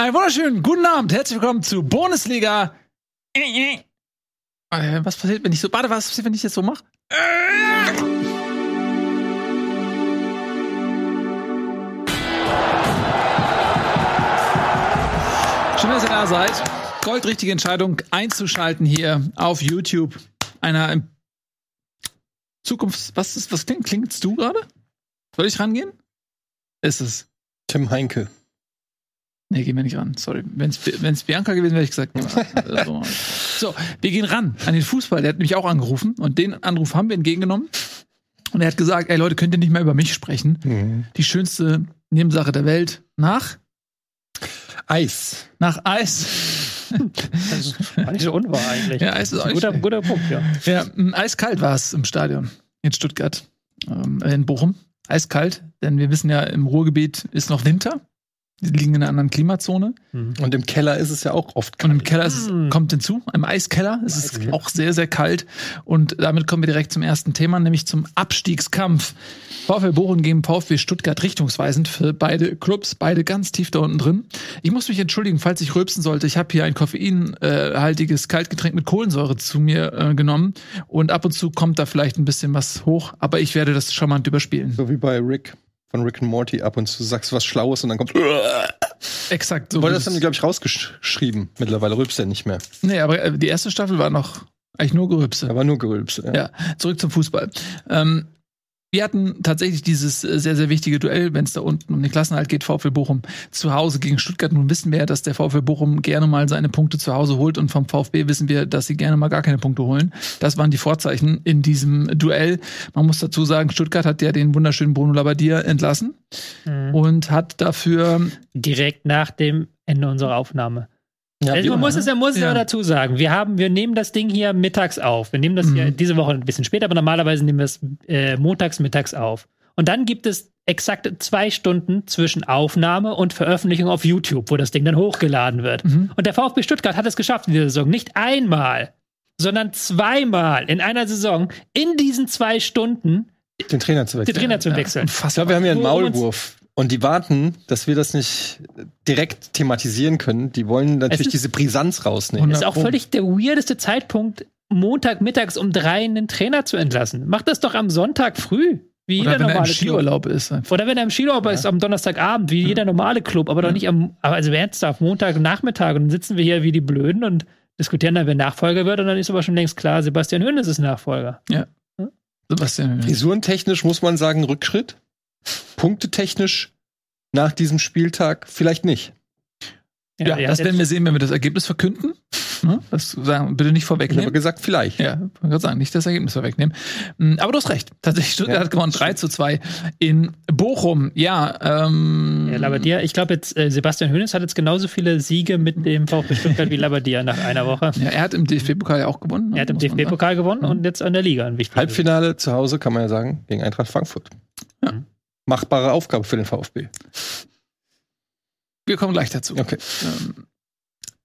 Einen wunderschönen guten Abend. Herzlich willkommen zu Bundesliga. Äh, was passiert, wenn ich so. Warte, was passiert, wenn ich jetzt so mache? Schön, dass ihr da seid. Goldrichtige Entscheidung einzuschalten hier auf YouTube. Einer Zukunfts. Was ist, was klingt, klingst du gerade? Soll ich rangehen? Ist es. Tim Heinke. Nee, gehen wir nicht ran. Sorry. Wenn es Bianca gewesen wäre, hätte ich gesagt, ja, so. so, wir gehen ran an den Fußball. Der hat mich auch angerufen und den Anruf haben wir entgegengenommen. Und er hat gesagt, ey Leute, könnt ihr nicht mehr über mich sprechen? Mhm. Die schönste Nebensache der Welt nach Eis. Nach Eis. Das ist gar nicht so unwahr eigentlich. Ja, Eis ist ein guter, guter Punkt, ja. Ja, eiskalt war es im Stadion in Stuttgart, ähm, in Bochum. Eiskalt, denn wir wissen ja, im Ruhrgebiet ist noch Winter. Die liegen in einer anderen Klimazone. Mhm. Und im Keller ist es ja auch oft kalt. Und im Keller ist, mhm. kommt hinzu, im Eiskeller ist es auch sehr, sehr kalt. Und damit kommen wir direkt zum ersten Thema, nämlich zum Abstiegskampf. VfL Bochum gegen VfB Stuttgart richtungsweisend für beide Clubs, beide ganz tief da unten drin. Ich muss mich entschuldigen, falls ich rülpsen sollte. Ich habe hier ein koffeinhaltiges Kaltgetränk mit Kohlensäure zu mir äh, genommen. Und ab und zu kommt da vielleicht ein bisschen was hoch, aber ich werde das charmant überspielen. So wie bei Rick von Rick and Morty ab und zu sagst was Schlaues und dann kommt. Exakt so. Weil das haben die, glaube ich, rausgeschrieben. Mittlerweile rülpst er nicht mehr. Nee, aber äh, die erste Staffel war noch eigentlich nur Gerülpse. Da war nur Gerülpse, ja. ja. Zurück zum Fußball. Ähm, wir hatten tatsächlich dieses äh, sehr, sehr wichtige Duell, wenn es da unten um den Klassenhalt geht, VfL Bochum zu Hause gegen Stuttgart. Nun wissen wir ja, dass der VfL Bochum gerne mal seine Punkte zu Hause holt und vom VfB wissen wir, dass sie gerne mal gar keine Punkte holen. Das waren die Vorzeichen in diesem Duell. Man muss dazu sagen, Stuttgart hat ja den wunderschönen Bruno Labbadia entlassen mhm. und hat dafür direkt nach dem Ende unserer Aufnahme ja, also man muss es, man muss es ja. dazu sagen. Wir haben, wir nehmen das Ding hier mittags auf. Wir nehmen das mhm. hier diese Woche ein bisschen später, aber normalerweise nehmen wir es äh, montags mittags auf. Und dann gibt es exakt zwei Stunden zwischen Aufnahme und Veröffentlichung auf YouTube, wo das Ding dann hochgeladen wird. Mhm. Und der VfB Stuttgart hat es geschafft in dieser Saison. Nicht einmal, sondern zweimal in einer Saison in diesen zwei Stunden den Trainer zu wechseln. Den Trainer zu wechseln. Ja, ich glaube, wir haben hier einen Maulwurf und die warten, dass wir das nicht direkt thematisieren können. Die wollen natürlich diese Brisanz rausnehmen. Das ist auch völlig der weirdeste Zeitpunkt, Montagmittags um drei einen Trainer zu entlassen. Macht das doch am Sonntag früh. Wie Oder jeder wenn er im Skiurlaub Club. ist. Einfach. Oder wenn er im Skiurlaub ja. ist am Donnerstagabend, wie ja. jeder normale Club, aber ja. doch nicht am, also ernsthaft, Montagnachmittag. Und dann sitzen wir hier wie die Blöden und diskutieren dann, wer Nachfolger wird. Und dann ist aber schon längst klar, Sebastian Hönes ist Nachfolger. Ja. Sebastian Hönes. Frisurentechnisch muss man sagen, Rückschritt. Punktetechnisch nach diesem Spieltag vielleicht nicht. Ja, ja das werden wir sehen, wenn wir das Ergebnis verkünden. Ne? Das sagen, bitte nicht vorwegnehmen. Ich habe gesagt, vielleicht. Ja, ich wollte sagen, nicht das Ergebnis vorwegnehmen. Hm, aber du hast recht. Tatsächlich, Stuttgart ja, hat gewonnen 3 zu 2 in Bochum. Ja, ähm. Ja, Labadia, ich glaube jetzt, äh, Sebastian Hönes hat jetzt genauso viele Siege mit dem VfB Stuttgart wie Labadia nach einer Woche. Ja, er hat im DFB-Pokal ja auch gewonnen. Er hat im DFB-Pokal gewonnen und jetzt an der Liga ein wichtiges. Halbfinale zu Hause, kann man ja sagen, gegen Eintracht Frankfurt. Ja. Mhm machbare Aufgabe für den VfB. Wir kommen gleich dazu. Okay. Ähm,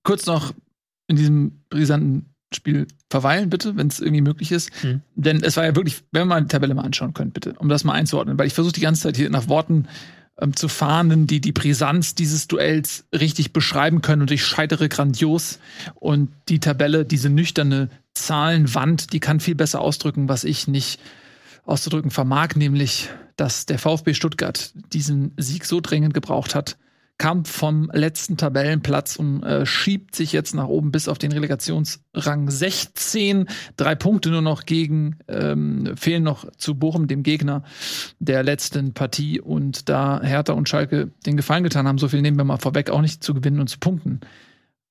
kurz noch in diesem brisanten Spiel verweilen, bitte, wenn es irgendwie möglich ist. Mhm. Denn es war ja wirklich, wenn wir mal die Tabelle mal anschauen können, bitte, um das mal einzuordnen, weil ich versuche die ganze Zeit hier nach Worten ähm, zu fahnden, die die Brisanz dieses Duells richtig beschreiben können und ich scheitere grandios. Und die Tabelle, diese nüchterne Zahlenwand, die kann viel besser ausdrücken, was ich nicht auszudrücken vermag, nämlich, dass der VfB Stuttgart diesen Sieg so dringend gebraucht hat, kam vom letzten Tabellenplatz und äh, schiebt sich jetzt nach oben bis auf den Relegationsrang 16. Drei Punkte nur noch gegen, ähm, fehlen noch zu Bochum, dem Gegner der letzten Partie. Und da Hertha und Schalke den Gefallen getan haben, so viel nehmen wir mal vorweg, auch nicht zu gewinnen und zu punkten,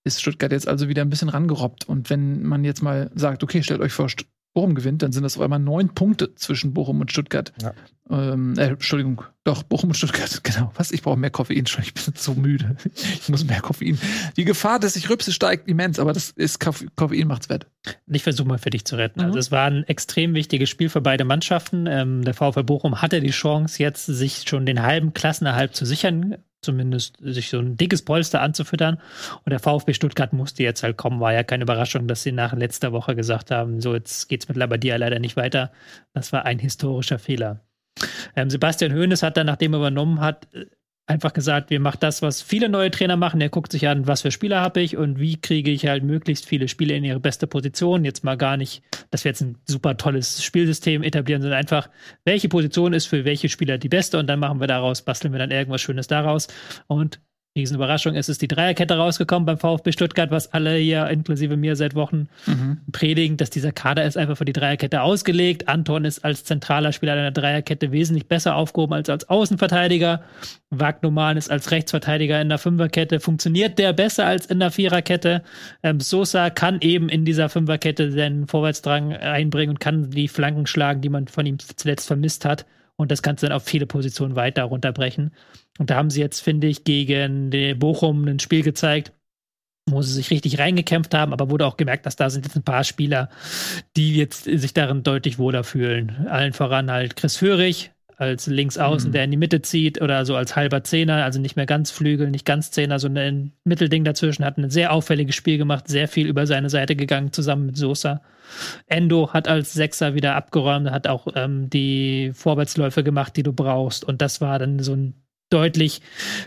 ist Stuttgart jetzt also wieder ein bisschen rangerobbt. Und wenn man jetzt mal sagt, okay, stellt euch vor, Bochum gewinnt, dann sind das auf einmal neun Punkte zwischen Bochum und Stuttgart. Ja. Ähm, äh, Entschuldigung, doch, Bochum und Stuttgart, genau. Was? Ich brauche mehr Koffein, ich bin so müde. Ich muss mehr Koffein. Die Gefahr, dass ich rübse, steigt immens, aber das ist Koffein macht's wett. Ich versuche mal für dich zu retten. Mhm. Also es war ein extrem wichtiges Spiel für beide Mannschaften. Ähm, der VfL Bochum hatte die Chance, jetzt sich schon den halben Klassenerhalt zu sichern zumindest sich so ein dickes Polster anzufüttern. Und der VfB Stuttgart musste jetzt halt kommen. War ja keine Überraschung, dass sie nach letzter Woche gesagt haben, so jetzt geht's mit Labadia leider nicht weiter. Das war ein historischer Fehler. Ähm, Sebastian Hoeneß hat dann, nachdem er übernommen hat, einfach gesagt, wir machen das, was viele neue Trainer machen. Er guckt sich an, was für Spieler habe ich und wie kriege ich halt möglichst viele Spieler in ihre beste Position. Jetzt mal gar nicht, dass wir jetzt ein super tolles Spielsystem etablieren, sondern einfach, welche Position ist für welche Spieler die beste und dann machen wir daraus, basteln wir dann irgendwas Schönes daraus. Und Riesenüberraschung, es ist die Dreierkette rausgekommen beim VfB Stuttgart, was alle hier, inklusive mir, seit Wochen mhm. predigen, dass dieser Kader ist einfach für die Dreierkette ausgelegt. Anton ist als zentraler Spieler einer Dreierkette wesentlich besser aufgehoben als als Außenverteidiger. Wagnumann ist als Rechtsverteidiger in der Fünferkette. Funktioniert der besser als in der Viererkette? Ähm, Sosa kann eben in dieser Fünferkette den Vorwärtsdrang einbringen und kann die Flanken schlagen, die man von ihm zuletzt vermisst hat. Und das kannst du dann auf viele Positionen weiter runterbrechen. Und da haben sie jetzt, finde ich, gegen Bochum ein Spiel gezeigt, wo sie sich richtig reingekämpft haben, aber wurde auch gemerkt, dass da sind jetzt ein paar Spieler, die jetzt sich darin deutlich wohler fühlen. Allen voran halt Chris Führig als Linksaußen, mhm. der in die Mitte zieht oder so als halber Zehner, also nicht mehr ganz Flügel, nicht ganz Zehner, sondern ein Mittelding dazwischen, hat ein sehr auffälliges Spiel gemacht, sehr viel über seine Seite gegangen, zusammen mit Sosa. Endo hat als Sechser wieder abgeräumt, hat auch ähm, die Vorwärtsläufe gemacht, die du brauchst und das war dann so ein deutlich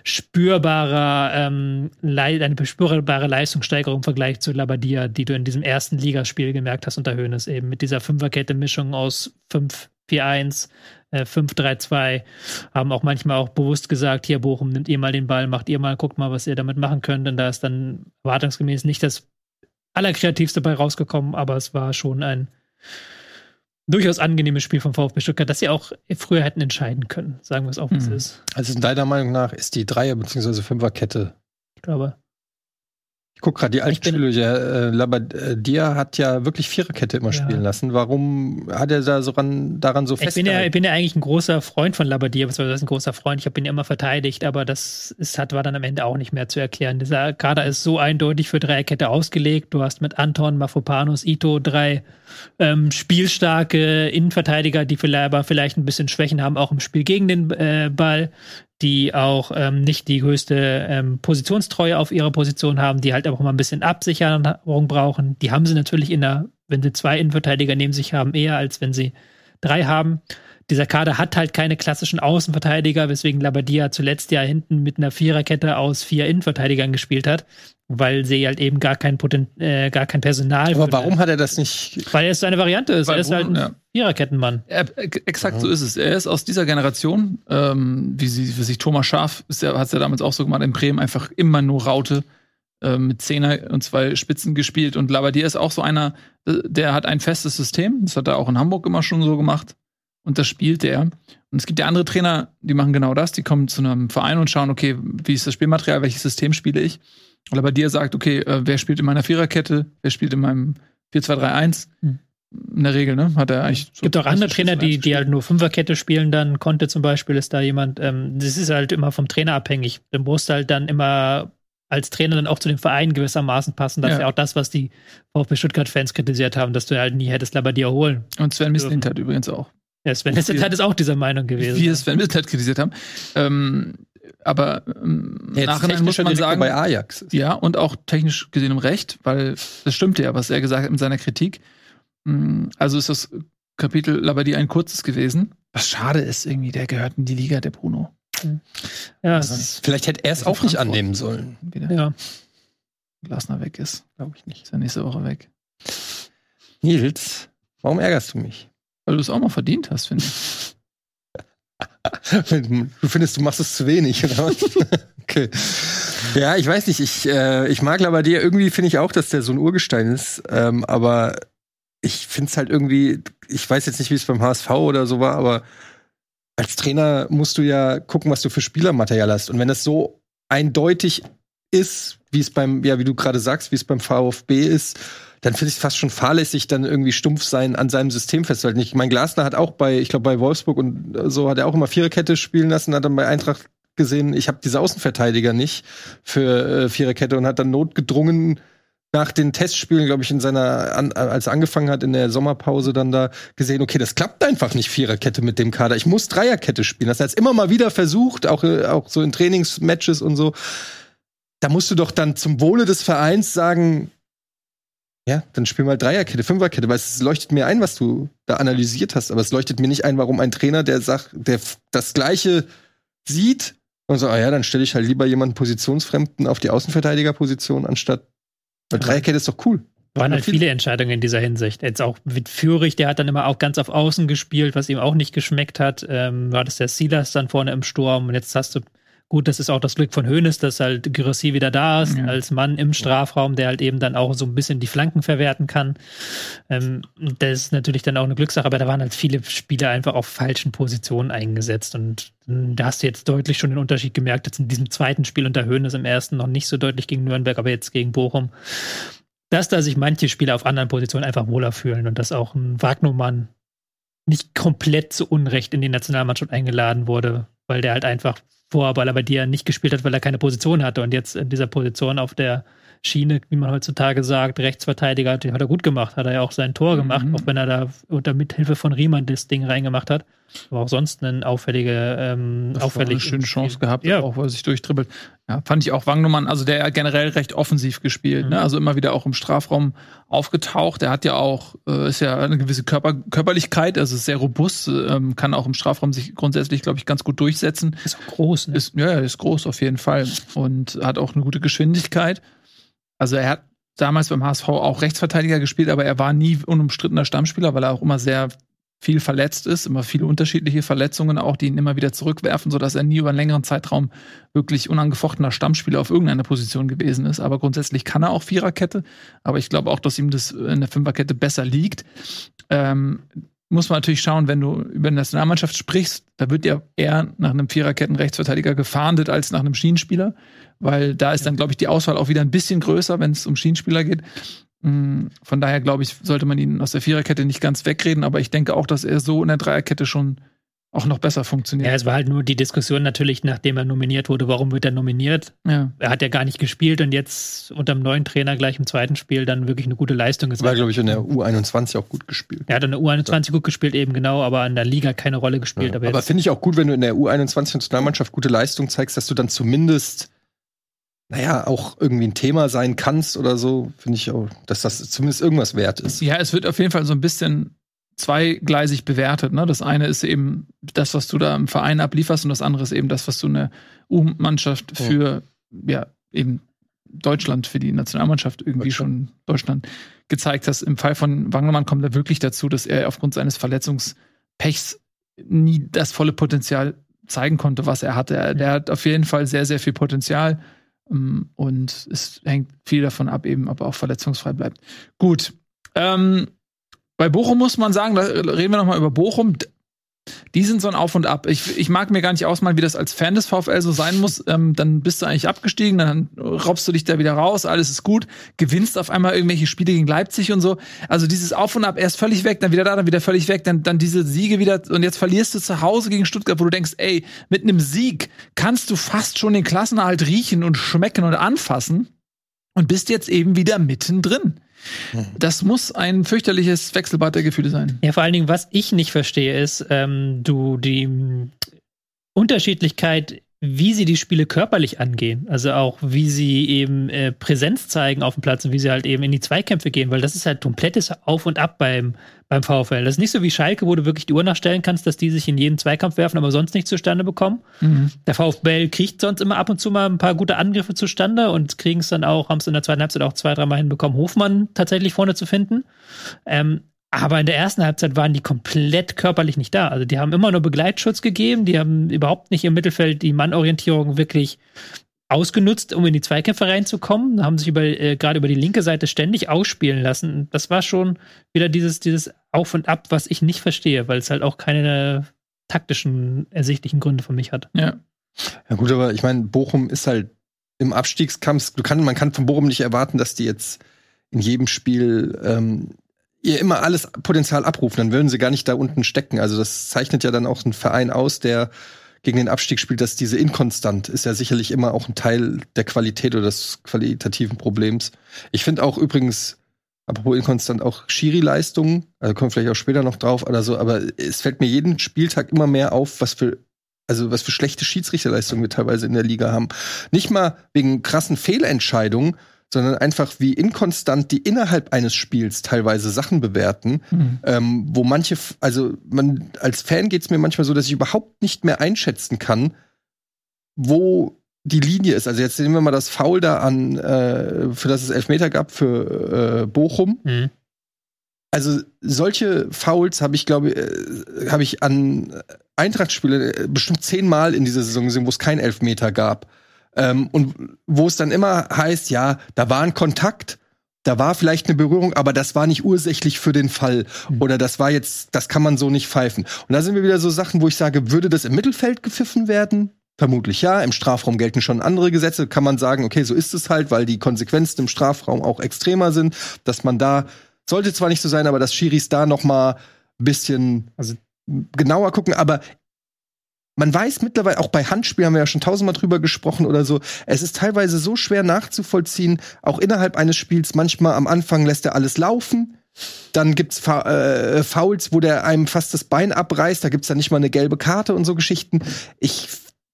spürbarer, ähm, eine spürbare Leistungssteigerung im Vergleich zu Labadia, die du in diesem ersten Ligaspiel gemerkt hast unter Höhnes eben mit dieser Fünferkette-Mischung aus 5-4-1, äh, 5-3-2, haben auch manchmal auch bewusst gesagt, hier Bochum, nimmt ihr mal den Ball, macht ihr mal, guckt mal, was ihr damit machen könnt. Und da ist dann erwartungsgemäß nicht das Allerkreativste bei rausgekommen, aber es war schon ein durchaus angenehmes Spiel vom VfB Stuttgart, das sie auch früher hätten entscheiden können, sagen wir es auch, wie es mhm. ist. Also in deiner Meinung nach ist die Dreier- bzw. Fünferkette. Ich glaube. Ich gucke gerade die alten Spiele. Äh, Labadia hat ja wirklich Viererkette immer ja. spielen lassen. Warum hat er da so ran, daran so fest? Ich bin ja, ich bin ja eigentlich ein großer Freund von Labadia, was ist ein großer Freund. Ich habe ihn ja immer verteidigt, aber das ist, hat, war dann am Ende auch nicht mehr zu erklären. Dieser Kader ist so eindeutig für Dreierkette ausgelegt. Du hast mit Anton, Mafopanus, Ito drei ähm, spielstarke Innenverteidiger, die vielleicht, aber vielleicht ein bisschen Schwächen haben, auch im Spiel gegen den äh, Ball die auch ähm, nicht die größte ähm, Positionstreue auf ihrer Position haben, die halt auch mal ein bisschen Absicherung brauchen. Die haben sie natürlich in der, wenn sie zwei Innenverteidiger neben sich haben, eher als wenn sie drei haben. Dieser Kader hat halt keine klassischen Außenverteidiger, weswegen Labadia zuletzt ja hinten mit einer Viererkette aus vier Innenverteidigern gespielt hat weil sie halt eben gar kein Poten äh, gar kein Personal. Aber warum hat er das nicht? Weil er ist seine Variante ist. Weil, er ist halt ein ja. Viererkettenmann. Er, exakt so ist es. Er ist aus dieser Generation, ähm, wie, sie, wie sich Thomas Schaf hat es ja damals auch so gemacht in Bremen einfach immer nur Raute äh, mit Zehner und zwei Spitzen gespielt und Labadier ist auch so einer, der hat ein festes System. Das hat er auch in Hamburg immer schon so gemacht und das spielt er. Und es gibt ja andere Trainer, die machen genau das. Die kommen zu einem Verein und schauen, okay, wie ist das Spielmaterial, welches System spiele ich? Oder bei dir sagt, okay, äh, wer spielt in meiner Viererkette, wer spielt in meinem 4-2-3-1? Hm. In der Regel, ne? Hat er eigentlich. Es so gibt auch andere Trainer, die, die halt nur Fünferkette spielen, dann Conte zum Beispiel ist da jemand, ähm, das ist halt immer vom Trainer abhängig. Du musst halt dann immer als Trainer dann auch zu dem Verein gewissermaßen passen. Das ja. ist ja auch das, was die VfB Stuttgart-Fans kritisiert haben, dass du halt nie hättest Labadier holen. Und Sven Mislint hat übrigens auch. Ja, Sven Mislint ist auch dieser Meinung gewesen. Wie es Sven Mislint kritisiert haben. Ähm, aber ähm, ja, nachhinein muss man sagen, bei Ajax. Ja, und auch technisch gesehen im Recht, weil das stimmte ja, was er gesagt hat mit seiner Kritik. Mm, also ist das Kapitel Labadie ein kurzes gewesen. Was schade ist, irgendwie, der gehört in die Liga, der Bruno. Ja, also, vielleicht hätte er es auch nicht annehmen sollen. Wieder. Ja. Glasner weg ist, glaube ich nicht. Ist ja nächste Woche weg. Nils, warum ärgerst du mich? Weil du es auch mal verdient hast, finde ich. Du findest, du machst es zu wenig, oder okay. Ja, ich weiß nicht. Ich, äh, ich mag aber dir irgendwie finde ich auch, dass der so ein Urgestein ist. Ähm, aber ich finde es halt irgendwie, ich weiß jetzt nicht, wie es beim HSV oder so war, aber als Trainer musst du ja gucken, was du für Spielermaterial hast. Und wenn das so eindeutig ist, wie es beim, ja, wie du gerade sagst, wie es beim VfB ist, dann finde ich es fast schon fahrlässig, dann irgendwie stumpf sein an seinem System festzuhalten. Ich mein Glasner hat auch bei, ich glaube bei Wolfsburg und so hat er auch immer Viererkette spielen lassen, hat dann bei Eintracht gesehen, ich habe diese Außenverteidiger nicht für äh, Viererkette und hat dann notgedrungen nach den Testspielen, glaube ich, in seiner, an, als er angefangen hat in der Sommerpause dann da gesehen, okay, das klappt einfach nicht Viererkette mit dem Kader. Ich muss Dreierkette spielen. Das hat er immer mal wieder versucht, auch, äh, auch so in Trainingsmatches und so. Da musst du doch dann zum Wohle des Vereins sagen, ja, dann spiel mal Dreierkette, Fünferkette, weil es leuchtet mir ein, was du da analysiert hast, aber es leuchtet mir nicht ein, warum ein Trainer, der sagt, der das Gleiche sieht, Und so, ah ja, dann stelle ich halt lieber jemanden Positionsfremden auf die Außenverteidigerposition anstatt. Weil Dreierkette ist doch cool. Waren halt viele Entscheidungen in dieser Hinsicht. Jetzt auch mit Führig, der hat dann immer auch ganz auf Außen gespielt, was ihm auch nicht geschmeckt hat. Ähm, war das der Silas dann vorne im Sturm und jetzt hast du Gut, das ist auch das Glück von Hoeneß, dass halt Gyrassi wieder da ist, ja. als Mann im Strafraum, der halt eben dann auch so ein bisschen die Flanken verwerten kann. Ähm, das ist natürlich dann auch eine Glückssache, aber da waren halt viele Spieler einfach auf falschen Positionen eingesetzt und da hast du jetzt deutlich schon den Unterschied gemerkt, jetzt in diesem zweiten Spiel unter Hoeneß im ersten noch nicht so deutlich gegen Nürnberg, aber jetzt gegen Bochum, dass da sich manche Spieler auf anderen Positionen einfach wohler fühlen und dass auch ein Wagnumann nicht komplett zu Unrecht in die Nationalmannschaft eingeladen wurde, weil der halt einfach Vorwahl, aber die er nicht gespielt hat, weil er keine Position hatte. Und jetzt in dieser Position auf der Schiene, wie man heutzutage sagt, Rechtsverteidiger, hat er gut gemacht, hat er ja auch sein Tor mhm. gemacht, auch wenn er da unter Mithilfe von Riemann das Ding reingemacht hat. Aber auch sonst eine auffällige, ähm, das auffällige eine schöne Chance gehabt, ja. auch wo er sich durchtribbelt. Ja, fand ich auch Wangnumann, also der generell recht offensiv gespielt, mhm. ne? also immer wieder auch im Strafraum aufgetaucht. Der hat ja auch, äh, ist ja eine gewisse Körper, Körperlichkeit, also ist sehr robust, ähm, kann auch im Strafraum sich grundsätzlich, glaube ich, ganz gut durchsetzen. Ist auch groß, ne? Ist, ja, ist groß auf jeden Fall und hat auch eine gute Geschwindigkeit. Also er hat damals beim HSV auch Rechtsverteidiger gespielt, aber er war nie unumstrittener Stammspieler, weil er auch immer sehr viel verletzt ist, immer viele unterschiedliche Verletzungen auch, die ihn immer wieder zurückwerfen, sodass er nie über einen längeren Zeitraum wirklich unangefochtener Stammspieler auf irgendeiner Position gewesen ist. Aber grundsätzlich kann er auch Viererkette, aber ich glaube auch, dass ihm das in der Fünferkette besser liegt. Ähm, muss man natürlich schauen, wenn du über eine Nationalmannschaft sprichst, da wird ja eher nach einem Viererketten-Rechtsverteidiger gefahndet als nach einem Schienenspieler, weil da ist dann, glaube ich, die Auswahl auch wieder ein bisschen größer, wenn es um Schienenspieler geht. Mm, von daher, glaube ich, sollte man ihn aus der Viererkette nicht ganz wegreden, aber ich denke auch, dass er so in der Dreierkette schon auch noch besser funktioniert. Ja, es war halt nur die Diskussion natürlich, nachdem er nominiert wurde, warum wird er nominiert? Ja. Er hat ja gar nicht gespielt und jetzt unter dem neuen Trainer gleich im zweiten Spiel dann wirklich eine gute Leistung gezeigt. War, glaube ich, in der U21 auch gut gespielt. Er hat in der U21 ja. gut gespielt, eben genau, aber in der Liga keine Rolle gespielt. Ja. Aber, aber finde ich auch gut, wenn du in der U21 Nationalmannschaft gute Leistung zeigst, dass du dann zumindest naja, auch irgendwie ein Thema sein kannst oder so, finde ich auch, dass das zumindest irgendwas wert ist. Ja, es wird auf jeden Fall so ein bisschen zweigleisig bewertet. Ne? Das eine ist eben das, was du da im Verein ablieferst, und das andere ist eben das, was du in der U-Mannschaft für oh. ja eben Deutschland, für die Nationalmannschaft irgendwie Deutschland. schon Deutschland gezeigt hast. Im Fall von Wangermann kommt er wirklich dazu, dass er aufgrund seines Verletzungspechs nie das volle Potenzial zeigen konnte, was er hatte. Er, der hat auf jeden Fall sehr, sehr viel Potenzial ähm, und es hängt viel davon ab, eben, ob er auch verletzungsfrei bleibt. Gut. Ähm, bei Bochum muss man sagen, da reden wir nochmal über Bochum. Die sind so ein Auf und Ab. Ich, ich mag mir gar nicht ausmalen, wie das als Fan des VfL so sein muss. Ähm, dann bist du eigentlich abgestiegen, dann raubst du dich da wieder raus, alles ist gut, gewinnst auf einmal irgendwelche Spiele gegen Leipzig und so. Also dieses Auf und Ab, erst völlig weg, dann wieder da, dann wieder völlig weg, dann, dann diese Siege wieder und jetzt verlierst du zu Hause gegen Stuttgart, wo du denkst, ey, mit einem Sieg kannst du fast schon den Klassenerhalt riechen und schmecken und anfassen und bist jetzt eben wieder mittendrin. Das muss ein fürchterliches Wechselbad der Gefühle sein. Ja, vor allen Dingen, was ich nicht verstehe, ist, ähm, du die Unterschiedlichkeit wie sie die Spiele körperlich angehen. Also auch, wie sie eben äh, Präsenz zeigen auf dem Platz und wie sie halt eben in die Zweikämpfe gehen, weil das ist halt komplettes Auf und Ab beim, beim VfL. Das ist nicht so wie Schalke, wo du wirklich die Uhr nachstellen kannst, dass die sich in jeden Zweikampf werfen, aber sonst nicht zustande bekommen. Mhm. Der VfL kriegt sonst immer ab und zu mal ein paar gute Angriffe zustande und kriegen es dann auch, haben es in der zweiten Halbzeit auch zwei, dreimal hinbekommen, Hofmann tatsächlich vorne zu finden. Ähm, aber in der ersten Halbzeit waren die komplett körperlich nicht da. Also die haben immer nur Begleitschutz gegeben, die haben überhaupt nicht im Mittelfeld die Mannorientierung wirklich ausgenutzt, um in die Zweikämpfe reinzukommen, haben sich über, äh, gerade über die linke Seite ständig ausspielen lassen. Das war schon wieder dieses, dieses Auf und Ab, was ich nicht verstehe, weil es halt auch keine taktischen, ersichtlichen Gründe für mich hat. Ja. Ja, gut, aber ich meine, Bochum ist halt im Abstiegskampf, du kann, man kann von Bochum nicht erwarten, dass die jetzt in jedem Spiel ähm, ihr immer alles Potenzial abrufen, dann würden sie gar nicht da unten stecken. Also das zeichnet ja dann auch einen Verein aus, der gegen den Abstieg spielt, dass diese Inkonstant ist ja sicherlich immer auch ein Teil der Qualität oder des qualitativen Problems. Ich finde auch übrigens, apropos inkonstant, auch Schiri-Leistungen, also kommen vielleicht auch später noch drauf oder so, aber es fällt mir jeden Spieltag immer mehr auf, was für also was für schlechte Schiedsrichterleistungen wir teilweise in der Liga haben. Nicht mal wegen krassen Fehlentscheidungen, sondern einfach wie inkonstant die innerhalb eines Spiels teilweise Sachen bewerten, mhm. ähm, wo manche, also man als Fan geht's mir manchmal so, dass ich überhaupt nicht mehr einschätzen kann, wo die Linie ist. Also jetzt nehmen wir mal das Foul da an, äh, für das es Elfmeter gab für äh, Bochum. Mhm. Also solche Fouls habe ich, glaube äh, habe ich an Eintracht-Spielen äh, bestimmt zehnmal in dieser Saison gesehen, wo es kein Elfmeter gab. Ähm, und wo es dann immer heißt, ja, da war ein Kontakt, da war vielleicht eine Berührung, aber das war nicht ursächlich für den Fall. Mhm. Oder das war jetzt, das kann man so nicht pfeifen. Und da sind wir wieder so Sachen, wo ich sage, würde das im Mittelfeld gepfiffen werden? Vermutlich ja. Im Strafraum gelten schon andere Gesetze. Kann man sagen, okay, so ist es halt, weil die Konsequenzen im Strafraum auch extremer sind, dass man da sollte zwar nicht so sein, aber dass Schiris da noch mal ein bisschen also, genauer gucken. Aber man weiß mittlerweile, auch bei Handspielen haben wir ja schon tausendmal drüber gesprochen oder so, es ist teilweise so schwer nachzuvollziehen, auch innerhalb eines Spiels. Manchmal am Anfang lässt er alles laufen. Dann gibt's äh, Fouls, wo der einem fast das Bein abreißt. Da gibt's dann nicht mal eine gelbe Karte und so Geschichten. Ich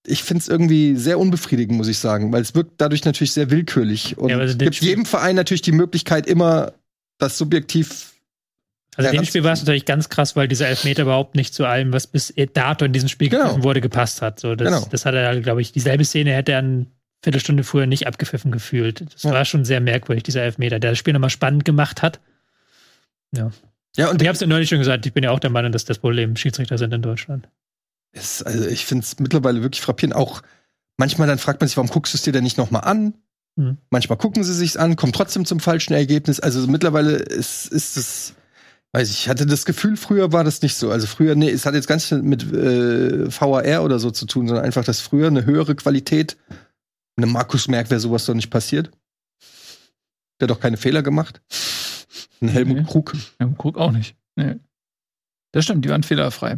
ich finde es irgendwie sehr unbefriedigend, muss ich sagen, weil es wirkt dadurch natürlich sehr willkürlich und ja, also gibt jedem Verein natürlich die Möglichkeit, immer das subjektiv also in dem Spiel war es natürlich ganz krass, weil dieser Elfmeter überhaupt nicht zu allem, was bis dato in diesem Spiel genau. gepfiffen wurde, gepasst hat. So, das, genau. das hat er, glaube ich, dieselbe Szene hätte er eine Viertelstunde früher nicht abgepfiffen gefühlt. Das ja. war schon sehr merkwürdig, dieser Elfmeter, der das Spiel nochmal spannend gemacht hat. Ja. Ja, und ich habe es ja neulich schon gesagt, ich bin ja auch der Meinung, dass das Problem Schiedsrichter sind in Deutschland. Ist, also ich finde es mittlerweile wirklich frappierend. Auch manchmal dann fragt man sich, warum guckst du es dir denn nicht nochmal an? Mhm. Manchmal gucken sie sich's an, kommen trotzdem zum falschen Ergebnis. Also mittlerweile ist, ist es Weiß ich, ich hatte das Gefühl, früher war das nicht so. Also früher, nee, es hat jetzt ganz nicht mit äh, VAR oder so zu tun, sondern einfach, dass früher eine höhere Qualität, eine Markus Merck wäre sowas doch nicht passiert. Der hat doch keine Fehler gemacht. Ein Helmut nee. Krug. Helmut Krug auch nicht. Nee. Das stimmt, die waren fehlerfrei.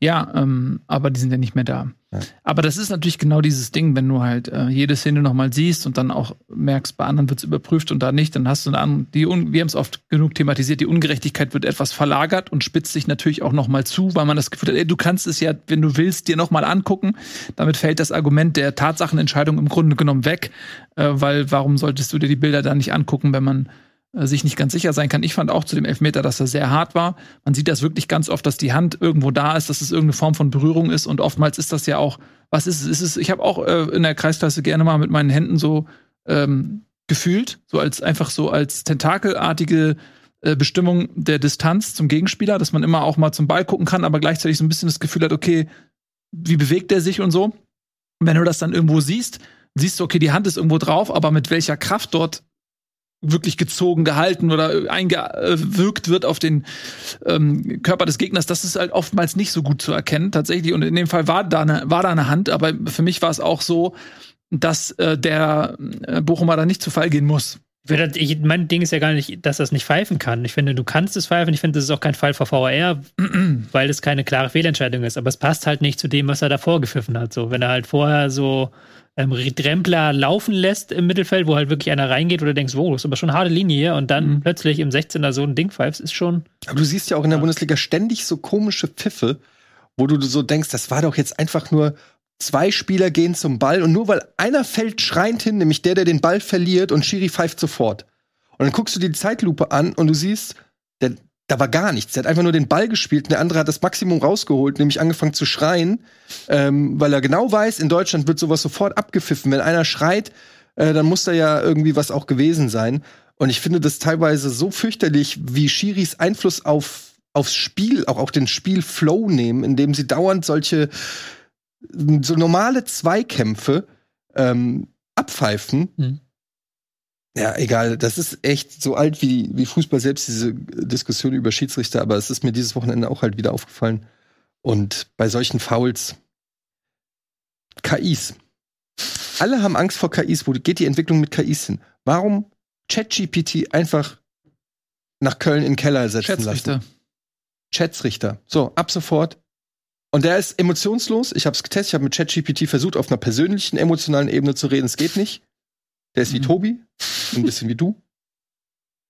Ja, ähm, aber die sind ja nicht mehr da. Ja. Aber das ist natürlich genau dieses Ding, wenn du halt äh, jede Szene nochmal siehst und dann auch merkst, bei anderen wird es überprüft und da nicht, dann hast du eine die wir haben es oft genug thematisiert, die Ungerechtigkeit wird etwas verlagert und spitzt sich natürlich auch nochmal zu, weil man das Gefühl hat, ey, du kannst es ja, wenn du willst, dir nochmal angucken. Damit fällt das Argument der Tatsachenentscheidung im Grunde genommen weg, äh, weil warum solltest du dir die Bilder da nicht angucken, wenn man sich nicht ganz sicher sein kann. Ich fand auch zu dem Elfmeter, dass er sehr hart war. Man sieht das wirklich ganz oft, dass die Hand irgendwo da ist, dass es irgendeine Form von Berührung ist und oftmals ist das ja auch, was ist es? Ist es ich habe auch äh, in der Kreisklasse gerne mal mit meinen Händen so ähm, gefühlt, so als einfach so als tentakelartige äh, Bestimmung der Distanz zum Gegenspieler, dass man immer auch mal zum Ball gucken kann, aber gleichzeitig so ein bisschen das Gefühl hat, okay, wie bewegt der sich und so. Wenn du das dann irgendwo siehst, siehst du, okay, die Hand ist irgendwo drauf, aber mit welcher Kraft dort wirklich gezogen, gehalten oder eingewirkt wird auf den ähm, Körper des Gegners, das ist halt oftmals nicht so gut zu erkennen, tatsächlich. Und in dem Fall war da eine, war da eine Hand, aber für mich war es auch so, dass äh, der äh, Bochumer da nicht zu Fall gehen muss. Ich, mein Ding ist ja gar nicht, dass das nicht pfeifen kann. Ich finde, du kannst es pfeifen. Ich finde, das ist auch kein Fall vor VAR, weil es keine klare Fehlentscheidung ist. Aber es passt halt nicht zu dem, was er davor gepfiffen hat. So, wenn er halt vorher so ähm, Rempler laufen lässt im Mittelfeld, wo halt wirklich einer reingeht oder denkst, wow, das ist aber schon eine harte Linie hier und dann mhm. plötzlich im 16er so ein Ding pfeifst, ist schon. Aber du siehst ja auch in der ja. Bundesliga ständig so komische Pfiffe, wo du so denkst, das war doch jetzt einfach nur zwei Spieler gehen zum Ball und nur weil einer fällt schreiend hin, nämlich der, der den Ball verliert und Schiri pfeift sofort. Und dann guckst du dir die Zeitlupe an und du siehst, da war gar nichts. Der hat einfach nur den Ball gespielt und der andere hat das Maximum rausgeholt, nämlich angefangen zu schreien, ähm, weil er genau weiß, in Deutschland wird sowas sofort abgepfiffen. Wenn einer schreit, äh, dann muss da ja irgendwie was auch gewesen sein. Und ich finde das teilweise so fürchterlich, wie Schiris Einfluss auf aufs Spiel, auch auf den Spielflow nehmen, indem sie dauernd solche so normale Zweikämpfe ähm, abpfeifen. Mhm ja, egal. Das ist echt so alt wie, wie Fußball selbst, diese Diskussion über Schiedsrichter. Aber es ist mir dieses Wochenende auch halt wieder aufgefallen. Und bei solchen Fouls, KIs. Alle haben Angst vor KIs. Wo geht die Entwicklung mit KIs hin? Warum ChatGPT einfach nach Köln in den Keller setzen Chatsrichter. lassen? Chatsrichter. So, ab sofort. Und der ist emotionslos. Ich habe es getestet. Ich habe mit ChatGPT versucht, auf einer persönlichen, emotionalen Ebene zu reden. Es geht nicht. Der ist wie mhm. Tobi, ein bisschen wie du.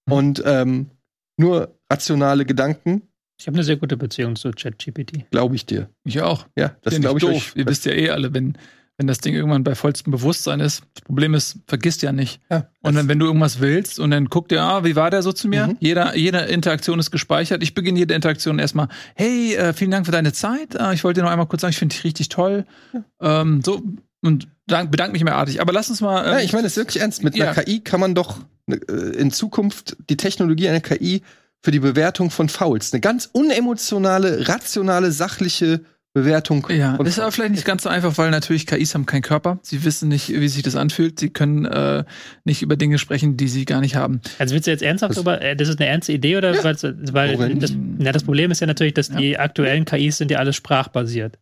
Mhm. Und ähm, nur rationale Gedanken. Ich habe eine sehr gute Beziehung zu ChatGPT. Glaube ich dir. Ich auch. Ja, das glaube ich doof. Euch. Ihr wisst ja eh alle, wenn, wenn das Ding irgendwann bei vollstem Bewusstsein ist. Das Problem ist, vergisst ja nicht. Ja, und dann, wenn du irgendwas willst und dann guckt ihr, ah, wie war der so zu mir? Mhm. Jeder, jede Interaktion ist gespeichert. Ich beginne jede Interaktion erstmal, hey, äh, vielen Dank für deine Zeit. Äh, ich wollte dir noch einmal kurz sagen, ich finde dich richtig toll. Ja. Ähm, so, und bedanke mich mehr artig. Aber lass uns mal. Ähm, ja, ich meine, das ist wirklich ernst. Mit einer ja. KI kann man doch äh, in Zukunft die Technologie einer KI für die Bewertung von Fouls, eine ganz unemotionale, rationale, sachliche Bewertung. Ja, ist aber vielleicht nicht ganz so einfach, weil natürlich KIs haben keinen Körper. Sie wissen nicht, wie sich das anfühlt. Sie können äh, nicht über Dinge sprechen, die sie gar nicht haben. Also willst du jetzt ernsthaft über, äh, das ist eine ernste Idee oder ja. weil, weil das, ja, das Problem ist ja natürlich, dass ja. die aktuellen KIs sind ja alles sprachbasiert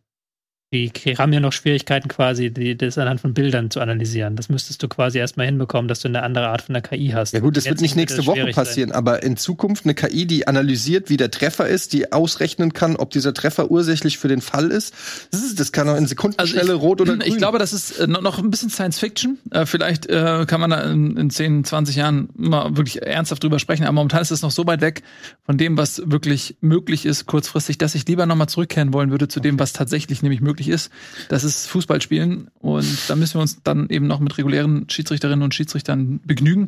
die haben ja noch Schwierigkeiten quasi, die, das anhand von Bildern zu analysieren. Das müsstest du quasi erstmal hinbekommen, dass du eine andere Art von der KI hast. Ja gut, das wird nicht nächste Woche passieren, sein. aber in Zukunft eine KI, die analysiert, wie der Treffer ist, die ausrechnen kann, ob dieser Treffer ursächlich für den Fall ist. Das, ist, das kann auch in Sekundenschnelle also ich, rot oder grün. Ich glaube, das ist äh, noch ein bisschen Science Fiction. Äh, vielleicht äh, kann man da in, in 10, 20 Jahren mal wirklich ernsthaft drüber sprechen, aber momentan ist es noch so weit weg von dem, was wirklich möglich ist kurzfristig, dass ich lieber nochmal zurückkehren wollen würde zu dem, was tatsächlich nämlich möglich ist. Das ist Fußballspielen und da müssen wir uns dann eben noch mit regulären Schiedsrichterinnen und Schiedsrichtern begnügen,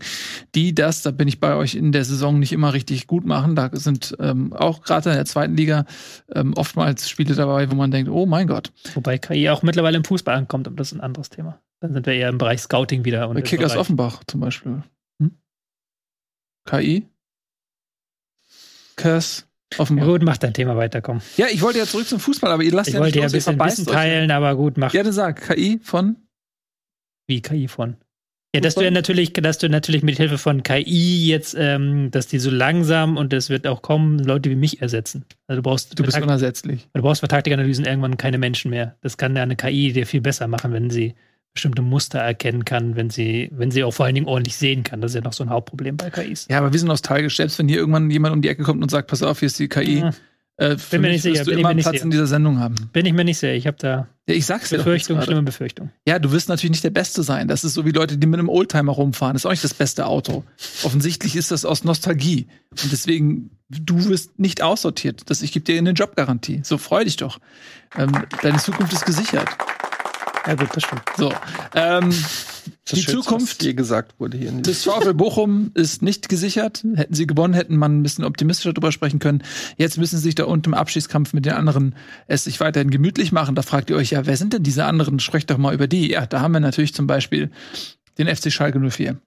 die das, da bin ich bei euch in der Saison nicht immer richtig gut machen. Da sind ähm, auch gerade in der zweiten Liga ähm, oftmals Spiele dabei, wo man denkt, oh mein Gott. Wobei KI auch mittlerweile im Fußball ankommt, aber das ist ein anderes Thema. Dann sind wir eher im Bereich Scouting wieder. Und Kickers Offenbach zum Beispiel. Hm? KI? Kers Offenbar. Ja, gut, mach dein Thema weiter, komm. Ja, ich wollte ja zurück zum Fußball, aber ihr lasst ich ja nicht wollte los, ja ein bisschen, bisschen teilen, aber gut, mach. Ja, dann sag, KI von? Wie KI von? Ja, dass du ja natürlich, dass du natürlich mit Hilfe von KI jetzt, ähm, dass die so langsam und es wird auch kommen, Leute wie mich ersetzen. Also du brauchst. Du bist unersetzlich. Du brauchst für Taktikanalysen irgendwann keine Menschen mehr. Das kann ja eine KI dir viel besser machen, wenn sie bestimmte Muster erkennen kann, wenn sie, wenn sie auch vor allen Dingen ordentlich sehen kann. Das ist ja noch so ein Hauptproblem bei KIs. Ja, aber wir sind nostalgisch. Selbst wenn hier irgendwann jemand um die Ecke kommt und sagt, pass auf, hier ist die KI. Ja. Äh, bin mir nicht sicher. Du bin immer einen Platz sicher. in dieser Sendung haben. Bin ich mir nicht sicher. Ich habe da ja, ich sag's Befürchtung, schlimme Befürchtung. Ja, du wirst natürlich nicht der Beste sein. Das ist so wie Leute, die mit einem Oldtimer rumfahren. Das ist auch nicht das beste Auto. Offensichtlich ist das aus Nostalgie. Und deswegen, du wirst nicht aussortiert. Das, ich gebe dir eine Jobgarantie. So freu dich doch. Ähm, deine Zukunft ist gesichert. Ja, gut, das stimmt. So. Ähm, die Schönste, Zukunft was gesagt wurde hier. des VfL Bochum ist nicht gesichert. Hätten sie gewonnen, hätten man ein bisschen optimistischer drüber sprechen können. Jetzt müssen sie sich da unten im Abschiedskampf mit den anderen es sich weiterhin gemütlich machen. Da fragt ihr euch ja, wer sind denn diese anderen? Sprecht doch mal über die. Ja, da haben wir natürlich zum Beispiel den FC Schalke 04.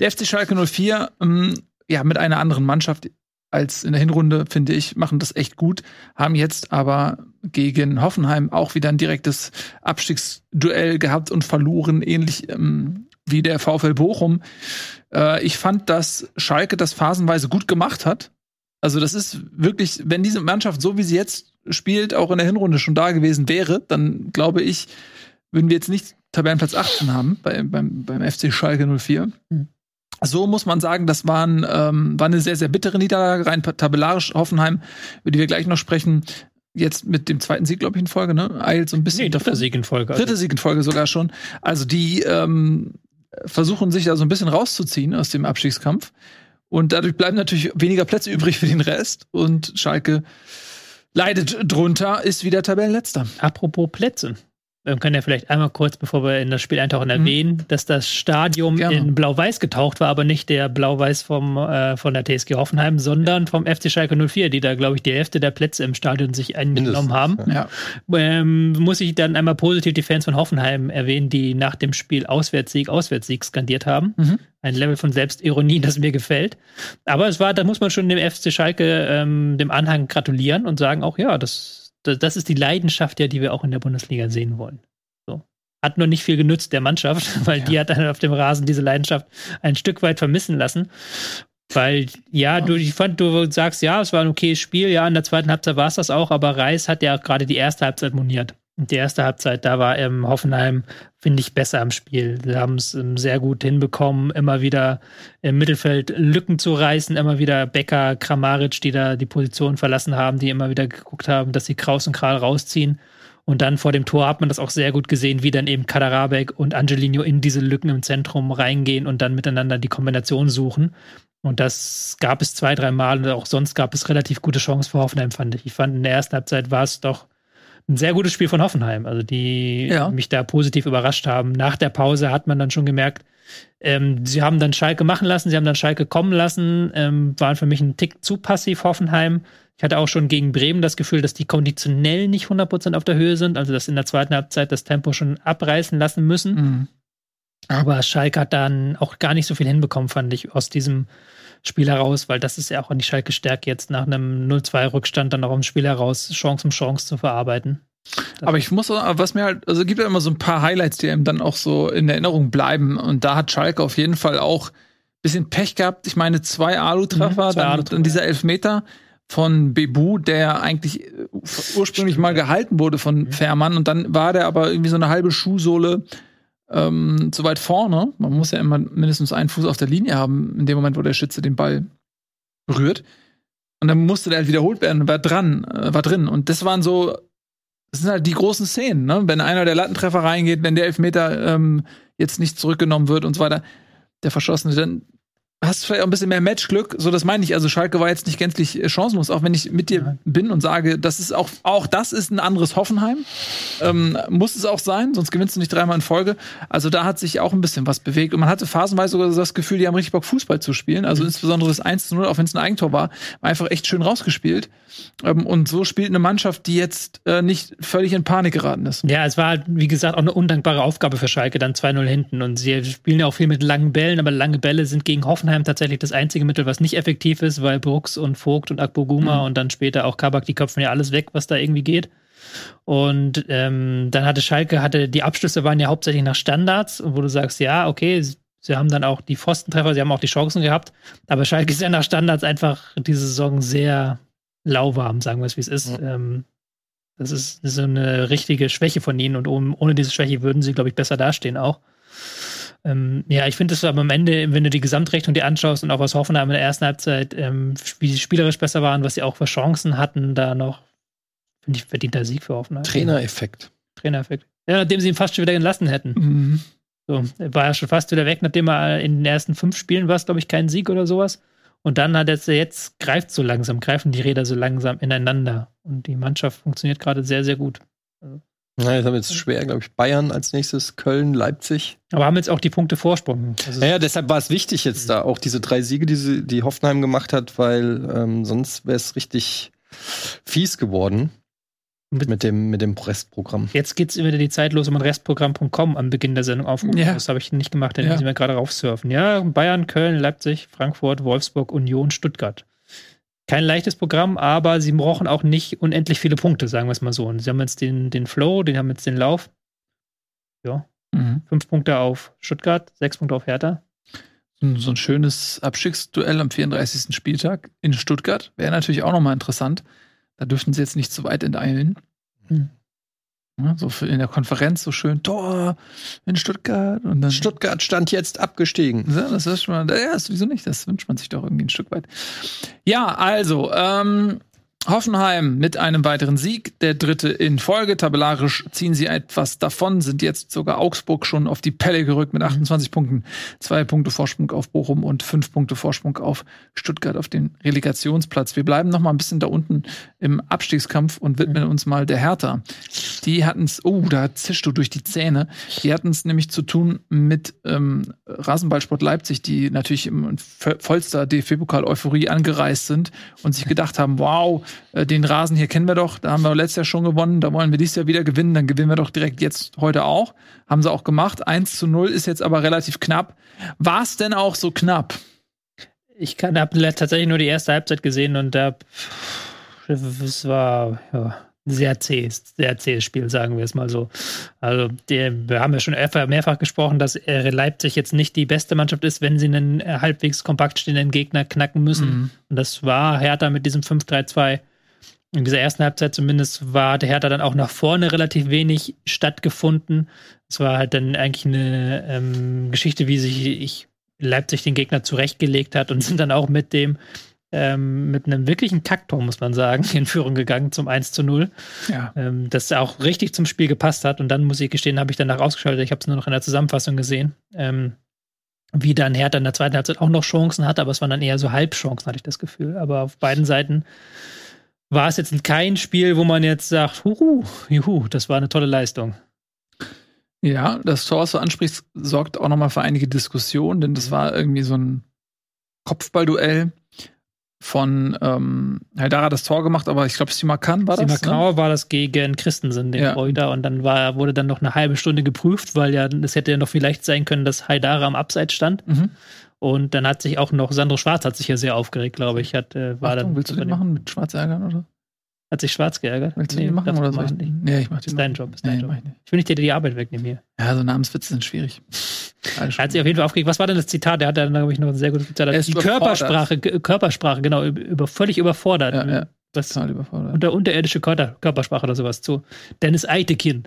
Der FC Schalke 04, ähm, ja, mit einer anderen Mannschaft als in der Hinrunde, finde ich, machen das echt gut, haben jetzt aber gegen Hoffenheim auch wieder ein direktes Abstiegsduell gehabt und verloren, ähnlich ähm, wie der VfL Bochum. Äh, ich fand, dass Schalke das phasenweise gut gemacht hat. Also das ist wirklich, wenn diese Mannschaft so wie sie jetzt spielt, auch in der Hinrunde schon da gewesen wäre, dann glaube ich, würden wir jetzt nicht Tabellenplatz 18 haben bei, beim, beim FC Schalke 04. Mhm. So muss man sagen, das waren, ähm, war eine sehr, sehr bittere Niederlage, rein tabellarisch Hoffenheim, über die wir gleich noch sprechen. Jetzt mit dem zweiten Sieg, glaube ich, in Folge, ne? Eilt so ein bisschen. Nee, dritter Sieg in Folge. Dritter Sieg in Folge sogar schon. Also die ähm, versuchen sich da so ein bisschen rauszuziehen aus dem Abstiegskampf. Und dadurch bleiben natürlich weniger Plätze übrig für den Rest. Und Schalke leidet drunter, ist wieder Tabellenletzter. Apropos Plätze. Wir können ja vielleicht einmal kurz, bevor wir in das Spiel eintauchen, mhm. erwähnen, dass das Stadion Gerne. in Blau-Weiß getaucht war, aber nicht der Blau-Weiß vom äh, von der TSG Hoffenheim, sondern vom FC Schalke 04, die da, glaube ich, die Hälfte der Plätze im Stadion sich eingenommen haben. Ja. Ähm, muss ich dann einmal positiv die Fans von Hoffenheim erwähnen, die nach dem Spiel Auswärtssieg, Auswärtssieg skandiert haben. Mhm. Ein Level von Selbstironie, das mir gefällt. Aber es war, da muss man schon dem FC Schalke, ähm, dem Anhang gratulieren und sagen auch, ja, das das ist die Leidenschaft ja, die wir auch in der Bundesliga sehen wollen. So. Hat nur nicht viel genützt der Mannschaft, weil ja. die hat dann auf dem Rasen diese Leidenschaft ein Stück weit vermissen lassen. Weil, ja, du, ich fand, du sagst, ja, es war ein okayes Spiel, ja, in der zweiten Halbzeit war es das auch, aber Reis hat ja gerade die erste Halbzeit moniert. Die erste Halbzeit, da war ähm, Hoffenheim, finde ich, besser am Spiel. Sie haben es ähm, sehr gut hinbekommen, immer wieder im Mittelfeld Lücken zu reißen, immer wieder Becker, Kramaric, die da die Position verlassen haben, die immer wieder geguckt haben, dass sie Kraus und Kral rausziehen. Und dann vor dem Tor hat man das auch sehr gut gesehen, wie dann eben Kaderabek und Angelino in diese Lücken im Zentrum reingehen und dann miteinander die Kombination suchen. Und das gab es zwei, drei Mal und auch sonst gab es relativ gute Chancen für Hoffenheim, fand ich. Ich fand in der ersten Halbzeit war es doch ein sehr gutes Spiel von Hoffenheim, also die ja. mich da positiv überrascht haben. Nach der Pause hat man dann schon gemerkt, ähm, sie haben dann Schalke machen lassen, sie haben dann Schalke kommen lassen, ähm, waren für mich ein Tick zu passiv Hoffenheim. Ich hatte auch schon gegen Bremen das Gefühl, dass die konditionell nicht 100% auf der Höhe sind, also dass in der zweiten Halbzeit das Tempo schon abreißen lassen müssen. Mhm. Aber Schalke hat dann auch gar nicht so viel hinbekommen, fand ich, aus diesem Spiel heraus, weil das ist ja auch an die Schalke Stärke, jetzt nach einem 0-2-Rückstand dann noch im Spiel heraus Chance um Chance zu verarbeiten. Aber ich muss, was mir halt, also gibt ja immer so ein paar Highlights, die einem dann auch so in Erinnerung bleiben. Und da hat Schalke auf jeden Fall auch ein bisschen Pech gehabt. Ich meine, zwei Alu-Treffer, mhm, dann, dann dieser Elfmeter von Bebu, der eigentlich äh, ursprünglich mal gehalten wurde von mhm. Fährmann. Und dann war der aber irgendwie so eine halbe Schuhsohle ähm, zu weit vorne. Man muss ja immer mindestens einen Fuß auf der Linie haben, in dem Moment, wo der Schütze den Ball berührt. Und dann musste der halt wiederholt werden, war dran, äh, war drin. Und das waren so, das sind halt die großen Szenen, ne? Wenn einer der Lattentreffer reingeht, wenn der Elfmeter ähm, jetzt nicht zurückgenommen wird und so weiter, der Verschossene, dann hast du vielleicht auch ein bisschen mehr Matchglück. So, das meine ich. Also Schalke war jetzt nicht gänzlich äh, chancenlos, auch wenn ich mit dir ja. bin und sage, das ist auch, auch das ist ein anderes Hoffenheim. Ähm, muss es auch sein, sonst gewinnst du nicht dreimal in Folge. Also da hat sich auch ein bisschen was bewegt. Und man hatte phasenweise sogar das Gefühl, die haben richtig Bock, Fußball zu spielen. Also mhm. insbesondere das 1 zu 0, auch wenn es ein Eigentor war, war einfach echt schön rausgespielt. Ähm, und so spielt eine Mannschaft, die jetzt äh, nicht völlig in Panik geraten ist. Ja, es war, wie gesagt, auch eine undankbare Aufgabe für Schalke, dann 2-0 hinten. Und sie spielen ja auch viel mit langen Bällen, aber lange Bälle sind gegen Hoffenheim tatsächlich das einzige Mittel, was nicht effektiv ist, weil Brooks und Vogt und Akboguma mhm. und dann später auch Kabak, die köpfen ja alles weg, was da irgendwie geht. Und ähm, dann hatte Schalke, hatte die Abschlüsse waren ja hauptsächlich nach Standards, wo du sagst, ja, okay, sie haben dann auch die Pfostentreffer, sie haben auch die Chancen gehabt, aber Schalke ist ja nach Standards einfach diese Saison sehr lauwarm, sagen wir es, wie es ist. Mhm. Ähm, das ist so eine richtige Schwäche von ihnen und ohne diese Schwäche würden sie, glaube ich, besser dastehen auch. Ähm, ja, ich finde es aber am Ende, wenn du die Gesamtrechnung dir anschaust und auch was Hoffenheim in der ersten Halbzeit, ähm, wie sie spielerisch besser waren, was sie auch für Chancen hatten, da noch, finde ich, verdient der Sieg für Hoffenheim. Trainereffekt. Trainereffekt. Ja, nachdem sie ihn fast schon wieder entlassen hätten. Mhm. So, er war ja schon fast wieder weg, nachdem er in den ersten fünf Spielen war, glaube ich, kein Sieg oder sowas. Und dann hat er jetzt greift so langsam, greifen die Räder so langsam ineinander. Und die Mannschaft funktioniert gerade sehr, sehr gut. Also, ja, jetzt haben wir jetzt schwer, glaube ich, Bayern als nächstes, Köln, Leipzig. Aber haben jetzt auch die Punkte Vorsprung. Also ja, ja, deshalb war es wichtig jetzt da auch diese drei Siege, die, sie, die Hoffenheim gemacht hat, weil ähm, sonst wäre es richtig fies geworden. Mit, mit, dem, mit dem Restprogramm. Jetzt geht es wieder die Zeit los, um ein Restprogramm.com am Beginn der Sendung aufrufen. Ja. Das habe ich nicht gemacht, denn ja. sie mir gerade raufsurfen. Ja, Bayern, Köln, Leipzig, Frankfurt, Wolfsburg, Union, Stuttgart kein leichtes Programm, aber sie brauchen auch nicht unendlich viele Punkte, sagen wir es mal so. Und sie haben jetzt den, den Flow, den haben jetzt den Lauf. Ja. Mhm. Fünf Punkte auf Stuttgart, sechs Punkte auf Hertha. So ein schönes Abstiegsduell am 34. Spieltag in Stuttgart wäre natürlich auch nochmal interessant. Da dürften sie jetzt nicht zu weit enteilen. Mhm. Ja, so in der Konferenz so schön Tor in Stuttgart und dann Stuttgart stand jetzt abgestiegen. Ja, das ist schon mal, ja, sowieso nicht. Das wünscht man sich doch irgendwie ein Stück weit. Ja, also ähm, Hoffenheim mit einem weiteren Sieg, der dritte in Folge. Tabellarisch ziehen sie etwas davon, sind jetzt sogar Augsburg schon auf die Pelle gerückt mit 28 mhm. Punkten. Zwei Punkte Vorsprung auf Bochum und fünf Punkte Vorsprung auf Stuttgart auf den Relegationsplatz. Wir bleiben noch mal ein bisschen da unten im Abstiegskampf und widmen uns mal der Hertha. Die hatten es, oh, da zischst du durch die Zähne. Die hatten es nämlich zu tun mit ähm, Rasenballsport Leipzig, die natürlich im vollster DFB-Pokal-Euphorie angereist sind und sich gedacht haben, wow, den Rasen hier kennen wir doch, da haben wir letztes Jahr schon gewonnen, da wollen wir dieses Jahr wieder gewinnen, dann gewinnen wir doch direkt jetzt heute auch. Haben sie auch gemacht. 1 zu 0 ist jetzt aber relativ knapp. War es denn auch so knapp? Ich habe tatsächlich nur die erste Halbzeit gesehen und da es war ja, sehr zähes, sehr zähes Spiel, sagen wir es mal so. Also die, wir haben ja schon mehrfach gesprochen, dass Leipzig jetzt nicht die beste Mannschaft ist, wenn sie einen halbwegs kompakt stehenden Gegner knacken müssen. Mhm. Und das war Hertha mit diesem 5-3-2. In dieser ersten Halbzeit zumindest war der Hertha dann auch nach vorne relativ wenig stattgefunden. Es war halt dann eigentlich eine ähm, Geschichte, wie sich ich Leipzig den Gegner zurechtgelegt hat und sind dann auch mit dem ähm, mit einem wirklichen Kacktor, muss man sagen, in Führung gegangen zum 1 zu 0. Ja. Ähm, das auch richtig zum Spiel gepasst hat. Und dann muss ich gestehen, habe ich danach ausgeschaltet. Ich habe es nur noch in der Zusammenfassung gesehen. Ähm, wie dann Hertha in der zweiten Halbzeit auch noch Chancen hatte, aber es waren dann eher so Halbchancen, hatte ich das Gefühl. Aber auf beiden Seiten war es jetzt kein Spiel, wo man jetzt sagt, huhu, juhu, das war eine tolle Leistung. Ja, das Tor, was du ansprichst, sorgt auch nochmal für einige Diskussionen, denn das war irgendwie so ein Kopfballduell von ähm, Haidara das Tor gemacht, aber ich glaube, Simakan war das. Simakan ne? war das gegen Christensen, den ja. Reuter, und dann war, wurde dann noch eine halbe Stunde geprüft, weil ja, es hätte ja noch vielleicht sein können, dass Haidara am Abseits stand. Mhm. Und dann hat sich auch noch Sandro Schwarz hat sich ja sehr aufgeregt, glaube ich. Hat, äh, war Achtung, dann, willst du den machen mit Schwarz ärgern, oder? Hat sich schwarz geärgert? Willst du nee, den machen oder so? Ich. Nee, ich mach den. Ist dein Job. Ist dein nee, Job. Ich, ich, will nicht dir die Arbeit wegnehmen hier. Ja, so Namenswitze sind schwierig. Er hat sich auf jeden Fall aufgeregt. Was war denn das Zitat? Der hat dann, glaube ich, noch ein sehr gutes Zitat. Die Körpersprache, Körpersprache, genau, über, völlig überfordert. Ja, ja. Das Total überfordert. Unter unterirdische Körpersprache oder sowas zu. Dennis Eitekin.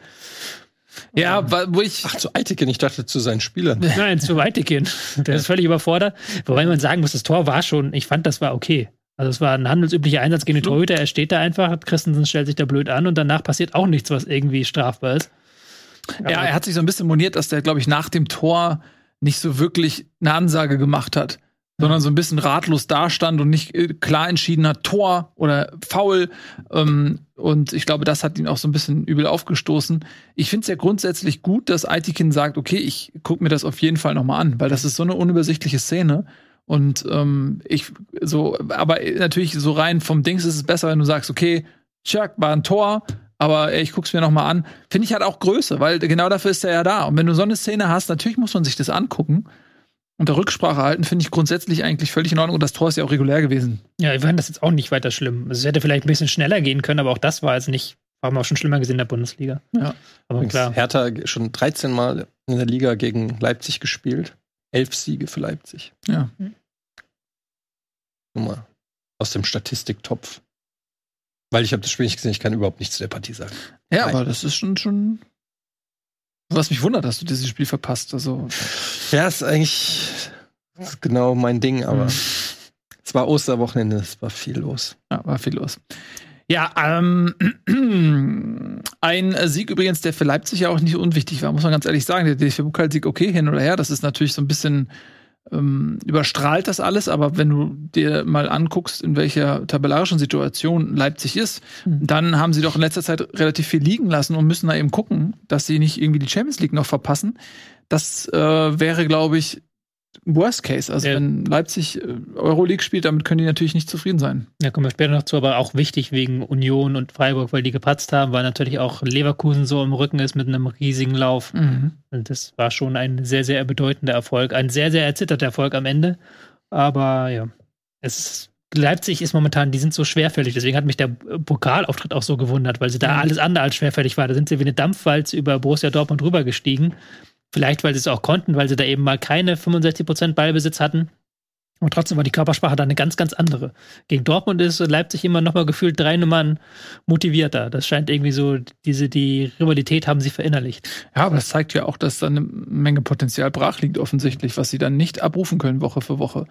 Ja, wo ich. Ach, zu Eitekin, ich dachte zu seinen Spielern. Nein, zu Eitekin. Der ist völlig überfordert. Wobei man sagen muss, das Tor war schon, ich fand, das war okay. Also es war ein handelsüblicher Einsatz gegen den Torhüter. Er steht da einfach, Christensen stellt sich da blöd an und danach passiert auch nichts, was irgendwie strafbar ist. Ja, er hat sich so ein bisschen moniert, dass der, glaube ich, nach dem Tor nicht so wirklich eine Ansage gemacht hat, sondern so ein bisschen ratlos dastand und nicht äh, klar entschieden hat, Tor oder Foul. Ähm, und ich glaube, das hat ihn auch so ein bisschen übel aufgestoßen. Ich finde es ja grundsätzlich gut, dass Aitikin sagt, okay, ich gucke mir das auf jeden Fall nochmal an, weil das ist so eine unübersichtliche Szene. Und ähm, ich so, aber natürlich so rein vom Dings ist es besser, wenn du sagst, okay, Chuck war ein Tor, aber ich guck's mir noch mal an. Finde ich halt auch Größe, weil genau dafür ist er ja da. Und wenn du so eine Szene hast, natürlich muss man sich das angucken. Und der Rücksprache halten finde ich grundsätzlich eigentlich völlig in Ordnung. Und das Tor ist ja auch regulär gewesen. Ja, ich fand das jetzt auch nicht weiter schlimm. Also, es hätte vielleicht ein bisschen schneller gehen können, aber auch das war jetzt nicht, haben wir auch schon schlimmer gesehen in der Bundesliga. Ja. Aber Übrigens klar. Hertha schon 13 Mal in der Liga gegen Leipzig gespielt. Elf Siege für Leipzig. Ja. Mhm. Nummer aus dem Statistiktopf. Weil ich habe das Spiel nicht gesehen, ich kann überhaupt nichts zu der Partie sagen. Ja, Nein. aber das ist schon, schon. Was mich wundert, dass du dieses Spiel verpasst. Also. Ja, ist eigentlich ist genau mein Ding, aber mhm. es war Osterwochenende, es war viel los. Ja, war viel los. Ja, ähm, ein Sieg übrigens, der für Leipzig ja auch nicht unwichtig war, muss man ganz ehrlich sagen. Der DFB-Pokalsieg, okay, hin oder her, das ist natürlich so ein bisschen ähm, überstrahlt das alles, aber wenn du dir mal anguckst, in welcher tabellarischen Situation Leipzig ist, mhm. dann haben sie doch in letzter Zeit relativ viel liegen lassen und müssen da eben gucken, dass sie nicht irgendwie die Champions League noch verpassen. Das äh, wäre, glaube ich, Worst Case. Also ja. wenn Leipzig äh, Euroleague spielt, damit können die natürlich nicht zufrieden sein. Ja, kommen wir später noch zu, aber auch wichtig wegen Union und Freiburg, weil die gepatzt haben, weil natürlich auch Leverkusen so im Rücken ist mit einem riesigen Lauf. Mhm. Und das war schon ein sehr, sehr bedeutender Erfolg. Ein sehr, sehr erzitterter Erfolg am Ende. Aber ja, es ist Leipzig ist momentan, die sind so schwerfällig. Deswegen hat mich der Pokalauftritt auch so gewundert, weil sie da mhm. alles andere als schwerfällig war. Da sind sie wie eine Dampfwalze über Borussia Dortmund rübergestiegen. Vielleicht, weil sie es auch konnten, weil sie da eben mal keine 65% Ballbesitz hatten. Und trotzdem war die Körpersprache da eine ganz, ganz andere. Gegen Dortmund ist Leipzig immer noch mal gefühlt drei Nummern motivierter. Das scheint irgendwie so, diese, die Rivalität haben sie verinnerlicht. Ja, aber das zeigt ja auch, dass da eine Menge Potenzial brach liegt, offensichtlich, was sie dann nicht abrufen können, Woche für Woche.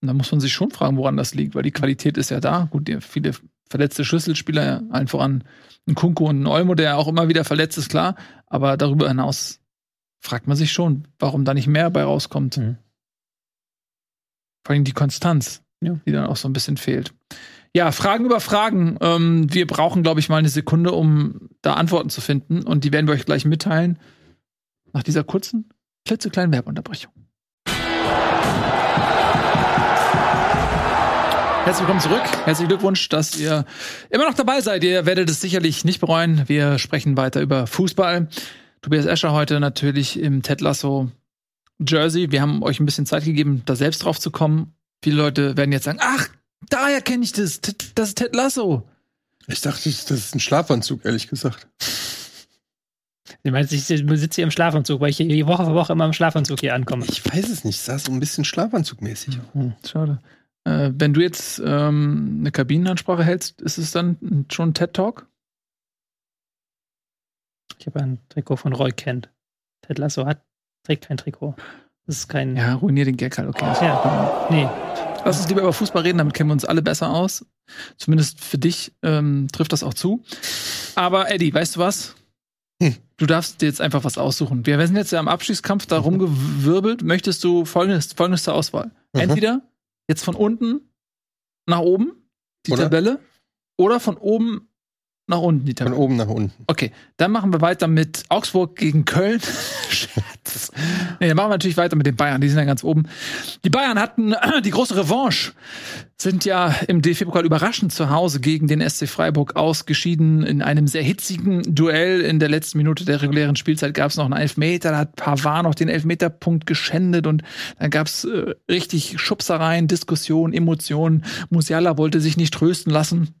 Und da muss man sich schon fragen, woran das liegt, weil die Qualität ist ja da. Gut, viele verletzte Schlüsselspieler, allen voran ein Kunko und ein Olmo, der auch immer wieder verletzt ist, klar. Aber darüber hinaus fragt man sich schon, warum da nicht mehr bei rauskommt. Mhm. Vor allem die Konstanz, ja. die dann auch so ein bisschen fehlt. Ja, Fragen über Fragen. Ähm, wir brauchen, glaube ich, mal eine Sekunde, um da Antworten zu finden. Und die werden wir euch gleich mitteilen. Nach dieser kurzen, klitzekleinen Werbeunterbrechung. Herzlich willkommen zurück. Herzlichen Glückwunsch, dass ihr immer noch dabei seid. Ihr werdet es sicherlich nicht bereuen. Wir sprechen weiter über Fußball. Tobias Escher heute natürlich im Ted Lasso Jersey. Wir haben euch ein bisschen Zeit gegeben, da selbst drauf zu kommen. Viele Leute werden jetzt sagen, ach, daher kenne ich das. Das ist Ted Lasso. Ich dachte, das ist ein Schlafanzug, ehrlich gesagt. Du meinst, ich sitze hier im Schlafanzug, weil ich hier Woche für Woche immer im Schlafanzug hier ankomme. Ich weiß es nicht, sah so ein bisschen Schlafanzugmäßig aus. Hm, schade. Äh, wenn du jetzt ähm, eine Kabinenansprache hältst, ist es dann schon ein TED-Talk? Ich habe ein Trikot von Roy Kent. Ted Lasso hat, trägt kein Trikot. Das ist kein. Ja, ruinier den Gag halt, okay. Ja, nee. Lass uns lieber über Fußball reden, damit kennen wir uns alle besser aus. Zumindest für dich ähm, trifft das auch zu. Aber Eddie, weißt du was? Hm. Du darfst dir jetzt einfach was aussuchen. Wir sind jetzt ja im Abstiegskampf da rumgewirbelt. Möchtest du folgendes, folgendes zur Auswahl? Mhm. Entweder jetzt von unten nach oben die Oder? Tabelle oder von oben nach unten die Tabelle? Von oben nach unten. Okay, dann machen wir weiter mit Augsburg gegen Köln. nee, dann machen wir natürlich weiter mit den Bayern, die sind ja ganz oben. Die Bayern hatten die große Revanche, sind ja im DFB-Pokal überraschend zu Hause gegen den SC Freiburg ausgeschieden. In einem sehr hitzigen Duell in der letzten Minute der regulären Spielzeit gab es noch einen Elfmeter, da hat Pavard noch den Elfmeterpunkt geschändet und dann gab es äh, richtig Schubsereien, Diskussionen, Emotionen. Musiala wollte sich nicht trösten lassen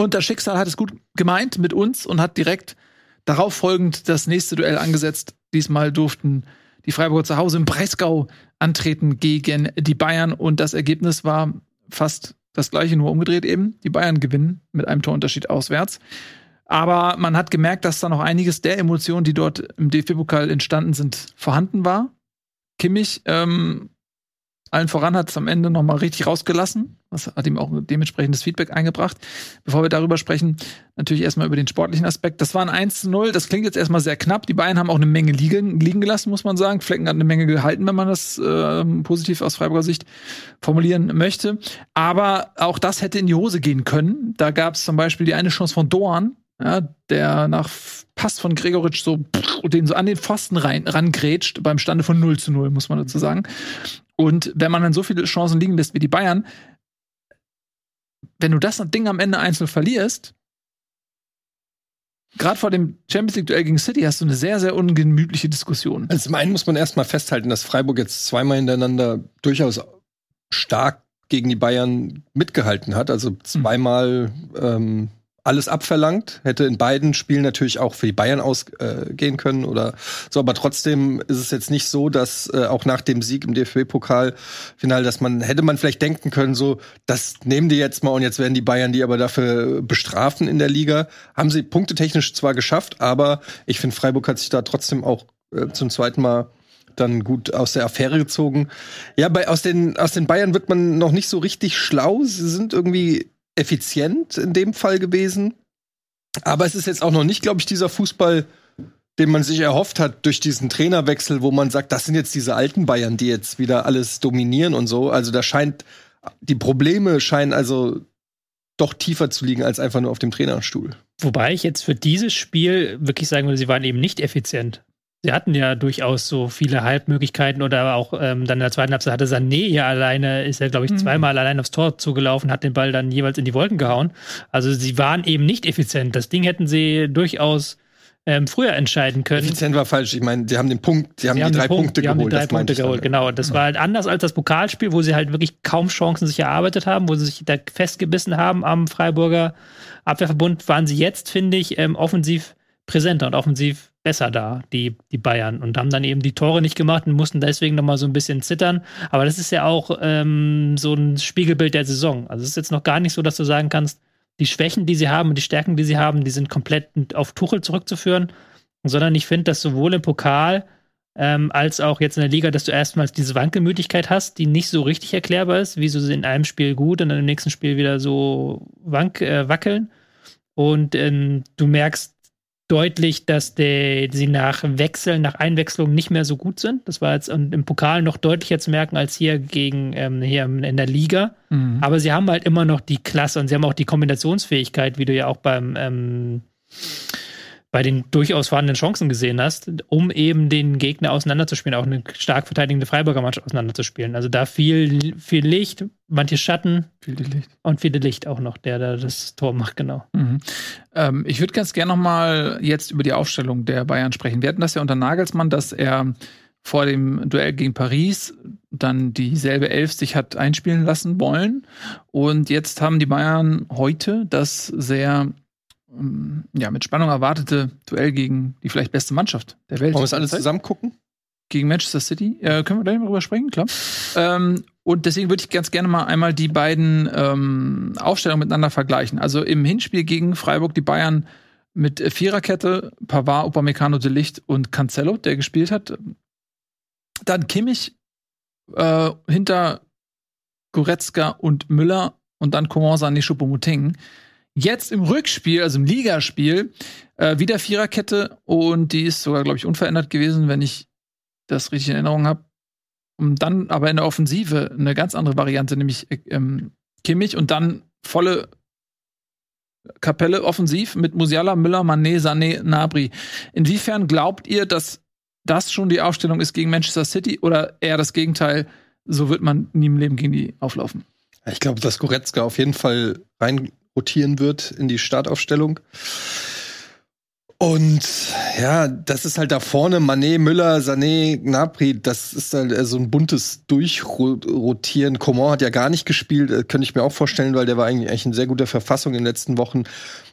und das Schicksal hat es gut gemeint mit uns und hat direkt darauf folgend das nächste Duell angesetzt. Diesmal durften die Freiburger zu Hause im Breisgau antreten gegen die Bayern und das Ergebnis war fast das gleiche, nur umgedreht eben. Die Bayern gewinnen mit einem Torunterschied auswärts. Aber man hat gemerkt, dass da noch einiges der Emotionen, die dort im DFB-Pokal entstanden sind, vorhanden war. Kimmich ähm, allen voran hat es am Ende nochmal richtig rausgelassen. Das hat ihm auch dementsprechendes Feedback eingebracht. Bevor wir darüber sprechen, natürlich erstmal über den sportlichen Aspekt. Das war ein 1 zu 0. Das klingt jetzt erstmal sehr knapp. Die Bayern haben auch eine Menge liegen, liegen gelassen, muss man sagen. Flecken hat eine Menge gehalten, wenn man das äh, positiv aus Freiburger Sicht formulieren möchte. Aber auch das hätte in die Hose gehen können. Da gab es zum Beispiel die eine Chance von Doan, ja, der nach Pass von Gregoritsch so den so an den Pfosten rein rangrätscht beim Stande von 0 zu 0, muss man dazu sagen. Und wenn man dann so viele Chancen liegen lässt wie die Bayern, wenn du das Ding am Ende einzeln verlierst, gerade vor dem Champions League-Duell gegen City hast du eine sehr, sehr ungemütliche Diskussion. Also zum einen muss man erstmal festhalten, dass Freiburg jetzt zweimal hintereinander durchaus stark gegen die Bayern mitgehalten hat. Also zweimal ähm, alles abverlangt. Hätte in beiden Spielen natürlich auch für die Bayern ausgehen äh, können oder so, aber trotzdem ist es jetzt nicht so, dass äh, auch nach dem Sieg im DFB-Pokalfinale, dass man hätte man vielleicht denken können, so das nehmen die jetzt mal und jetzt werden die Bayern die aber dafür bestrafen in der Liga. Haben sie punktetechnisch zwar geschafft, aber ich finde Freiburg hat sich da trotzdem auch äh, zum zweiten Mal dann gut aus der Affäre gezogen. Ja, bei aus den aus den Bayern wird man noch nicht so richtig schlau. Sie sind irgendwie effizient in dem Fall gewesen. Aber es ist jetzt auch noch nicht, glaube ich, dieser Fußball, den man sich erhofft hat durch diesen Trainerwechsel, wo man sagt, das sind jetzt diese alten Bayern, die jetzt wieder alles dominieren und so. Also da scheint, die Probleme scheinen also doch tiefer zu liegen als einfach nur auf dem Trainerstuhl. Wobei ich jetzt für dieses Spiel wirklich sagen würde, sie waren eben nicht effizient. Sie hatten ja durchaus so viele Halbmöglichkeiten oder auch ähm, dann in der zweiten Halbzeit hatte Sané ja alleine, ist ja glaube ich mhm. zweimal allein aufs Tor zugelaufen, hat den Ball dann jeweils in die Wolken gehauen. Also sie waren eben nicht effizient. Das Ding hätten sie durchaus ähm, früher entscheiden können. Effizient war falsch. Ich meine, die haben den Punkt, die haben sie die drei Punkt, Punkte die geholt. Haben die drei Punkte geholt, genau. Das ja. war halt anders als das Pokalspiel, wo sie halt wirklich kaum Chancen sich erarbeitet haben, wo sie sich da festgebissen haben am Freiburger Abwehrverbund. Waren sie jetzt, finde ich, ähm, offensiv präsenter und offensiv besser da, die, die Bayern. Und haben dann eben die Tore nicht gemacht und mussten deswegen nochmal so ein bisschen zittern. Aber das ist ja auch ähm, so ein Spiegelbild der Saison. Also es ist jetzt noch gar nicht so, dass du sagen kannst, die Schwächen, die sie haben und die Stärken, die sie haben, die sind komplett auf Tuchel zurückzuführen. Sondern ich finde, dass sowohl im Pokal ähm, als auch jetzt in der Liga, dass du erstmals diese Wankelmütigkeit hast, die nicht so richtig erklärbar ist, wieso sie in einem Spiel gut und dann im nächsten Spiel wieder so wank, äh, wackeln. Und ähm, du merkst, deutlich, dass die, sie nach Wechseln, nach Einwechslung nicht mehr so gut sind. Das war jetzt im Pokal noch deutlicher zu merken als hier gegen ähm, hier in der Liga. Mhm. Aber sie haben halt immer noch die Klasse und sie haben auch die Kombinationsfähigkeit, wie du ja auch beim ähm, bei den durchaus vorhandenen Chancen gesehen hast, um eben den Gegner auseinanderzuspielen, auch eine stark verteidigende Freiburger Mannschaft auseinanderzuspielen. Also da viel, viel Licht, manche Schatten viel Licht. und viel Licht auch noch, der da das Tor macht, genau. Mhm. Ähm, ich würde ganz gerne noch mal jetzt über die Aufstellung der Bayern sprechen. Wir hatten das ja unter Nagelsmann, dass er vor dem Duell gegen Paris dann dieselbe Elf sich hat einspielen lassen wollen. Und jetzt haben die Bayern heute das sehr ja, mit Spannung erwartete Duell gegen die vielleicht beste Mannschaft der Welt. Wollen wir es alles zusammen gucken? Gegen Manchester City. Äh, können wir gleich mal drüber sprechen, klar. Ähm, und deswegen würde ich ganz gerne mal einmal die beiden ähm, Aufstellungen miteinander vergleichen. Also im Hinspiel gegen Freiburg die Bayern mit Viererkette, Pavard, Upamecano, De Licht und Cancelo, der gespielt hat. Dann Kimmich äh, hinter Goretzka und Müller und dann Coman, Sané, Choupo-Moting. Jetzt im Rückspiel, also im Ligaspiel, äh, wieder Viererkette und die ist sogar, glaube ich, unverändert gewesen, wenn ich das richtig in Erinnerung habe. Und dann aber in der Offensive eine ganz andere Variante, nämlich äh, ähm, Kimmich und dann volle Kapelle offensiv mit Musiala, Müller, Mané, Sané, Nabri. Inwiefern glaubt ihr, dass das schon die Aufstellung ist gegen Manchester City oder eher das Gegenteil? So wird man nie im Leben gegen die auflaufen. Ich glaube, dass Goretzka auf jeden Fall rein rotieren wird in die Startaufstellung. Und ja, das ist halt da vorne Mané, Müller, Sané, Gnabry, das ist halt so ein buntes Durchrotieren. Coman hat ja gar nicht gespielt, äh, könnte ich mir auch vorstellen, weil der war eigentlich in sehr guter Verfassung in den letzten Wochen,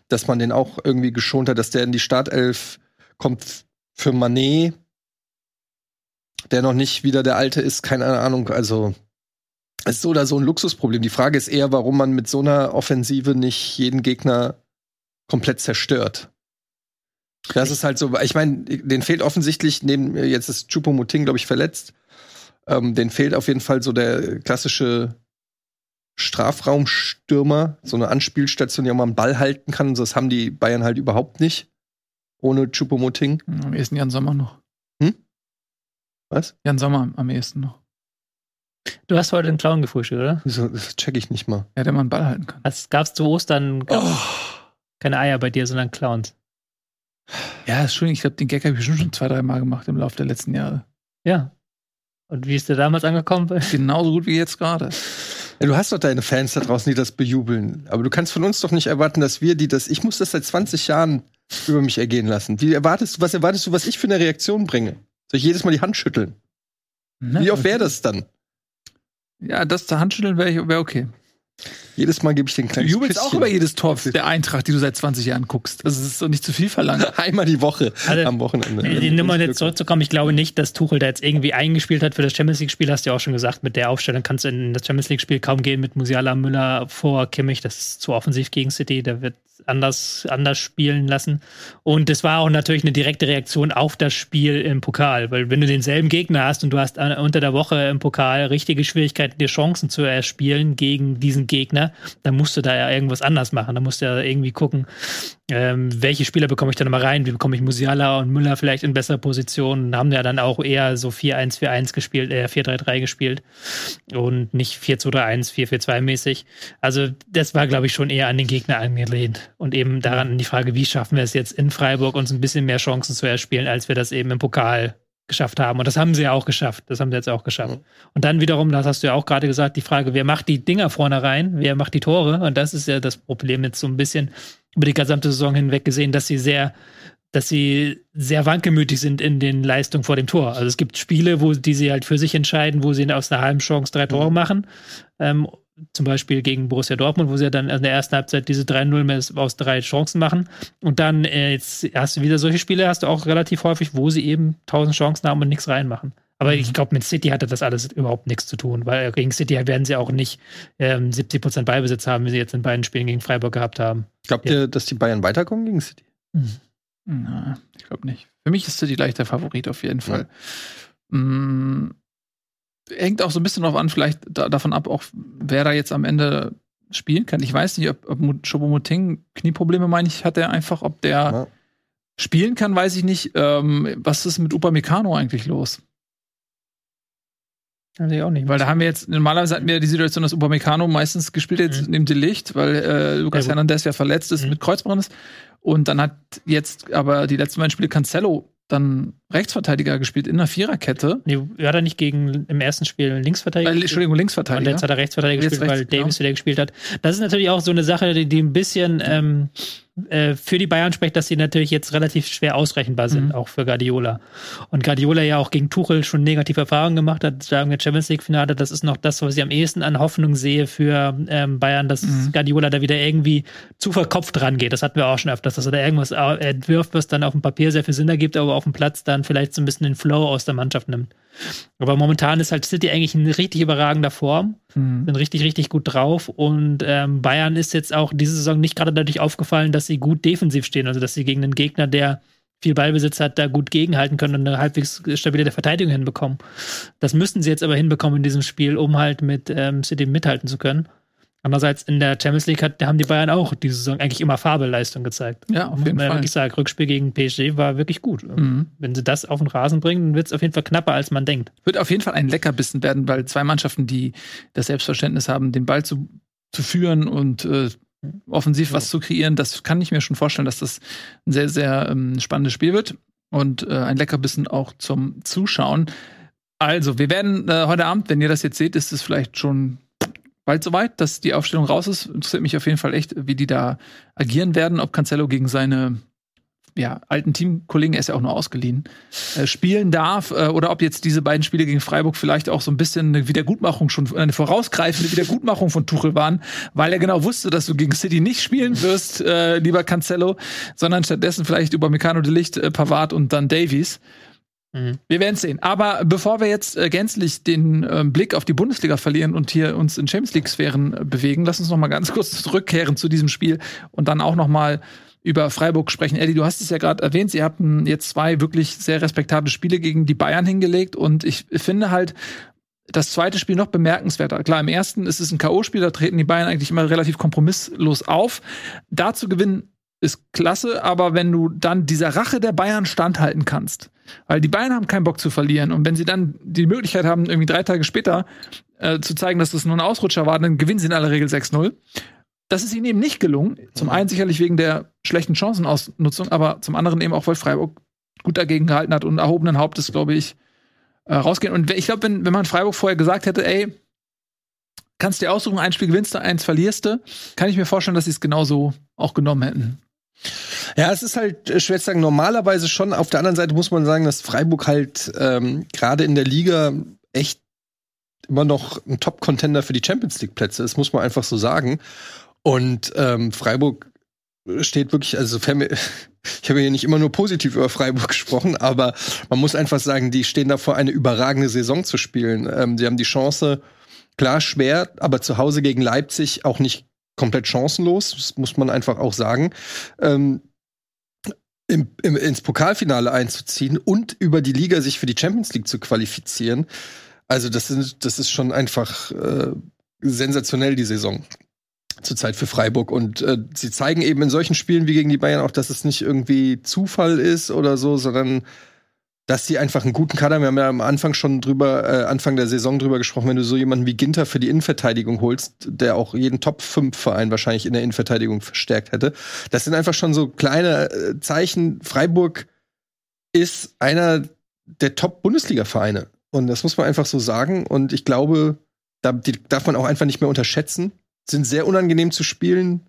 dass man den auch irgendwie geschont hat, dass der in die Startelf kommt für Mané, der noch nicht wieder der alte ist, keine Ahnung, also ist so oder so ein Luxusproblem. Die Frage ist eher, warum man mit so einer Offensive nicht jeden Gegner komplett zerstört. Das ist halt so, ich meine, den fehlt offensichtlich, neben jetzt ist Chupomoting, glaube ich, verletzt. Ähm, den fehlt auf jeden Fall so der klassische Strafraumstürmer, so eine Anspielstation, die auch mal einen Ball halten kann. Das haben die Bayern halt überhaupt nicht. Ohne Chupomoting. Am ehesten Jan Sommer noch. Hm? Was? Jan Sommer am ehesten noch. Du hast heute einen Clown gefrühstückt, oder? Wieso? Das check ich nicht mal. Ja, der mal einen Ball halten kann. Es gab's zu Ostern oh. keine Eier bei dir, sondern Clowns. Ja, ist schön. Ich glaube, den Gag habe ich schon, schon zwei, drei Mal gemacht im Laufe der letzten Jahre. Ja. Und wie ist der damals angekommen? Genauso gut wie jetzt gerade. Ja, du hast doch deine Fans da draußen, die das bejubeln. Aber du kannst von uns doch nicht erwarten, dass wir die das. Ich muss das seit 20 Jahren über mich ergehen lassen. Wie erwartest du, was erwartest du, was ich für eine Reaktion bringe? Soll ich jedes Mal die Hand schütteln? Na, wie oft wäre das dann? Ja, das zur Handschütteln wäre wär okay. Jedes Mal gebe ich den kleinen Du jubelst auch über jedes Tor der Eintracht, die du seit 20 Jahren guckst. Das ist doch nicht zu viel verlangt. Einmal die Woche also, am Wochenende. Die Nummer jetzt zurückzukommen, ich glaube nicht, dass Tuchel da jetzt irgendwie eingespielt hat für das Champions League-Spiel. Hast du ja auch schon gesagt, mit der Aufstellung kannst du in das Champions League-Spiel kaum gehen mit Musiala, Müller vor Kimmich. Das ist zu offensiv gegen City. Da wird anders, anders spielen lassen. Und es war auch natürlich eine direkte Reaktion auf das Spiel im Pokal, weil wenn du denselben Gegner hast und du hast unter der Woche im Pokal richtige Schwierigkeiten, dir Chancen zu erspielen gegen diesen Gegner, dann musst du da ja irgendwas anders machen. Da musst du ja irgendwie gucken, ähm, welche Spieler bekomme ich dann mal rein? Wie bekomme ich Musiala und Müller vielleicht in bessere Positionen? Haben ja dann auch eher so 4-1-4-1 gespielt, äh, 4-3-3 gespielt und nicht 4-2-3-1, 4-4-2 mäßig. Also das war, glaube ich, schon eher an den Gegner angelehnt und eben daran an die Frage, wie schaffen wir es jetzt in Freiburg, uns ein bisschen mehr Chancen zu erspielen, als wir das eben im Pokal geschafft haben. Und das haben sie ja auch geschafft. Das haben sie jetzt auch geschafft. Mhm. Und dann wiederum, das hast du ja auch gerade gesagt, die Frage, wer macht die Dinger vorne rein? Wer macht die Tore? Und das ist ja das Problem jetzt so ein bisschen über die gesamte Saison hinweg gesehen, dass sie sehr, dass sie sehr wankelmütig sind in den Leistungen vor dem Tor. Also es gibt Spiele, wo die sie halt für sich entscheiden, wo sie aus einer halben Chance drei Tore mhm. machen. Ähm, zum Beispiel gegen Borussia Dortmund, wo sie dann in der ersten Halbzeit diese 3-0 aus drei Chancen machen. Und dann äh, jetzt hast du wieder solche Spiele, hast du auch relativ häufig, wo sie eben tausend Chancen haben und nichts reinmachen. Aber mhm. ich glaube, mit City hatte das alles überhaupt nichts zu tun, weil gegen City werden sie auch nicht ähm, 70 Prozent Beibesitz haben, wie sie jetzt in beiden Spielen gegen Freiburg gehabt haben. Glaubt ja. ihr, dass die Bayern weiterkommen gegen City? Mhm. Na, ich glaube nicht. Für mich ist City gleich der Favorit auf jeden Fall. Ja. Mhm hängt auch so ein bisschen drauf an, vielleicht da, davon ab, auch wer da jetzt am Ende spielen kann. Ich weiß nicht, ob, ob Chobomoting Knieprobleme, meine ich, hat er einfach, ob der ja. spielen kann, weiß ich nicht. Ähm, was ist mit Upamecano eigentlich los? Weiß ich auch nicht. Weil da haben wir jetzt, normalerweise hatten wir die Situation, dass Upamecano meistens gespielt hat, mhm. neben Delicht, weil äh, Lukas ja, Hernandez ja verletzt ist, mhm. mit Kreuzband ist. Und dann hat jetzt aber die letzten beiden Spiele Cancelo dann Rechtsverteidiger gespielt in der Viererkette. Nee, hat er nicht gegen im ersten Spiel Linksverteidiger? Äh, Entschuldigung, Linksverteidiger. Und jetzt hat er Rechtsverteidiger gespielt, rechts, weil Davis genau. wieder gespielt hat. Das ist natürlich auch so eine Sache, die, die ein bisschen ähm, äh, für die Bayern spricht, dass sie natürlich jetzt relativ schwer ausrechenbar sind, mhm. auch für Guardiola. Und Guardiola ja auch gegen Tuchel schon negative Erfahrungen gemacht hat, sagen wir Champions League Finale, das ist noch das, was ich am ehesten an Hoffnung sehe für ähm, Bayern, dass mhm. Guardiola da wieder irgendwie zu verkopft rangeht. Das hatten wir auch schon öfters, dass er da irgendwas entwirft, was dann auf dem Papier sehr viel Sinn ergibt, aber auf dem Platz dann vielleicht so ein bisschen den Flow aus der Mannschaft nimmt. Aber momentan ist halt City eigentlich in richtig überragender Form, mhm. sind richtig, richtig gut drauf und ähm, Bayern ist jetzt auch diese Saison nicht gerade dadurch aufgefallen, dass sie gut defensiv stehen, also dass sie gegen einen Gegner, der viel Ballbesitz hat, da gut gegenhalten können und eine halbwegs stabile Verteidigung hinbekommen. Das müssten sie jetzt aber hinbekommen in diesem Spiel, um halt mit ähm, City mithalten zu können. Andererseits in der Champions League hat, haben die Bayern auch diese Saison eigentlich immer Fabelleistung gezeigt. Ja, auf jeden Fall. Wirklich sagen, Rückspiel gegen PSG war wirklich gut. Mhm. Wenn sie das auf den Rasen bringen, dann wird es auf jeden Fall knapper, als man denkt. Wird auf jeden Fall ein Leckerbissen werden, weil zwei Mannschaften, die das Selbstverständnis haben, den Ball zu, zu führen und äh, offensiv ja. was zu kreieren. Das kann ich mir schon vorstellen, dass das ein sehr, sehr ähm, spannendes Spiel wird und äh, ein Leckerbissen auch zum Zuschauen. Also, wir werden äh, heute Abend, wenn ihr das jetzt seht, ist es vielleicht schon bald soweit, dass die Aufstellung raus ist. Interessiert mich auf jeden Fall echt, wie die da agieren werden, ob Cancelo gegen seine ja, alten Teamkollegen, er ist ja auch nur ausgeliehen, äh, spielen darf äh, oder ob jetzt diese beiden Spiele gegen Freiburg vielleicht auch so ein bisschen eine Wiedergutmachung schon, eine vorausgreifende Wiedergutmachung von Tuchel waren, weil er genau wusste, dass du gegen City nicht spielen wirst, äh, lieber Cancelo, sondern stattdessen vielleicht über Meccano de Licht, äh, Pavard und dann Davies. Mhm. Wir werden sehen. Aber bevor wir jetzt äh, gänzlich den äh, Blick auf die Bundesliga verlieren und hier uns in Champions League Sphären äh, bewegen, lass uns noch mal ganz kurz zurückkehren zu diesem Spiel und dann auch noch mal über Freiburg sprechen. Eddie, du hast es ja gerade erwähnt, sie hatten jetzt zwei wirklich sehr respektable Spiele gegen die Bayern hingelegt und ich finde halt, das zweite Spiel noch bemerkenswerter. Klar, im ersten ist es ein K.O.-Spiel, da treten die Bayern eigentlich immer relativ kompromisslos auf. Da zu gewinnen ist klasse, aber wenn du dann dieser Rache der Bayern standhalten kannst, weil die Bayern haben keinen Bock zu verlieren und wenn sie dann die Möglichkeit haben, irgendwie drei Tage später äh, zu zeigen, dass das nur ein Ausrutscher war, dann gewinnen sie in aller Regel 6-0. Das ist ihnen eben nicht gelungen. Zum einen sicherlich wegen der schlechten Chancenausnutzung, aber zum anderen eben auch, weil Freiburg gut dagegen gehalten hat und erhobenen Hauptes, glaube ich, äh, rausgehen. Und ich glaube, wenn, wenn man Freiburg vorher gesagt hätte, ey, kannst dir aussuchen, ein Spiel gewinnst du, eins verlierst du, kann ich mir vorstellen, dass sie es genauso auch genommen hätten. Ja, es ist halt äh, schwer zu sagen. Normalerweise schon. Auf der anderen Seite muss man sagen, dass Freiburg halt ähm, gerade in der Liga echt immer noch ein Top-Contender für die Champions League-Plätze ist, muss man einfach so sagen. Und ähm, Freiburg steht wirklich, also ich habe hier nicht immer nur positiv über Freiburg gesprochen, aber man muss einfach sagen, die stehen davor, eine überragende Saison zu spielen. Ähm, sie haben die Chance, klar schwer, aber zu Hause gegen Leipzig auch nicht komplett chancenlos, das muss man einfach auch sagen. Ähm, im, im, ins Pokalfinale einzuziehen und über die Liga sich für die Champions League zu qualifizieren. Also das, sind, das ist schon einfach äh, sensationell, die Saison zurzeit für Freiburg. Und äh, sie zeigen eben in solchen Spielen wie gegen die Bayern auch, dass es nicht irgendwie Zufall ist oder so, sondern dass sie einfach einen guten Kader. Wir haben ja am Anfang schon drüber, äh, Anfang der Saison drüber gesprochen, wenn du so jemanden wie Ginter für die Innenverteidigung holst, der auch jeden Top-5-Verein wahrscheinlich in der Innenverteidigung verstärkt hätte. Das sind einfach schon so kleine äh, Zeichen. Freiburg ist einer der Top-Bundesliga-Vereine. Und das muss man einfach so sagen. Und ich glaube, da, die darf man auch einfach nicht mehr unterschätzen sind sehr unangenehm zu spielen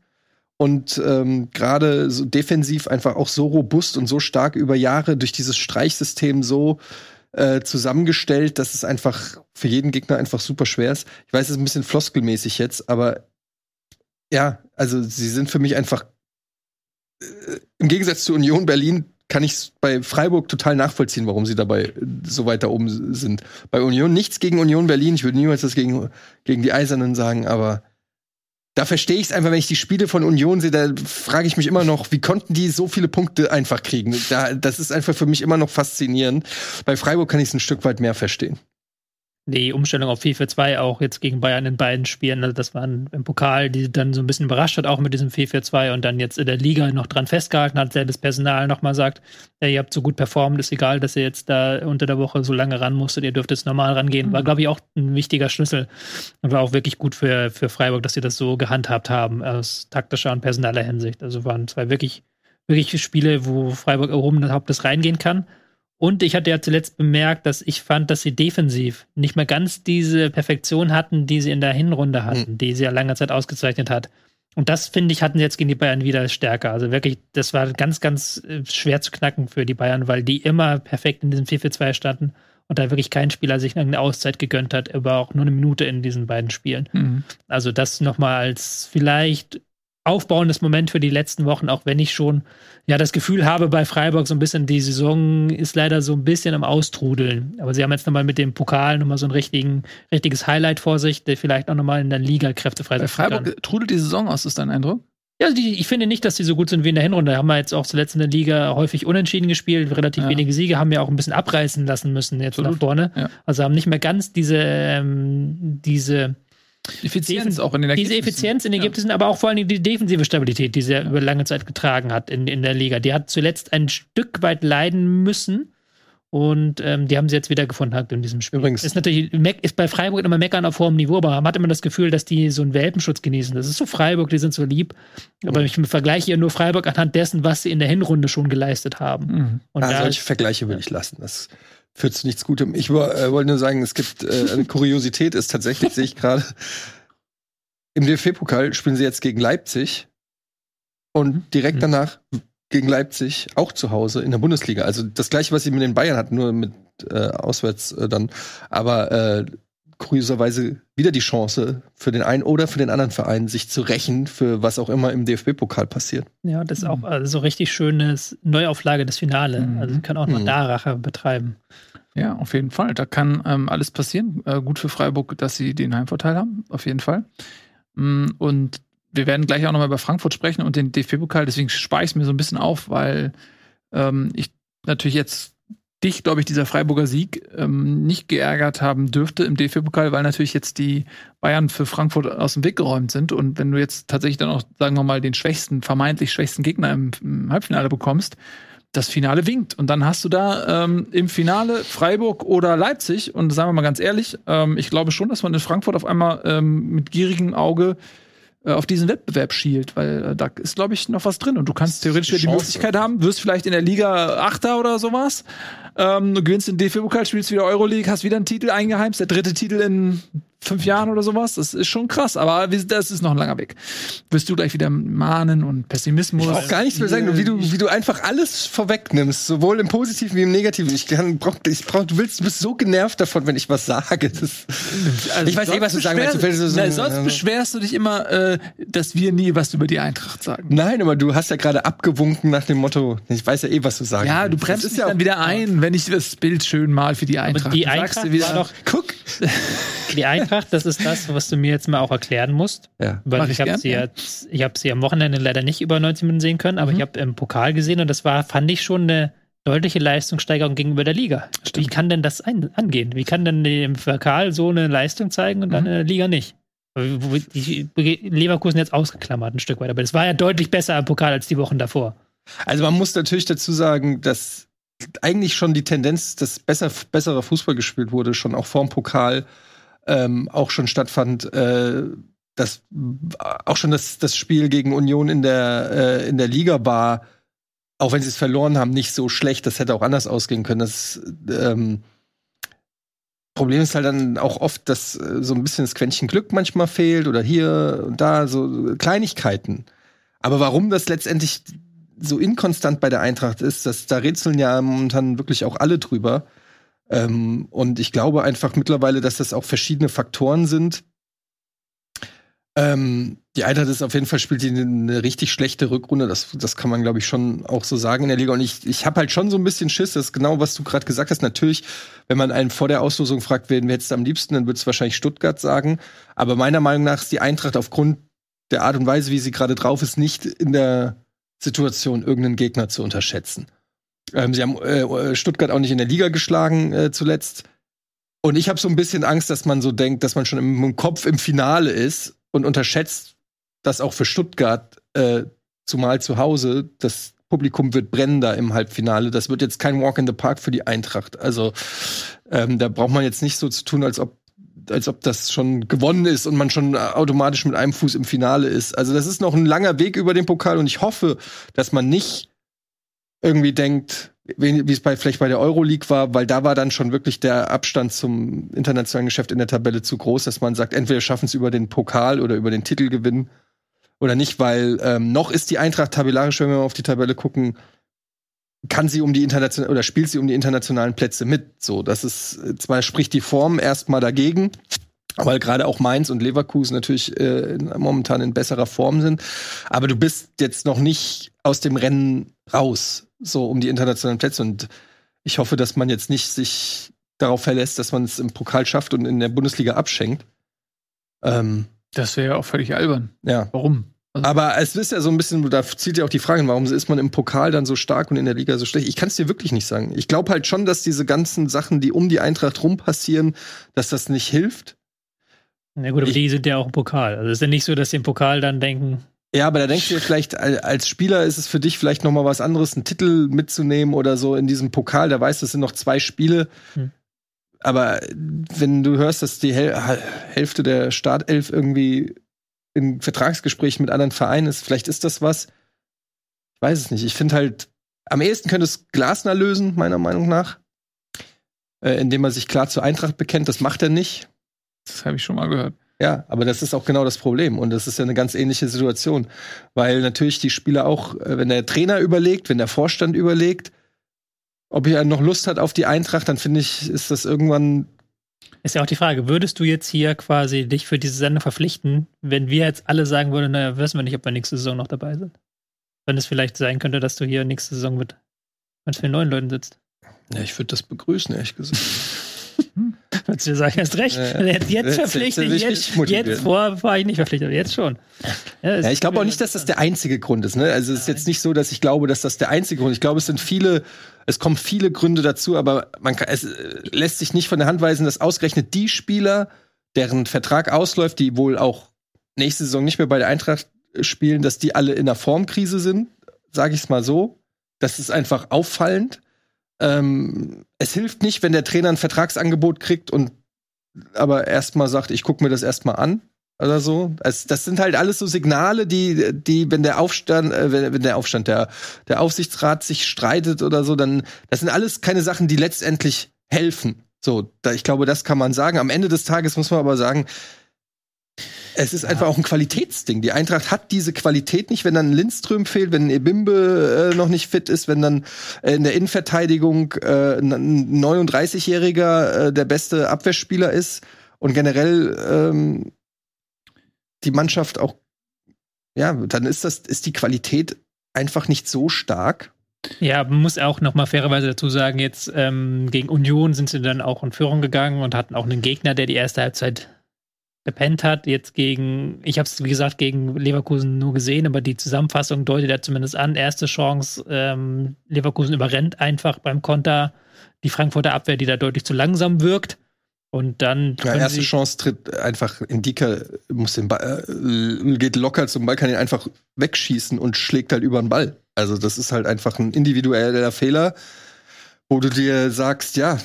und ähm, gerade so defensiv einfach auch so robust und so stark über Jahre durch dieses Streichsystem so äh, zusammengestellt, dass es einfach für jeden Gegner einfach super schwer ist. Ich weiß, es ist ein bisschen floskelmäßig jetzt, aber ja, also sie sind für mich einfach äh, im Gegensatz zu Union Berlin kann ich bei Freiburg total nachvollziehen, warum sie dabei so weit da oben sind. Bei Union nichts gegen Union Berlin, ich würde niemals das gegen, gegen die Eisernen sagen, aber da verstehe ich es einfach, wenn ich die Spiele von Union sehe, da frage ich mich immer noch, wie konnten die so viele Punkte einfach kriegen? Da, das ist einfach für mich immer noch faszinierend. Bei Freiburg kann ich es ein Stück weit mehr verstehen die Umstellung auf 4 2 auch jetzt gegen Bayern in beiden Spielen, also das waren im Pokal, die dann so ein bisschen überrascht hat, auch mit diesem 4 2 und dann jetzt in der Liga noch dran festgehalten hat, selbes Personal nochmal sagt, ihr habt so gut performt, ist egal, dass ihr jetzt da unter der Woche so lange ran musstet, ihr dürft jetzt normal rangehen. War, mhm. glaube ich, auch ein wichtiger Schlüssel und war auch wirklich gut für, für Freiburg, dass sie das so gehandhabt haben, aus taktischer und personaler Hinsicht. Also waren zwei wirklich, wirklich Spiele, wo Freiburg erhoben Hauptes reingehen kann. Und ich hatte ja zuletzt bemerkt, dass ich fand, dass sie defensiv nicht mehr ganz diese Perfektion hatten, die sie in der Hinrunde hatten, mhm. die sie ja lange Zeit ausgezeichnet hat. Und das, finde ich, hatten sie jetzt gegen die Bayern wieder stärker. Also wirklich, das war ganz, ganz äh, schwer zu knacken für die Bayern, weil die immer perfekt in diesem 4-4-2 standen und da wirklich kein Spieler sich irgendeine Auszeit gegönnt hat, aber auch nur eine Minute in diesen beiden Spielen. Mhm. Also das nochmal als vielleicht aufbauendes Moment für die letzten Wochen, auch wenn ich schon ja das Gefühl habe bei Freiburg so ein bisschen, die Saison ist leider so ein bisschen am Austrudeln. Aber sie haben jetzt nochmal mit dem Pokal nochmal so ein richtigen, richtiges Highlight vor sich, der vielleicht auch nochmal in der Liga Kräfte freisetzen Bei Freiburg kann. trudelt die Saison aus, ist dein Eindruck? Ja, die, ich finde nicht, dass sie so gut sind wie in der Hinrunde. Haben wir jetzt auch zuletzt in der Liga häufig unentschieden gespielt, relativ ja. wenige Siege, haben ja auch ein bisschen abreißen lassen müssen jetzt Absolut. nach vorne. Ja. Also haben nicht mehr ganz diese, ähm, diese Effizienz auch in den Ergebnissen. Diese Effizienz in den Ergebnissen, ja. aber auch vor allem die defensive Stabilität, die sie ja. über lange Zeit getragen hat in, in der Liga. Die hat zuletzt ein Stück weit leiden müssen Und ähm, die haben sie jetzt wieder gefunden halt in diesem Spiel. Übrigens. Ist natürlich, ist bei Freiburg immer meckern auf hohem Niveau, aber man hat immer das Gefühl, dass die so einen Welpenschutz genießen. Das ist so Freiburg, die sind so lieb. Aber ich vergleiche ja nur Freiburg anhand dessen, was sie in der Hinrunde schon geleistet haben. Mhm. Und ah, solche Vergleiche würde ich lassen. Das führt zu nichts Gutem. Ich äh, wollte nur sagen, es gibt äh, eine Kuriosität, ist tatsächlich, sehe ich gerade, im DFB-Pokal spielen sie jetzt gegen Leipzig und direkt mhm. danach gegen Leipzig, auch zu Hause in der Bundesliga. Also das gleiche, was sie mit den Bayern hatten, nur mit äh, auswärts äh, dann. Aber äh, kurioserweise wieder die Chance für den einen oder für den anderen Verein, sich zu rächen für was auch immer im DFB-Pokal passiert. Ja, das ist auch also so richtig schönes Neuauflage des Finale. Mhm. Also kann auch noch mhm. da Rache betreiben. Ja, auf jeden Fall. Da kann ähm, alles passieren. Äh, gut für Freiburg, dass sie den Heimvorteil haben, auf jeden Fall. Mm, und wir werden gleich auch nochmal über Frankfurt sprechen und den DFB-Pokal, deswegen spare ich es mir so ein bisschen auf, weil ähm, ich natürlich jetzt dich, glaube ich, dieser Freiburger Sieg ähm, nicht geärgert haben dürfte im DFB-Pokal, weil natürlich jetzt die Bayern für Frankfurt aus dem Weg geräumt sind. Und wenn du jetzt tatsächlich dann auch, sagen wir mal, den schwächsten, vermeintlich schwächsten Gegner im, im Halbfinale bekommst, das Finale winkt. Und dann hast du da ähm, im Finale Freiburg oder Leipzig. Und sagen wir mal ganz ehrlich, ähm, ich glaube schon, dass man in Frankfurt auf einmal ähm, mit gierigem Auge äh, auf diesen Wettbewerb schielt, weil äh, da ist, glaube ich, noch was drin. Und du kannst theoretisch die Möglichkeit haben, wirst vielleicht in der Liga Achter oder sowas. Ähm, du gewinnst den DFB-Pokal, spielst wieder Euroleague, hast wieder einen Titel eingeheimst, der dritte Titel in fünf Jahren oder sowas. Das ist schon krass, aber das ist noch ein langer Weg. Wirst du gleich wieder mahnen und Pessimismus. Ich brauch gar nichts mehr sagen, wie du, wie du einfach alles vorwegnimmst, sowohl im Positiven wie im Negativen. Ich kann, brauch, ich brauch, du willst, du bist so genervt davon, wenn ich was sage. Das, also ich weiß eh, was du sagen willst. Du so, sonst beschwerst du dich immer, äh, dass wir nie was über die Eintracht sagen. Nein, aber du hast ja gerade abgewunken nach dem Motto, ich weiß ja eh, was du sagst. Ja, du bremst mich ja dann wieder ein, wenn ich das Bild schön mal für die Eintracht. Aber die Eintracht wieder noch, guck. Die Eintracht, das ist das, was du mir jetzt mal auch erklären musst. Ja, weil ich, ich habe sie jetzt, ich habe sie am Wochenende leider nicht über 90 Minuten sehen können, aber mhm. ich habe im Pokal gesehen und das war, fand ich schon eine deutliche Leistungssteigerung gegenüber der Liga. Stimmt. Wie kann denn das ein, angehen? Wie kann denn im Pokal so eine Leistung zeigen und dann mhm. in der Liga nicht? Die Leverkusen jetzt ausgeklammert ein Stück weit, aber das war ja deutlich besser im Pokal als die Wochen davor. Also man muss natürlich dazu sagen, dass eigentlich schon die Tendenz, dass besser, besserer Fußball gespielt wurde, schon auch vorm Pokal ähm, auch schon stattfand. Äh, das auch schon das, das Spiel gegen Union in der, äh, in der Liga war, auch wenn sie es verloren haben, nicht so schlecht. Das hätte auch anders ausgehen können. Das ähm, Problem ist halt dann auch oft, dass äh, so ein bisschen das Quäntchen Glück manchmal fehlt oder hier und da, so Kleinigkeiten. Aber warum das letztendlich so inkonstant bei der Eintracht ist, dass da rätseln ja momentan wirklich auch alle drüber. Ähm, und ich glaube einfach mittlerweile, dass das auch verschiedene Faktoren sind. Ähm, die Eintracht ist auf jeden Fall spielt eine richtig schlechte Rückrunde. Das, das kann man, glaube ich, schon auch so sagen in der Liga. Und ich, ich habe halt schon so ein bisschen Schiss, das ist genau, was du gerade gesagt hast. Natürlich, wenn man einen vor der Auslosung fragt, wen wir jetzt am liebsten, dann wird es wahrscheinlich Stuttgart sagen. Aber meiner Meinung nach ist die Eintracht aufgrund der Art und Weise, wie sie gerade drauf ist, nicht in der Situation, irgendeinen Gegner zu unterschätzen. Ähm, sie haben äh, Stuttgart auch nicht in der Liga geschlagen äh, zuletzt. Und ich habe so ein bisschen Angst, dass man so denkt, dass man schon im, im, Kopf im Finale ist und unterschätzt, dass auch für Stuttgart, äh, zumal zu Hause, das Publikum wird brennender im Halbfinale. Das wird jetzt kein Walk in the Park für die Eintracht. Also ähm, da braucht man jetzt nicht so zu tun, als ob als ob das schon gewonnen ist und man schon automatisch mit einem Fuß im Finale ist. Also das ist noch ein langer Weg über den Pokal und ich hoffe, dass man nicht irgendwie denkt, wie es bei, vielleicht bei der Euroleague war, weil da war dann schon wirklich der Abstand zum internationalen Geschäft in der Tabelle zu groß, dass man sagt, entweder schaffen es über den Pokal oder über den Titelgewinn oder nicht, weil ähm, noch ist die Eintracht tabellarisch, wenn wir mal auf die Tabelle gucken, kann sie um die internationalen oder spielt sie um die internationalen Plätze mit. So, das ist zwar spricht die Form erstmal dagegen, weil gerade auch Mainz und Leverkusen natürlich äh, momentan in besserer Form sind. Aber du bist jetzt noch nicht aus dem Rennen raus so um die internationalen Plätze. Und ich hoffe, dass man jetzt nicht sich darauf verlässt, dass man es im Pokal schafft und in der Bundesliga abschenkt. Ähm, das wäre ja auch völlig albern. Ja. Warum? Aber es ist ja so ein bisschen, da zielt ja auch die Frage, warum ist man im Pokal dann so stark und in der Liga so schlecht? Ich kann es dir wirklich nicht sagen. Ich glaube halt schon, dass diese ganzen Sachen, die um die Eintracht rum passieren, dass das nicht hilft. Na gut, aber ich, die sind ja auch im Pokal. Also es ist ja nicht so, dass sie im Pokal dann denken, Ja, aber da denkst du dir vielleicht, als Spieler ist es für dich vielleicht noch mal was anderes, einen Titel mitzunehmen oder so in diesem Pokal. Da weißt du, es sind noch zwei Spiele. Hm. Aber wenn du hörst, dass die Häl Hälfte der Startelf irgendwie in Vertragsgesprächen mit anderen Vereinen ist, vielleicht ist das was. Ich weiß es nicht. Ich finde halt, am ehesten könnte es Glasner lösen, meiner Meinung nach. Äh, indem er sich klar zur Eintracht bekennt. Das macht er nicht. Das habe ich schon mal gehört. Ja, aber das ist auch genau das Problem. Und das ist ja eine ganz ähnliche Situation. Weil natürlich die Spieler auch, äh, wenn der Trainer überlegt, wenn der Vorstand überlegt, ob er noch Lust hat auf die Eintracht, dann finde ich, ist das irgendwann. Ist ja auch die Frage, würdest du jetzt hier quasi dich für diese Sendung verpflichten, wenn wir jetzt alle sagen würden, naja, wissen wir nicht, ob wir nächste Saison noch dabei sind? Wenn es vielleicht sein könnte, dass du hier nächste Saison mit ganz vielen neuen Leuten sitzt. Ja, ich würde das begrüßen, ehrlich gesagt. Würdest du sagen, hast recht. Äh, jetzt, jetzt verpflichtet, jetzt, jetzt, jetzt vor war ich nicht verpflichtet, jetzt schon. Ja, ja ich glaube auch nicht, dass das der einzige Grund ist. Ne? Also es ist jetzt nicht so, dass ich glaube, dass das der einzige Grund ist. Ich glaube, es sind viele, es kommen viele Gründe dazu, aber man kann, es äh, lässt sich nicht von der Hand weisen, dass ausgerechnet die Spieler, deren Vertrag ausläuft, die wohl auch nächste Saison nicht mehr bei der Eintracht spielen, dass die alle in einer Formkrise sind, sage ich es mal so. Das ist einfach auffallend. Ähm, es hilft nicht, wenn der Trainer ein Vertragsangebot kriegt und aber erstmal sagt, ich gucke mir das erstmal an oder so. Also das sind halt alles so Signale, die, die, wenn der Aufstand, äh, wenn, wenn der Aufstand, der, der Aufsichtsrat sich streitet oder so, dann, das sind alles keine Sachen, die letztendlich helfen. So, da, ich glaube, das kann man sagen. Am Ende des Tages muss man aber sagen, es ist ja. einfach auch ein Qualitätsding. Die Eintracht hat diese Qualität nicht, wenn dann ein Lindström fehlt, wenn ein Ebimbe äh, noch nicht fit ist, wenn dann äh, in der Innenverteidigung äh, ein 39-Jähriger äh, der beste Abwehrspieler ist und generell ähm, die Mannschaft auch, ja, dann ist das, ist die Qualität einfach nicht so stark. Ja, man muss auch noch mal fairerweise dazu sagen, jetzt ähm, gegen Union sind sie dann auch in Führung gegangen und hatten auch einen Gegner, der die erste Halbzeit gepennt hat. Jetzt gegen, ich habe es wie gesagt gegen Leverkusen nur gesehen, aber die Zusammenfassung deutet ja zumindest an. Erste Chance, ähm, Leverkusen überrennt einfach beim Konter die Frankfurter Abwehr, die da deutlich zu langsam wirkt. Und dann. Ja, erste Chance tritt einfach Indika, muss den Ball, äh, geht locker zum Ball, kann ihn einfach wegschießen und schlägt halt über den Ball. Also, das ist halt einfach ein individueller Fehler, wo du dir sagst, ja,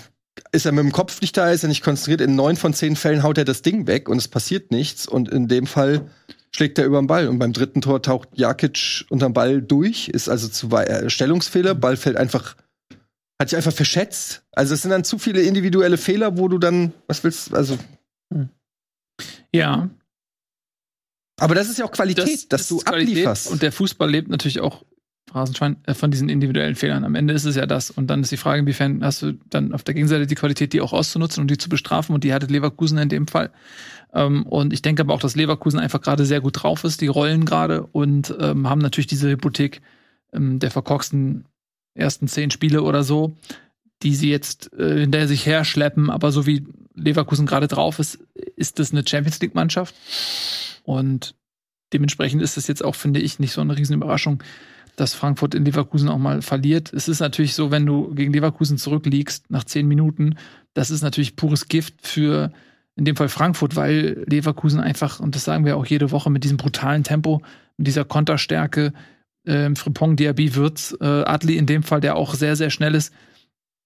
ist er mit dem Kopf nicht da, ist er nicht konzentriert. In neun von zehn Fällen haut er das Ding weg und es passiert nichts. Und in dem Fall schlägt er über den Ball. Und beim dritten Tor taucht Jakic unterm Ball durch, ist also zu äh, Stellungsfehler. Ball fällt einfach, hat sich einfach verschätzt. Also es sind dann zu viele individuelle Fehler, wo du dann, was willst, also. Hm. Ja. Aber das ist ja auch Qualität, das, dass du Qualität ablieferst. Und der Fußball lebt natürlich auch Phrasenschwein, äh, von diesen individuellen Fehlern. Am Ende ist es ja das. Und dann ist die Frage, inwiefern hast du dann auf der Gegenseite die Qualität, die auch auszunutzen und die zu bestrafen. Und die hatte Leverkusen in dem Fall. Ähm, und ich denke aber auch, dass Leverkusen einfach gerade sehr gut drauf ist. Die rollen gerade und ähm, haben natürlich diese Hypothek ähm, der verkorksten ersten zehn Spiele oder so, die sie jetzt äh, hinter sich her schleppen. Aber so wie Leverkusen gerade drauf ist, ist das eine Champions League Mannschaft. Und dementsprechend ist es jetzt auch, finde ich, nicht so eine Riesenüberraschung, dass Frankfurt in Leverkusen auch mal verliert. Es ist natürlich so, wenn du gegen Leverkusen zurückliegst nach zehn Minuten, das ist natürlich pures Gift für in dem Fall Frankfurt, weil Leverkusen einfach, und das sagen wir auch jede Woche, mit diesem brutalen Tempo, mit dieser Konterstärke, äh, Frimpong, Diaby, Wirtz, äh, Adli in dem Fall, der auch sehr, sehr schnell ist,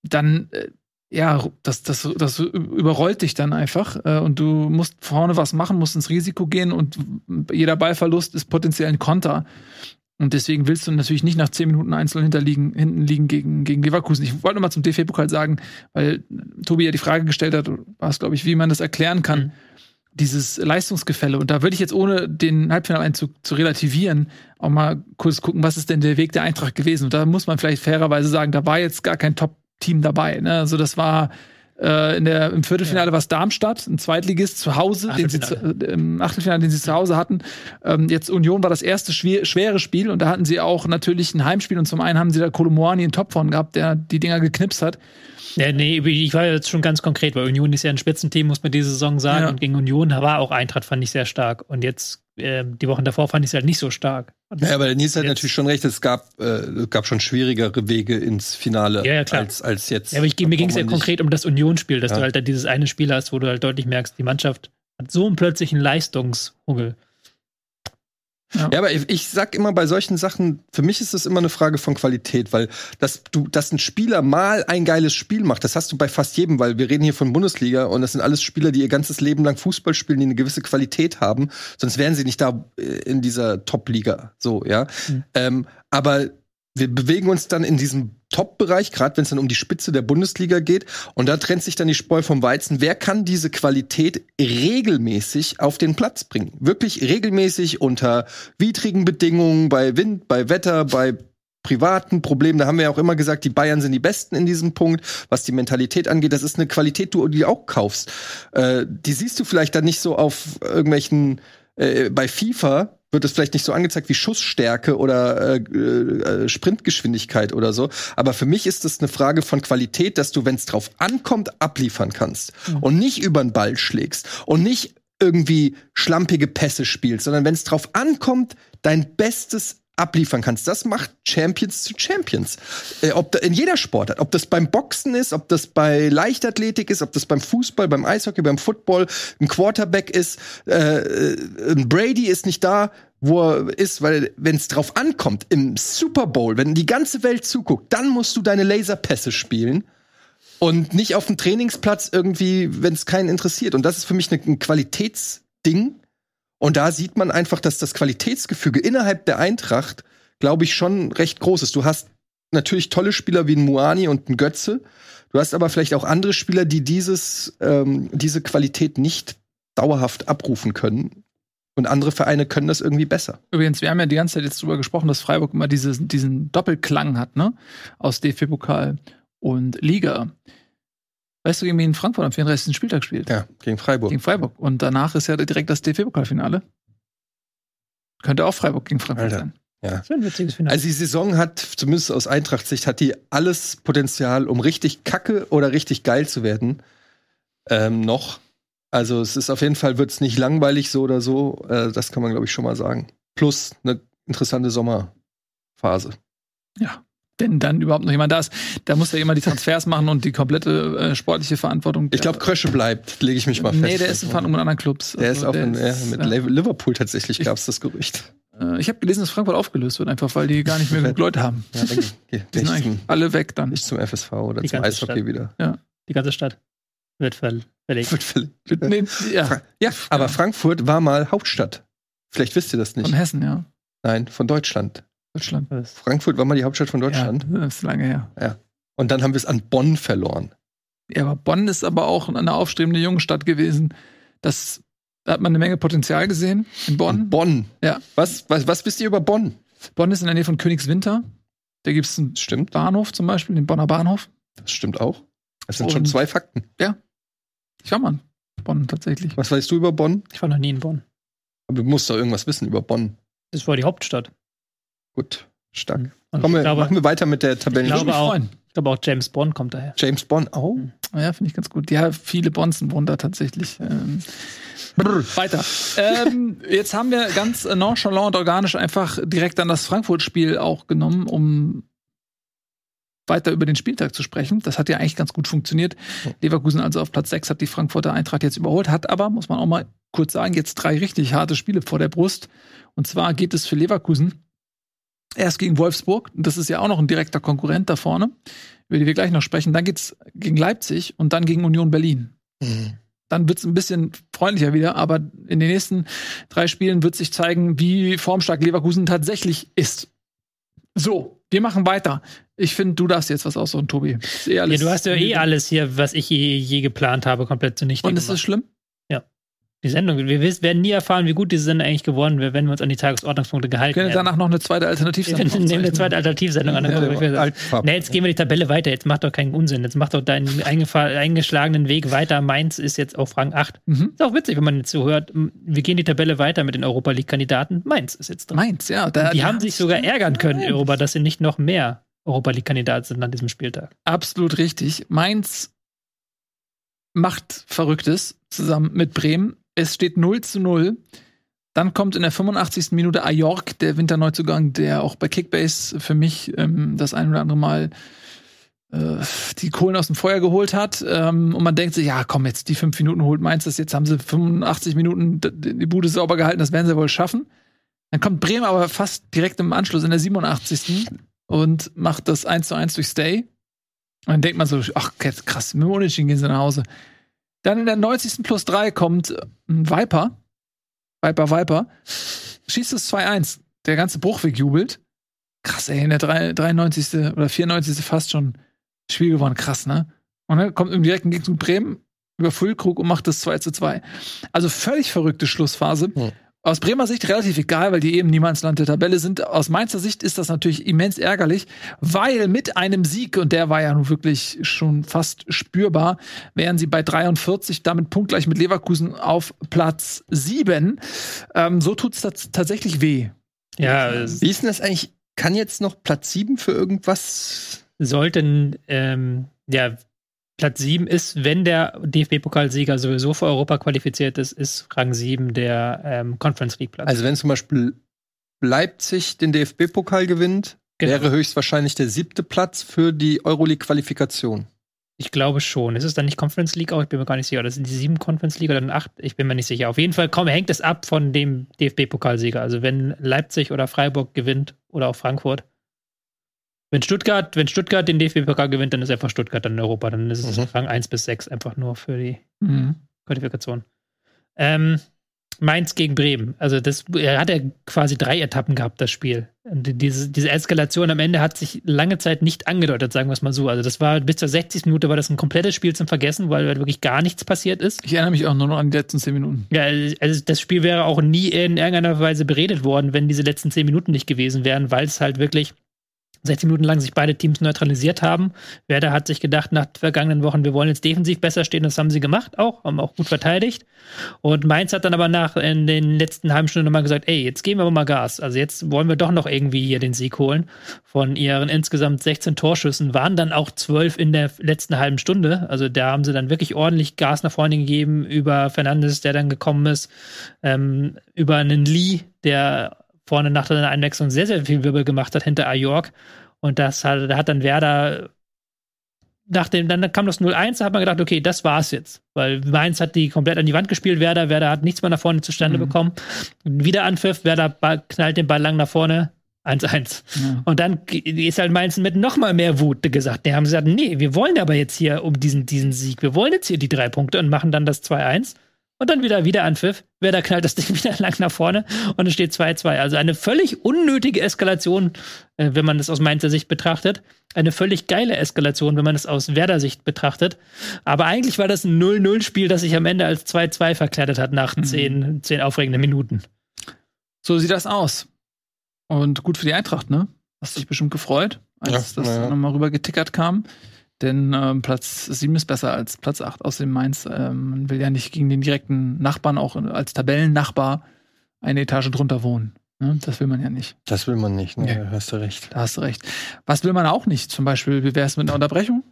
dann, äh, ja, das, das, das überrollt dich dann einfach äh, und du musst vorne was machen, musst ins Risiko gehen und jeder Ballverlust ist potenziell ein Konter. Und deswegen willst du natürlich nicht nach zehn Minuten einzeln hinterliegen, hinten liegen gegen, gegen Leverkusen. Ich wollte mal zum DFB-Pokal sagen, weil Tobi ja die Frage gestellt hat, war es, glaube ich, wie man das erklären kann, mhm. Dieses Leistungsgefälle. Und da würde ich jetzt, ohne den Halbfinaleinzug zu relativieren, auch mal kurz gucken, was ist denn der Weg der Eintracht gewesen. Und da muss man vielleicht fairerweise sagen, da war jetzt gar kein Top-Team dabei. Ne? Also das war äh, in der, Im Viertelfinale ja. war es Darmstadt, ein Zweitligist zu Hause, den sie zu, äh, im Achtelfinale, den sie zu Hause hatten. Ähm, jetzt Union war das erste schwer, schwere Spiel und da hatten sie auch natürlich ein Heimspiel und zum einen haben sie da Kolomoani in Topform gehabt, der die Dinger geknipst hat. Ja, nee, ich war jetzt schon ganz konkret, weil Union ist ja ein Spitzenteam, muss man diese Saison sagen. Ja. Und gegen Union war auch Eintracht, fand ich sehr stark. Und jetzt, äh, die Wochen davor fand ich es halt nicht so stark. Ja, aber Nils hat natürlich schon recht, es gab, äh, gab schon schwierigere Wege ins Finale ja, ja. Als, als jetzt. Ja, aber ich, mir ging es ja konkret um das Unionsspiel, dass ja. du halt da dieses eine Spiel hast, wo du halt deutlich merkst, die Mannschaft hat so einen plötzlichen Leistungshunger. Ja. ja. aber ich sag immer bei solchen Sachen, für mich ist das immer eine Frage von Qualität, weil dass du, dass ein Spieler mal ein geiles Spiel macht, das hast du bei fast jedem, weil wir reden hier von Bundesliga und das sind alles Spieler, die ihr ganzes Leben lang Fußball spielen, die eine gewisse Qualität haben, sonst wären sie nicht da äh, in dieser Top-Liga, so, ja. Mhm. Ähm, aber wir bewegen uns dann in diesem Top-Bereich, gerade wenn es dann um die Spitze der Bundesliga geht. Und da trennt sich dann die Spreu vom Weizen. Wer kann diese Qualität regelmäßig auf den Platz bringen? Wirklich regelmäßig unter widrigen Bedingungen, bei Wind, bei Wetter, bei privaten Problemen. Da haben wir ja auch immer gesagt, die Bayern sind die Besten in diesem Punkt, was die Mentalität angeht. Das ist eine Qualität, die du auch kaufst. Äh, die siehst du vielleicht dann nicht so auf irgendwelchen äh, bei FIFA, wird es vielleicht nicht so angezeigt wie Schussstärke oder äh, äh, Sprintgeschwindigkeit oder so. Aber für mich ist es eine Frage von Qualität, dass du, wenn es drauf ankommt, abliefern kannst mhm. und nicht über den Ball schlägst und nicht irgendwie schlampige Pässe spielst, sondern wenn es drauf ankommt, dein Bestes abliefern kannst. Das macht Champions zu Champions. Äh, ob da, in jeder Sportart. Ob das beim Boxen ist, ob das bei Leichtathletik ist, ob das beim Fußball, beim Eishockey, beim Football, ein Quarterback ist. Äh, ein Brady ist nicht da, wo er ist, weil wenn es drauf ankommt, im Super Bowl, wenn die ganze Welt zuguckt, dann musst du deine Laserpässe spielen und nicht auf dem Trainingsplatz irgendwie, wenn es keinen interessiert. Und das ist für mich ne, ein Qualitätsding und da sieht man einfach, dass das Qualitätsgefüge innerhalb der Eintracht, glaube ich, schon recht groß ist. Du hast natürlich tolle Spieler wie ein Muani und ein Götze. Du hast aber vielleicht auch andere Spieler, die dieses, ähm, diese Qualität nicht dauerhaft abrufen können. Und andere Vereine können das irgendwie besser. Übrigens, wir haben ja die ganze Zeit jetzt drüber gesprochen, dass Freiburg immer dieses, diesen Doppelklang hat, ne? Aus DFB-Pokal und Liga. Weißt du, gegen wen Frankfurt am 34. Spieltag spielt? Ja, gegen Freiburg. Gegen Freiburg. Und danach ist ja direkt das DFB-Pokalfinale. Könnte auch Freiburg gegen Frankfurt Alter. sein. Ja. Das ein witziges Finale. Also die Saison hat, zumindest aus Eintracht-Sicht, hat die alles Potenzial, um richtig kacke oder richtig geil zu werden. Ähm, noch. Also es ist auf jeden Fall, wird es nicht langweilig so oder so. Äh, das kann man, glaube ich, schon mal sagen. Plus eine interessante Sommerphase. Ja wenn dann überhaupt noch jemand da ist. Da muss ja jemand die Transfers machen und die komplette äh, sportliche Verantwortung. Ich glaube, Krösche bleibt, lege ich mich mal fest. Nee, der ist in Verhandlungen mit anderen Clubs. Der also, ist auch der in, ist, mit ja. Liverpool tatsächlich, gab es das Gerücht. Äh, ich habe gelesen, dass Frankfurt aufgelöst wird, einfach weil die gar nicht mehr genug Leute haben. Ja, dann, die sind eigentlich zum, alle weg dann. Nicht zum FSV oder die zum Eishockey Stadt. wieder. Ja. Die ganze Stadt wird verlegt. Wird verlegt. Nee, ja. ja, aber Frankfurt war mal Hauptstadt. Vielleicht wisst ihr das nicht. Von Hessen, ja. Nein, von Deutschland. Deutschland. Frankfurt war mal die Hauptstadt von Deutschland. Ja, das ist lange her. Ja. Und dann haben wir es an Bonn verloren. Ja, aber Bonn ist aber auch eine aufstrebende junge Stadt gewesen. Das, da hat man eine Menge Potenzial gesehen in Bonn. In Bonn? Ja. Was, was, was wisst ihr über Bonn? Bonn ist in der Nähe von Königswinter. Da gibt es einen stimmt. Bahnhof zum Beispiel, den Bonner Bahnhof. Das stimmt auch. Das sind Und, schon zwei Fakten. Ja. Ich war mal in Bonn tatsächlich. Was weißt du über Bonn? Ich war noch nie in Bonn. Aber du musst doch irgendwas wissen über Bonn. Das war die Hauptstadt. Gut, stark. Kommen wir, glaube, machen wir weiter mit der Tabelle. Ich glaube, auch, ich glaube auch James Bond kommt daher. James Bond, oh. Hm. Ja, finde ich ganz gut. Ja, viele Bonzen wohnen da tatsächlich. Ähm, brr, weiter. ähm, jetzt haben wir ganz nonchalant und organisch einfach direkt an das Frankfurt-Spiel auch genommen, um weiter über den Spieltag zu sprechen. Das hat ja eigentlich ganz gut funktioniert. Leverkusen also auf Platz 6 hat die Frankfurter Eintracht jetzt überholt, hat aber, muss man auch mal kurz sagen, jetzt drei richtig harte Spiele vor der Brust. Und zwar geht es für Leverkusen Erst gegen Wolfsburg, das ist ja auch noch ein direkter Konkurrent da vorne, über die wir gleich noch sprechen. Dann geht's gegen Leipzig und dann gegen Union Berlin. Mhm. Dann wird's ein bisschen freundlicher wieder, aber in den nächsten drei Spielen wird sich zeigen, wie formstark Leverkusen tatsächlich ist. So, wir machen weiter. Ich finde, du darfst jetzt was aussuchen, Tobi. Eh ja, du hast ja eh alles hier, was ich je, je geplant habe, komplett zunichte Und ist das schlimm? Die Sendung. Wir werden nie erfahren, wie gut diese Sendung eigentlich geworden wäre, wenn wir uns an die Tagesordnungspunkte gehalten hätten. Wir können danach noch eine zweite Alternativsendung Wir nehmen eine zweite Alternativsendung an. Ja, nee, jetzt gehen wir die Tabelle weiter. Jetzt macht doch keinen Unsinn. Jetzt macht doch deinen eingeschlagenen Weg weiter. Mainz ist jetzt auf Rang 8. Mhm. Ist auch witzig, wenn man jetzt so hört. Wir gehen die Tabelle weiter mit den Europa League-Kandidaten. Mainz ist jetzt drin. Mainz, ja. Da, die, haben sich sogar ärgern können, Europa, dass sie nicht noch mehr Europa League-Kandidat sind an diesem Spieltag. Absolut richtig. Mainz macht Verrücktes zusammen mit Bremen es steht 0 zu 0. Dann kommt in der 85. Minute Ajork, der Winterneuzugang, der auch bei Kickbase für mich ähm, das ein oder andere Mal äh, die Kohlen aus dem Feuer geholt hat. Ähm, und man denkt sich, ja, komm, jetzt die fünf Minuten holt Mainz das. Jetzt haben sie 85 Minuten die Bude sauber gehalten, das werden sie wohl schaffen. Dann kommt Bremen aber fast direkt im Anschluss in der 87. und macht das 1 zu 1 durch Stay. Und dann denkt man so, ach krass, mit dem Unentschieden gehen sie nach Hause. Dann in der 90. plus 3 kommt ein Viper. Viper, Viper. Schießt es 2-1. Der ganze Bruchweg jubelt. Krass, ey, in der 93. oder 94. fast schon Spiel gewonnen. Krass, ne? Und dann kommt im direkten Gegenzug Bremen über Füllkrug und macht das 2 zu 2. Also völlig verrückte Schlussphase. Hm. Aus Bremer Sicht relativ egal, weil die eben Niemandsland der Tabelle sind. Aus Mainzer Sicht ist das natürlich immens ärgerlich, weil mit einem Sieg, und der war ja nun wirklich schon fast spürbar, wären sie bei 43, damit punktgleich mit Leverkusen auf Platz 7. Ähm, so tut es tatsächlich weh. Ja, wie ist denn das eigentlich? Kann jetzt noch Platz 7 für irgendwas? Sollten, ähm, ja, Platz 7 ist, wenn der DFB-Pokalsieger sowieso für Europa qualifiziert ist, ist Rang 7 der ähm, Conference League Platz. Also wenn zum Beispiel Leipzig den DFB-Pokal gewinnt, genau. wäre höchstwahrscheinlich der siebte Platz für die Euroleague-Qualifikation. Ich glaube schon. Ist es dann nicht Conference League auch? Ich bin mir gar nicht sicher. Das sind die sieben Conference League oder dann acht? Ich bin mir nicht sicher. Auf jeden Fall komm, hängt es ab von dem DFB-Pokalsieger. Also wenn Leipzig oder Freiburg gewinnt oder auch Frankfurt, wenn Stuttgart, wenn Stuttgart den DFB-Pokal gewinnt, dann ist einfach Stuttgart dann in Europa. Dann ist es mhm. Rang 1 bis 6 einfach nur für die mhm. Qualifikation. Ähm, Mainz gegen Bremen. Also das er hat ja quasi drei Etappen gehabt, das Spiel. Und diese, diese Eskalation am Ende hat sich lange Zeit nicht angedeutet, sagen wir es mal so. Also das war bis zur 60. Minute war das ein komplettes Spiel zum Vergessen, weil wirklich gar nichts passiert ist. Ich erinnere mich auch nur noch an die letzten zehn Minuten. Ja, also das Spiel wäre auch nie in irgendeiner Weise beredet worden, wenn diese letzten zehn Minuten nicht gewesen wären, weil es halt wirklich 60 Minuten lang sich beide Teams neutralisiert haben. Werder hat sich gedacht nach vergangenen Wochen, wir wollen jetzt defensiv besser stehen. Das haben sie gemacht auch, haben auch gut verteidigt. Und Mainz hat dann aber nach in den letzten halben Stunden nochmal gesagt, ey, jetzt geben wir aber mal Gas. Also jetzt wollen wir doch noch irgendwie hier den Sieg holen. Von ihren insgesamt 16 Torschüssen waren dann auch 12 in der letzten halben Stunde. Also da haben sie dann wirklich ordentlich Gas nach vorne gegeben über Fernandes, der dann gekommen ist, ähm, über einen Lee, der vorne nach der Einwechslung sehr, sehr viel Wirbel gemacht hat hinter Ajork. Und das hat, da hat dann Werder nach dem, dann kam das 0-1, da hat man gedacht, okay, das war's jetzt. Weil Mainz hat die komplett an die Wand gespielt, Werder, Werder hat nichts mehr nach vorne zustande mhm. bekommen. Wieder Anpfiff, Werder knallt den Ball lang nach vorne, 1-1. Ja. Und dann ist halt Mainz mit noch mal mehr Wut gesagt. Die haben gesagt, nee, wir wollen aber jetzt hier um diesen, diesen Sieg, wir wollen jetzt hier die drei Punkte und machen dann das 2-1. Und dann wieder, wieder Anpfiff. Wer da knallt das Ding wieder lang nach vorne und es steht 2-2. Also eine völlig unnötige Eskalation, äh, wenn man das aus Mainzer Sicht betrachtet. Eine völlig geile Eskalation, wenn man es aus Werder Sicht betrachtet. Aber eigentlich war das ein 0-0-Spiel, das sich am Ende als 2-2 verkleidet hat nach mhm. zehn, zehn aufregenden Minuten. So sieht das aus. Und gut für die Eintracht, ne? Hast dich bestimmt gefreut, als ja, das ja. nochmal rüber getickert kam. Denn ähm, Platz 7 ist besser als Platz 8. Außerdem Mainz ähm, man will ja nicht gegen den direkten Nachbarn, auch als Tabellennachbar, eine Etage drunter wohnen. Ne? Das will man ja nicht. Das will man nicht, ne? Ja. hast du recht. Da hast du recht. Was will man auch nicht? Zum Beispiel, wie wäre es mit einer Unterbrechung?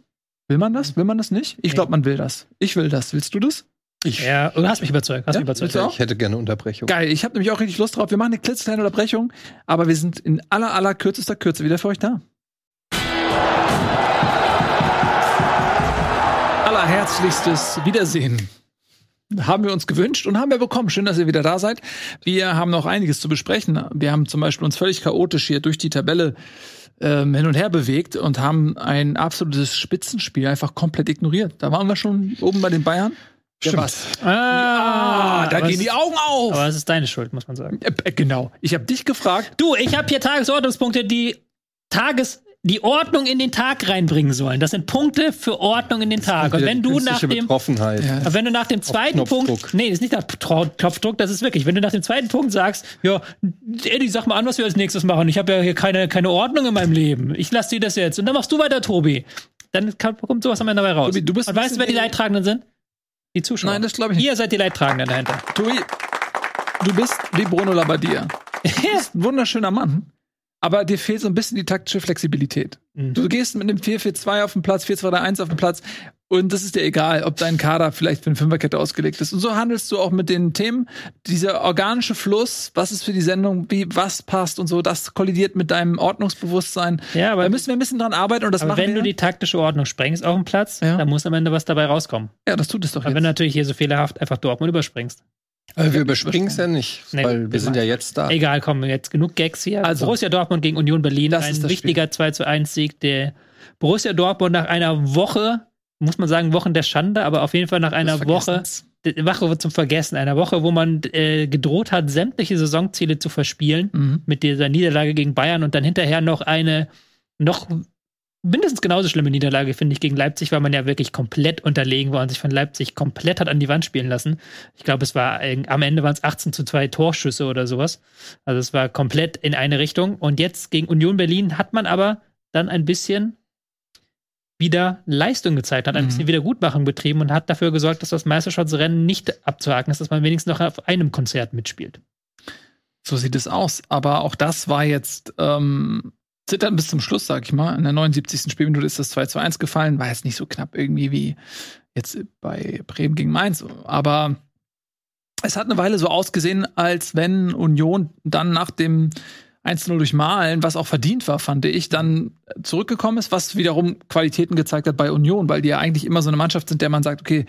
Will man das? Will man das nicht? Ich glaube, man will das. Ich will das. Willst du das? Ich. Ja, du hast mich überzeugt. Hast ja? mich überzeugt. Ich hätte gerne Unterbrechung. Geil, ich habe nämlich auch richtig Lust drauf. Wir machen eine klitzekleine Unterbrechung, aber wir sind in aller, aller kürzester Kürze wieder für euch da. Allerherzlichstes Wiedersehen haben wir uns gewünscht und haben wir bekommen. Schön, dass ihr wieder da seid. Wir haben noch einiges zu besprechen. Wir haben zum Beispiel uns völlig chaotisch hier durch die Tabelle ähm, hin und her bewegt und haben ein absolutes Spitzenspiel einfach komplett ignoriert. Da waren wir schon oben bei den Bayern. Stimmt. was? Ah, ah da gehen die Augen auf. Aber es ist deine Schuld, muss man sagen. Äh, äh genau. Ich habe dich gefragt. Du, ich habe hier Tagesordnungspunkte, die Tages die Ordnung in den Tag reinbringen sollen. Das sind Punkte für Ordnung in den Tag. Und wenn du nach dem ja. wenn du nach dem zweiten Punkt, nee, das ist nicht nach Knopfdruck, das ist wirklich, wenn du nach dem zweiten Punkt sagst, ja, Eddie, sag mal an, was wir als nächstes machen. Ich habe ja hier keine keine Ordnung in meinem Leben. Ich lasse dir das jetzt und dann machst du weiter, Tobi. Dann kommt sowas am Ende dabei raus. Tobi, du bist und weißt du, wer die Leidtragenden sind? Die Zuschauer. Nein, das glaube ich nicht. Ihr seid die Leidtragenden dahinter. Tobi, du bist wie Bruno Labbadia. Du bist ein wunderschöner Mann aber dir fehlt so ein bisschen die taktische Flexibilität. Mhm. Du gehst mit einem 4-4-2 auf den Platz, 4-2-3-1 auf den Platz und das ist dir egal, ob dein Kader vielleicht für eine Fünferkette ausgelegt ist. Und so handelst du auch mit den Themen. Dieser organische Fluss, was ist für die Sendung, wie, was passt und so, das kollidiert mit deinem Ordnungsbewusstsein. Ja, aber da müssen wir ein bisschen dran arbeiten und das aber machen wenn wir. du die taktische Ordnung sprengst auf dem Platz, ja. dann muss am Ende was dabei rauskommen. Ja, das tut es doch aber jetzt. wenn du natürlich hier so fehlerhaft einfach Dortmund überspringst. Aber wir überspringen es ja nicht, nee, weil wir sind ja jetzt da. Egal, kommen jetzt genug Gags hier. Also, Borussia Dortmund gegen Union Berlin, das ein wichtiger Spiel. 2 zu 1 Sieg der Borussia Dortmund nach einer Woche, muss man sagen, Wochen der Schande, aber auf jeden Fall nach einer Woche, Woche zum Vergessen, einer Woche, wo man äh, gedroht hat, sämtliche Saisonziele zu verspielen mhm. mit dieser Niederlage gegen Bayern und dann hinterher noch eine noch mindestens genauso schlimme Niederlage, finde ich, gegen Leipzig, weil man ja wirklich komplett unterlegen war und sich von Leipzig komplett hat an die Wand spielen lassen. Ich glaube, es war am Ende waren es 18 zu 2 Torschüsse oder sowas. Also es war komplett in eine Richtung. Und jetzt gegen Union Berlin hat man aber dann ein bisschen wieder Leistung gezeigt, hat ein mhm. bisschen Wiedergutmachung betrieben und hat dafür gesorgt, dass das Meisterschaftsrennen nicht abzuhaken ist, dass man wenigstens noch auf einem Konzert mitspielt. So sieht es aus. Aber auch das war jetzt ähm, zittern bis zum Schluss, sag ich mal. In der 79. Spielminute ist das 2 zu 1 gefallen. War jetzt nicht so knapp irgendwie wie jetzt bei Bremen gegen Mainz. Aber es hat eine Weile so ausgesehen, als wenn Union dann nach dem 1-0 durch Malen, was auch verdient war, fand ich, dann zurückgekommen ist, was wiederum Qualitäten gezeigt hat bei Union, weil die ja eigentlich immer so eine Mannschaft sind, der man sagt, okay,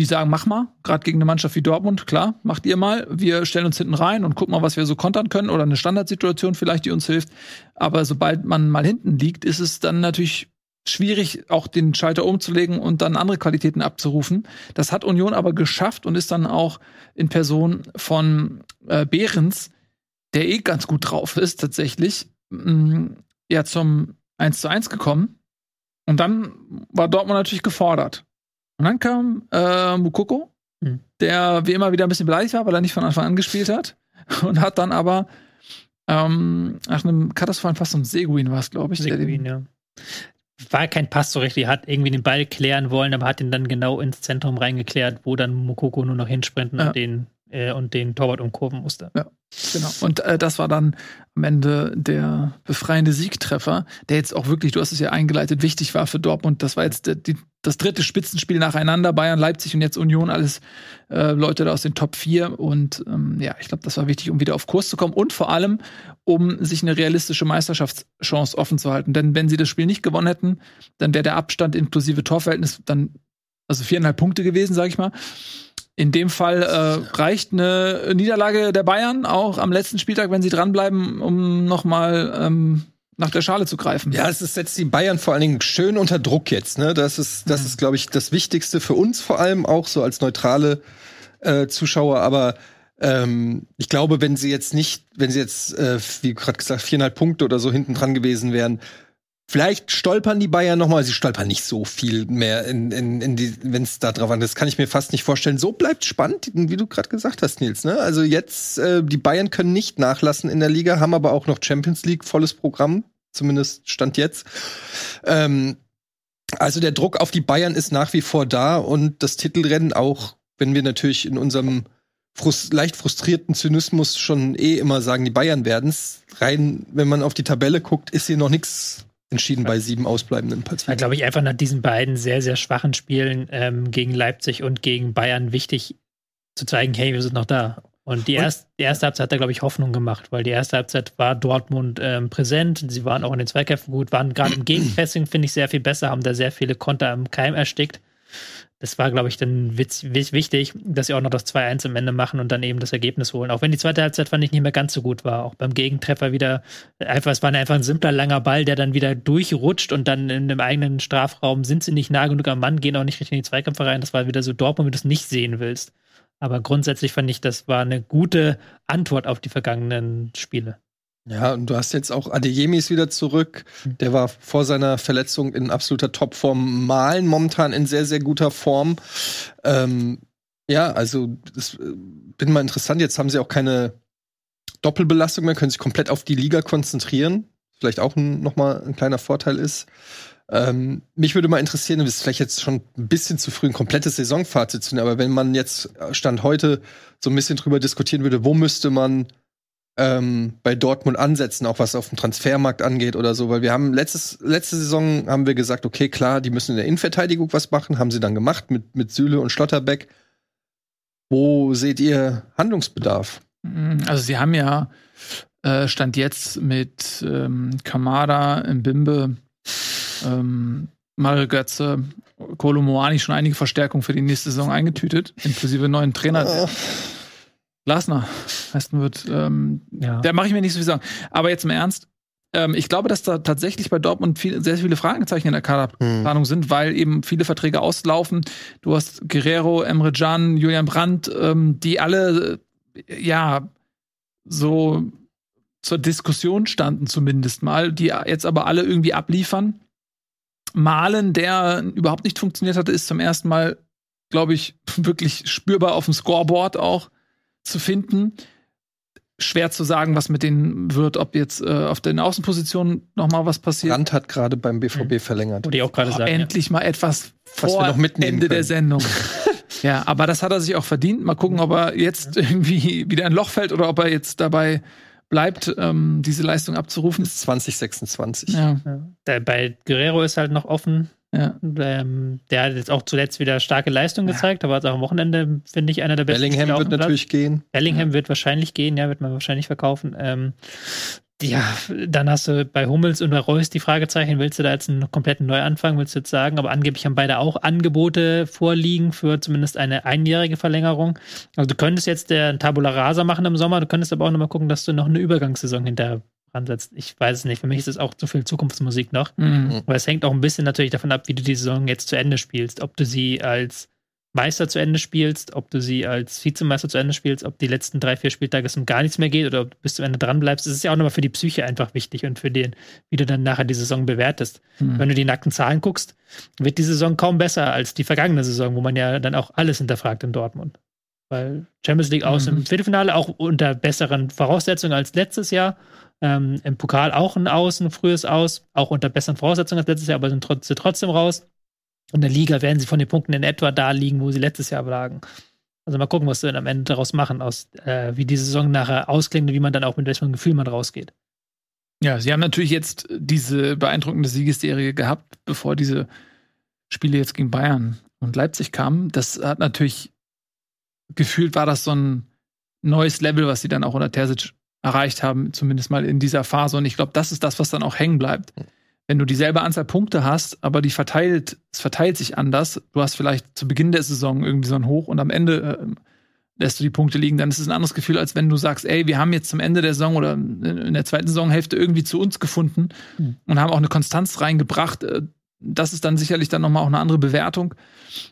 die sagen, mach mal, gerade gegen eine Mannschaft wie Dortmund, klar, macht ihr mal. Wir stellen uns hinten rein und gucken mal, was wir so kontern können oder eine Standardsituation vielleicht, die uns hilft. Aber sobald man mal hinten liegt, ist es dann natürlich schwierig, auch den Schalter umzulegen und dann andere Qualitäten abzurufen. Das hat Union aber geschafft und ist dann auch in Person von äh, Behrens, der eh ganz gut drauf ist, tatsächlich, mh, mm, ja, zum 1 zu 1 gekommen. Und dann war Dortmund natürlich gefordert. Und dann kam äh, Mukoko, hm. der wie immer wieder ein bisschen beleidigt war, weil er nicht von Anfang an gespielt hat. Und hat dann aber ähm, nach einem katastrophalen Pass zum Seguin war es, glaube ich. Seguin, ja. War kein Pass so richtig, hat irgendwie den Ball klären wollen, aber hat ihn dann genau ins Zentrum reingeklärt, wo dann Mukoko nur noch hinsprinten ja. und den äh, und den Torwart umkurven musste. Ja, genau. Und äh, das war dann am Ende der befreiende Siegtreffer, der jetzt auch wirklich, du hast es ja eingeleitet, wichtig war für Dortmund. Das war jetzt die, die, das dritte Spitzenspiel nacheinander, Bayern, Leipzig und jetzt Union, alles äh, Leute da aus den Top 4. Und ähm, ja, ich glaube, das war wichtig, um wieder auf Kurs zu kommen und vor allem, um sich eine realistische Meisterschaftschance offen zu halten. Denn wenn sie das Spiel nicht gewonnen hätten, dann wäre der Abstand inklusive Torverhältnis dann also viereinhalb Punkte gewesen, sag ich mal. In dem Fall äh, reicht eine Niederlage der Bayern auch am letzten Spieltag, wenn sie dranbleiben, um nochmal ähm, nach der Schale zu greifen. Ja, es setzt die Bayern vor allen Dingen schön unter Druck jetzt. Ne? Das ist, das mhm. ist, glaube ich, das Wichtigste für uns vor allem auch so als neutrale äh, Zuschauer. Aber ähm, ich glaube, wenn sie jetzt nicht, wenn sie jetzt, äh, wie gerade gesagt, viereinhalb Punkte oder so hinten dran gewesen wären, Vielleicht stolpern die Bayern noch mal. Sie stolpern nicht so viel mehr, in, in, in wenn es da drauf an. Das kann ich mir fast nicht vorstellen. So bleibt spannend, wie du gerade gesagt hast, Nils. Ne? Also jetzt, äh, die Bayern können nicht nachlassen in der Liga, haben aber auch noch Champions League volles Programm, zumindest stand jetzt. Ähm, also der Druck auf die Bayern ist nach wie vor da und das Titelrennen auch, wenn wir natürlich in unserem frust leicht frustrierten Zynismus schon eh immer sagen, die Bayern werden's. Rein, wenn man auf die Tabelle guckt, ist hier noch nichts entschieden bei sieben ausbleibenden Partien. Ja, glaube ich, einfach nach diesen beiden sehr, sehr schwachen Spielen ähm, gegen Leipzig und gegen Bayern wichtig zu zeigen, hey, wir sind noch da. Und die, erst, die erste Halbzeit hat da, glaube ich, Hoffnung gemacht, weil die erste Halbzeit war Dortmund ähm, präsent. Sie waren auch in den Zweikämpfen gut, waren gerade im Gegenpressing, finde ich, sehr viel besser, haben da sehr viele Konter im Keim erstickt das war, glaube ich, dann witz, wichtig, dass sie auch noch das 2-1 am Ende machen und dann eben das Ergebnis holen. Auch wenn die zweite Halbzeit, fand ich, nicht mehr ganz so gut war. Auch beim Gegentreffer wieder, einfach, es war einfach ein simpler, langer Ball, der dann wieder durchrutscht und dann in dem eigenen Strafraum sind sie nicht nah genug am Mann, gehen auch nicht richtig in die Zweikämpfe rein. Das war wieder so Dortmund, wie du es nicht sehen willst. Aber grundsätzlich fand ich, das war eine gute Antwort auf die vergangenen Spiele. Ja, und du hast jetzt auch Adeyemis wieder zurück. Hm. Der war vor seiner Verletzung in absoluter Topform. Malen momentan in sehr, sehr guter Form. Ähm, ja, also das äh, bin mal interessant. Jetzt haben sie auch keine Doppelbelastung mehr, können sich komplett auf die Liga konzentrieren. Vielleicht auch ein, noch mal ein kleiner Vorteil ist. Ähm, mich würde mal interessieren, das ist vielleicht jetzt schon ein bisschen zu früh, ein komplettes Saisonfazit zu nehmen, aber wenn man jetzt Stand heute so ein bisschen drüber diskutieren würde, wo müsste man ähm, bei Dortmund ansetzen, auch was auf dem Transfermarkt angeht oder so, weil wir haben letztes, letzte Saison haben wir gesagt, okay, klar, die müssen in der Innenverteidigung was machen, haben sie dann gemacht mit, mit Süle und Schlotterbeck. Wo seht ihr Handlungsbedarf? Mhm, also sie haben ja äh, Stand jetzt mit ähm, Kamada, Mbimbe, ähm, Mario Götze, Kolo Moani schon einige Verstärkungen für die nächste Saison eingetütet, inklusive neuen Trainer. Glasner heißen wird. Ähm, ja. Da mache ich mir nicht so viel sagen. Aber jetzt im Ernst, ähm, ich glaube, dass da tatsächlich bei Dortmund viel, sehr viele Fragezeichen in der Kaderplanung hm. sind, weil eben viele Verträge auslaufen. Du hast Guerrero, Emre Can, Julian Brandt, ähm, die alle äh, ja so zur Diskussion standen zumindest mal, die jetzt aber alle irgendwie abliefern. Malen, der überhaupt nicht funktioniert hatte, ist zum ersten Mal, glaube ich, wirklich spürbar auf dem Scoreboard auch zu finden schwer zu sagen, was mit denen wird, ob jetzt äh, auf den Außenpositionen noch mal was passiert. Rand hat gerade beim BVB mhm. verlängert. Wollte ich auch gerade oh, sagen. Endlich ja. mal etwas was vor Ende können. der Sendung. ja, aber das hat er sich auch verdient. Mal gucken, ob er jetzt irgendwie wieder ein Loch fällt oder ob er jetzt dabei bleibt, ähm, diese Leistung abzurufen. Bis 2026. Ja. ja. Bei Guerrero ist halt noch offen, ja. Ähm, der hat jetzt auch zuletzt wieder starke Leistung gezeigt, aber auch am Wochenende, finde ich, einer der besten. Bellingham wird natürlich gehen. Bellingham ja. wird wahrscheinlich gehen, ja, wird man wahrscheinlich verkaufen. Ähm, ja, dann hast du bei Hummels und bei Reus die Fragezeichen, willst du da jetzt einen kompletten Neuanfang, willst du jetzt sagen, aber angeblich haben beide auch Angebote vorliegen für zumindest eine einjährige Verlängerung. Also du könntest jetzt der Tabula Rasa machen im Sommer, du könntest aber auch nochmal gucken, dass du noch eine Übergangssaison hinter ansetzt. Ich weiß es nicht. Für mich ist es auch zu viel Zukunftsmusik noch. Mhm. Weil es hängt auch ein bisschen natürlich davon ab, wie du die Saison jetzt zu Ende spielst. Ob du sie als Meister zu Ende spielst, ob du sie als Vizemeister zu Ende spielst, ob die letzten drei, vier Spieltage es um gar nichts mehr geht oder ob du bis zum Ende dran bleibst. Das ist ja auch nochmal für die Psyche einfach wichtig und für den, wie du dann nachher die Saison bewertest. Mhm. Wenn du die nackten Zahlen guckst, wird die Saison kaum besser als die vergangene Saison, wo man ja dann auch alles hinterfragt in Dortmund. Weil Champions League aus mhm. im Viertelfinale auch unter besseren Voraussetzungen als letztes Jahr ähm, Im Pokal auch ein Aus, ein frühes Aus, auch unter besseren Voraussetzungen als letztes Jahr, aber sind trotzdem, trotzdem raus. In der Liga werden sie von den Punkten in etwa da liegen, wo sie letztes Jahr lagen. Also mal gucken, was sie dann am Ende daraus machen, aus, äh, wie die Saison nachher ausklingt und wie man dann auch mit welchem Gefühl man rausgeht. Ja, sie haben natürlich jetzt diese beeindruckende Siegesserie gehabt, bevor diese Spiele jetzt gegen Bayern und Leipzig kamen. Das hat natürlich gefühlt war das so ein neues Level, was sie dann auch unter Terzic erreicht haben, zumindest mal in dieser Phase. Und ich glaube, das ist das, was dann auch hängen bleibt. Wenn du dieselbe Anzahl Punkte hast, aber die verteilt, es verteilt sich anders. Du hast vielleicht zu Beginn der Saison irgendwie so ein Hoch und am Ende äh, lässt du die Punkte liegen, dann ist es ein anderes Gefühl, als wenn du sagst, ey, wir haben jetzt zum Ende der Saison oder in der zweiten Saisonhälfte irgendwie zu uns gefunden mhm. und haben auch eine Konstanz reingebracht. Äh, das ist dann sicherlich dann nochmal auch eine andere Bewertung.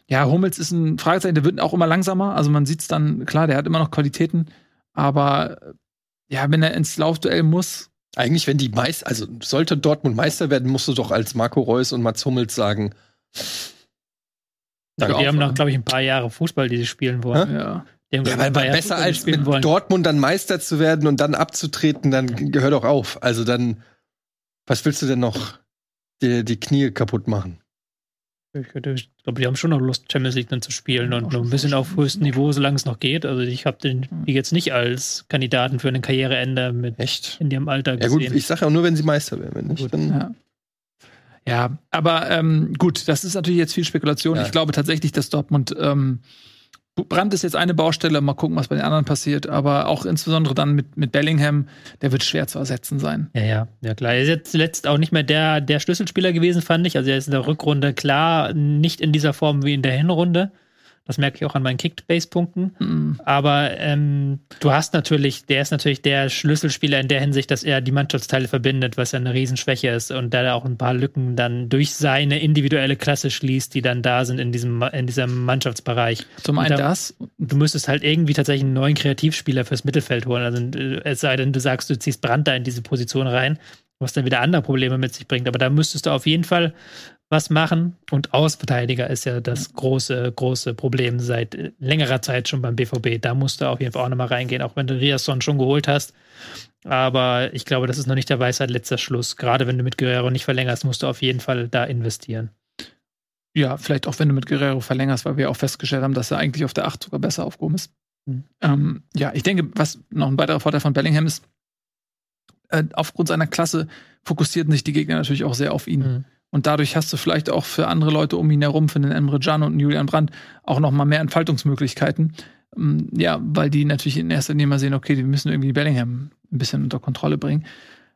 Ja, Hummels ist ein Fragezeichen, der wird auch immer langsamer. Also man sieht es dann, klar, der hat immer noch Qualitäten, aber ja, wenn er ins Laufduell muss. Eigentlich, wenn die Meister, also sollte Dortmund Meister werden, musst du doch als Marco Reus und Mats Hummels sagen. Die haben noch, glaube ich, ein paar Jahre Fußball, die sie spielen wollen. Ja. ja, weil besser als mit wollen. Dortmund dann Meister zu werden und dann abzutreten, dann gehör doch auf. Also dann, was willst du denn noch die, die Knie kaputt machen? Ich, glaube, die haben schon noch Lust, Champions League dann zu spielen und noch ein bisschen auf höchstem Niveau, solange es noch geht. Also ich habe den die jetzt nicht als Kandidaten für ein Karriereende mit Echt? in ihrem Alter gesehen. Ja gut, ich sage auch nur, wenn sie Meister werden. Wenn nicht, gut, dann ja. ja. aber ähm, gut, das ist natürlich jetzt viel Spekulation. Ja. Ich glaube tatsächlich, dass Dortmund ähm, Brand ist jetzt eine Baustelle, mal gucken, was bei den anderen passiert, aber auch insbesondere dann mit, mit Bellingham, der wird schwer zu ersetzen sein. Ja, ja, ja klar. Er ist jetzt zuletzt auch nicht mehr der, der Schlüsselspieler gewesen, fand ich. Also er ist in der Rückrunde klar nicht in dieser Form wie in der Hinrunde. Das merke ich auch an meinen Kickbase-Punkten. Mhm. Aber ähm, du hast natürlich, der ist natürlich der Schlüsselspieler in der Hinsicht, dass er die Mannschaftsteile verbindet, was ja eine Riesenschwäche ist und da auch ein paar Lücken dann durch seine individuelle Klasse schließt, die dann da sind in diesem, in diesem Mannschaftsbereich. Zum einen da, das. Du müsstest halt irgendwie tatsächlich einen neuen Kreativspieler fürs Mittelfeld holen. Also es sei denn, du sagst, du ziehst Brand da in diese Position rein was dann wieder andere Probleme mit sich bringt. Aber da müsstest du auf jeden Fall was machen. Und Außenverteidiger ist ja das große, große Problem seit längerer Zeit schon beim BVB. Da musst du auf jeden Fall auch nochmal reingehen, auch wenn du Riasson schon geholt hast. Aber ich glaube, das ist noch nicht der Weisheit letzter Schluss. Gerade wenn du mit Guerrero nicht verlängerst, musst du auf jeden Fall da investieren. Ja, vielleicht auch wenn du mit Guerrero verlängerst, weil wir auch festgestellt haben, dass er eigentlich auf der 8 sogar besser aufgehoben ist. Mhm. Ähm, ja, ich denke, was noch ein weiterer Vorteil von Bellingham ist, äh, aufgrund seiner Klasse fokussierten sich die Gegner natürlich auch sehr auf ihn. Mhm. Und dadurch hast du vielleicht auch für andere Leute um ihn herum, für den Emre Can und Julian Brandt, auch noch mal mehr Entfaltungsmöglichkeiten. Ähm, ja, weil die natürlich in erster Linie mal sehen, okay, die müssen irgendwie Bellingham ein bisschen unter Kontrolle bringen.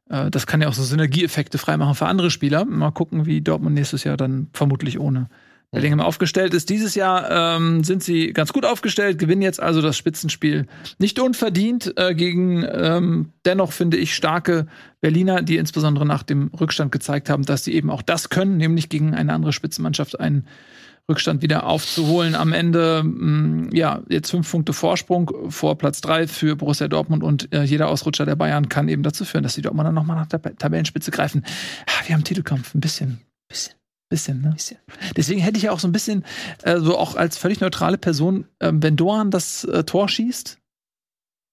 Äh, das kann ja auch so Synergieeffekte freimachen für andere Spieler. Mal gucken, wie Dortmund nächstes Jahr dann vermutlich ohne Bellingham aufgestellt ist. Dieses Jahr ähm, sind sie ganz gut aufgestellt, gewinnen jetzt also das Spitzenspiel nicht unverdient äh, gegen ähm, dennoch finde ich starke Berliner, die insbesondere nach dem Rückstand gezeigt haben, dass sie eben auch das können, nämlich gegen eine andere Spitzenmannschaft einen Rückstand wieder aufzuholen. Am Ende, mh, mm, ja, jetzt fünf Punkte Vorsprung vor Platz drei für Borussia Dortmund und äh, jeder Ausrutscher der Bayern kann eben dazu führen, dass die Dortmunder nochmal nach der Tabellenspitze greifen. Ja, wir haben Titelkampf, ein bisschen, bisschen. Bisschen, ne? Bisschen. Deswegen hätte ich ja auch so ein bisschen, äh, so auch als völlig neutrale Person, äh, wenn Doan das äh, Tor schießt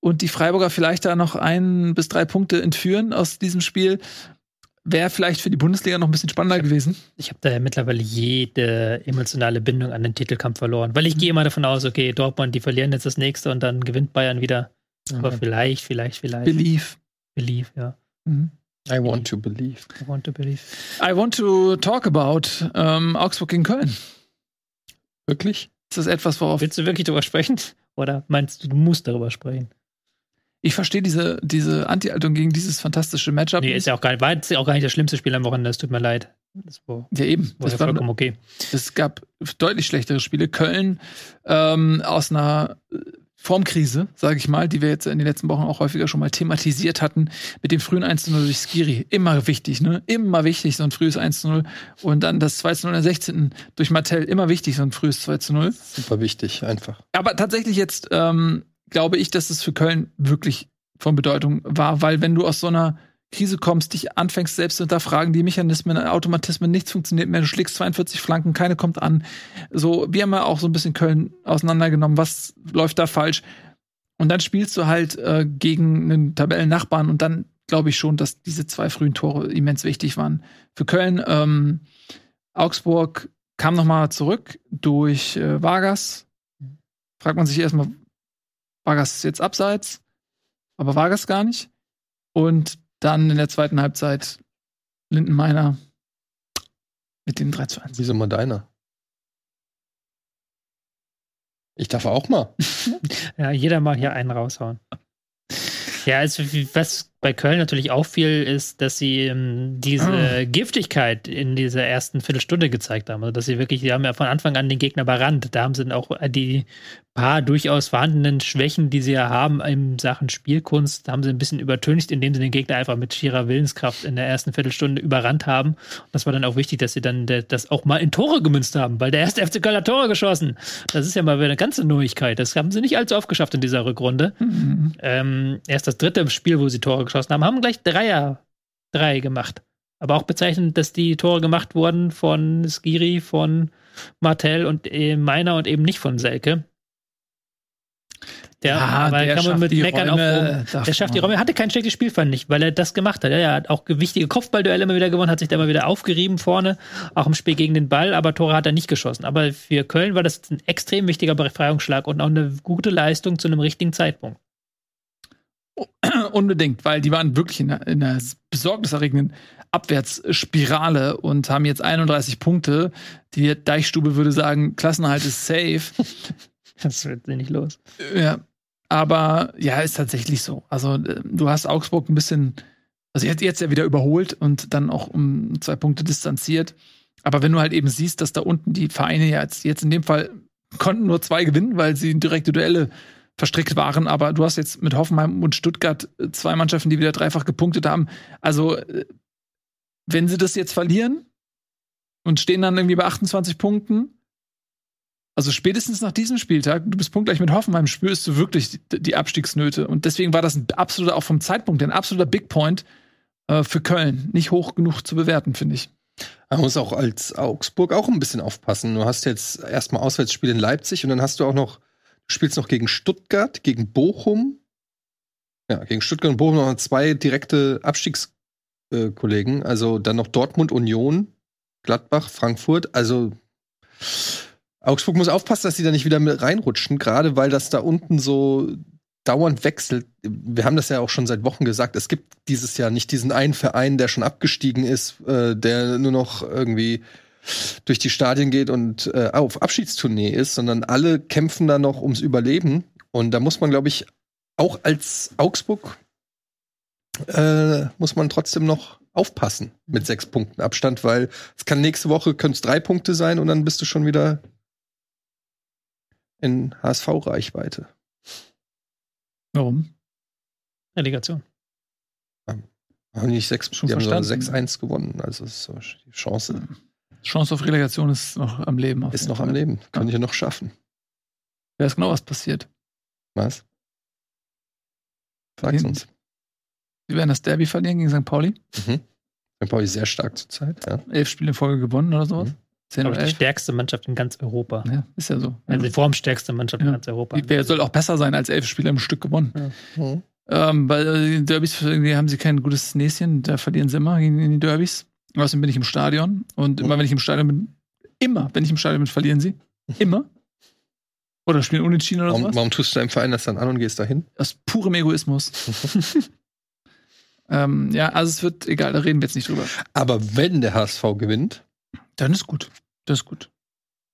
und die Freiburger vielleicht da noch ein bis drei Punkte entführen aus diesem Spiel, wäre vielleicht für die Bundesliga noch ein bisschen spannender ich hab, gewesen. Ich habe da ja mittlerweile jede emotionale Bindung an den Titelkampf verloren, weil ich mhm. gehe immer davon aus, okay, Dortmund, die verlieren jetzt das nächste und dann gewinnt Bayern wieder. Mhm. Aber vielleicht, vielleicht, vielleicht. Believe. Believe, ja. Mhm. I want to believe. I want to believe. I want to talk about ähm, Augsburg gegen Köln. Wirklich? Ist das etwas, worauf. Willst du wirklich darüber sprechen? Oder meinst du, du musst darüber sprechen? Ich verstehe diese, diese Anti-Haltung gegen dieses fantastische Matchup. Nee, ist ja auch gar, war jetzt auch gar nicht das schlimmste Spiel am Wochenende, es tut mir leid. Das war, ja, eben. War das ja vollkommen okay. Es gab deutlich schlechtere Spiele. Köln ähm, aus einer Formkrise, sage ich mal, die wir jetzt in den letzten Wochen auch häufiger schon mal thematisiert hatten, mit dem frühen 1-0 durch Skiri. Immer wichtig, ne? Immer wichtig, so ein frühes 1-0. Und dann das 2-0 in der 16. durch Martell. Immer wichtig, so ein frühes 2-0. Super wichtig, einfach. Aber tatsächlich jetzt ähm, glaube ich, dass es für Köln wirklich von Bedeutung war, weil wenn du aus so einer Krise kommst, dich anfängst selbst zu hinterfragen, die Mechanismen, Automatismen, nichts funktioniert mehr, du schlägst 42 Flanken, keine kommt an. So, wir haben ja auch so ein bisschen Köln auseinandergenommen, was läuft da falsch. Und dann spielst du halt äh, gegen einen Tabellennachbarn und dann glaube ich schon, dass diese zwei frühen Tore immens wichtig waren. Für Köln, ähm, Augsburg kam nochmal zurück durch äh, Vargas. Fragt man sich erstmal, Vargas ist jetzt abseits, aber Vargas gar nicht. Und dann in der zweiten Halbzeit Lindenmeiner mit dem 3 zu 1. Wieso mal deiner? Ich darf auch mal. ja, jeder mal hier einen raushauen. Ja, also was bei Köln natürlich auffiel, ist, dass sie ähm, diese oh. Giftigkeit in dieser ersten Viertelstunde gezeigt haben. Also, dass sie wirklich, sie haben ja von Anfang an den Gegner überrannt. Da haben sie dann auch die paar durchaus vorhandenen Schwächen, die sie ja haben in Sachen Spielkunst, haben sie ein bisschen übertönigt, indem sie den Gegner einfach mit schierer Willenskraft in der ersten Viertelstunde überrannt haben. Und das war dann auch wichtig, dass sie dann das auch mal in Tore gemünzt haben, weil der erste FC Köln hat Tore geschossen. Das ist ja mal eine ganze Neuigkeit. Das haben sie nicht allzu oft geschafft in dieser Rückrunde. Mhm. Ähm, erst das dritte Spiel, wo sie Tore geschossen haben, haben gleich Dreier, drei gemacht. Aber auch bezeichnend, dass die Tore gemacht wurden von Skiri, von Martell und äh, Meiner und eben nicht von Selke. Der, ja, der kann man mit Meckern Räume, auf Der schafft die Räume. Er hatte kein schlechtes Spiel, fand ich, weil er das gemacht hat. Er hat auch wichtige Kopfballduelle immer wieder gewonnen, hat sich da immer wieder aufgerieben vorne, auch im Spiel gegen den Ball, aber Tore hat er nicht geschossen. Aber für Köln war das ein extrem wichtiger Befreiungsschlag und auch eine gute Leistung zu einem richtigen Zeitpunkt. Unbedingt, weil die waren wirklich in einer, in einer besorgniserregenden Abwärtsspirale und haben jetzt 31 Punkte. Die Deichstube würde sagen, Klassenhalt ist safe. das wird nicht los. Ja, aber ja, ist tatsächlich so. Also äh, du hast Augsburg ein bisschen, also jetzt, jetzt ja wieder überholt und dann auch um zwei Punkte distanziert. Aber wenn du halt eben siehst, dass da unten die Vereine jetzt, jetzt in dem Fall konnten nur zwei gewinnen, weil sie direkte Duelle verstrickt waren, aber du hast jetzt mit Hoffenheim und Stuttgart äh, zwei Mannschaften, die wieder dreifach gepunktet haben. Also, äh, wenn sie das jetzt verlieren und stehen dann irgendwie bei 28 Punkten, also spätestens nach diesem Spieltag, du bist punktgleich mit Hoffenheim, spürst du wirklich die, Abstiegsnöte. Und deswegen war das ein absoluter, auch vom Zeitpunkt, ein absoluter Big Point äh, für Köln. Nicht hoch genug zu bewerten, finde ich. Man muss auch als Augsburg auch ein bisschen aufpassen. Du hast jetzt erstmal Auswärtsspiel in Leipzig und dann hast du auch noch, spielst noch gegen Stuttgart, gegen Bochum. Ja, gegen Stuttgart und Bochum noch zwei direkte Abstiegskollegen. also dann noch Dortmund, Union, Gladbach, Frankfurt. Also Augsburg muss aufpassen, dass sie da nicht wieder mit reinrutschen, gerade weil das da unten so dauernd wechselt. Wir haben das ja auch schon seit Wochen gesagt. Es gibt dieses Jahr nicht diesen einen Verein, der schon abgestiegen ist, äh, der nur noch irgendwie durch die Stadien geht und äh, auf Abschiedstournee ist, sondern alle kämpfen da noch ums Überleben. Und da muss man, glaube ich, auch als Augsburg äh, muss man trotzdem noch aufpassen mit sechs Punkten Abstand, weil es kann nächste Woche können es drei Punkte sein und dann bist du schon wieder in HSV-Reichweite. Warum? Relegation. Haben nicht sechs, schon die haben so 6-1 gewonnen. Also ist so die Chance. Chance auf Relegation ist noch am Leben. Ist noch Fall. am Leben. Kann ja. ich noch schaffen. Wer ist genau was passiert? Was? Sag's uns. Sie werden das Derby verlieren gegen St. Pauli. Mhm. St. Pauli ist sehr stark zurzeit. Ja. Elf Spiele in Folge gewonnen oder sowas. Mhm. 10 Aber die stärkste Mannschaft in ganz Europa. Ja, ist ja so. Also die formstärkste Mannschaft ja. in ganz Europa. Wer soll auch besser sein als elf Spiele im Stück gewonnen? Ja. Mhm. Ähm, bei den Derbys haben sie kein gutes Näschen, da verlieren sie immer gegen die Derbys. Außerdem bin ich im Stadion und immer wenn ich im Stadion bin, immer, wenn ich im Stadion bin, verlieren sie. Immer. Oder spielen unentschieden oder warum, sowas. Warum tust du deinem Verein das dann an und gehst dahin? Aus purem Egoismus. ähm, ja, also es wird, egal, da reden wir jetzt nicht drüber. Aber wenn der HSV gewinnt, dann ist gut. Das ist gut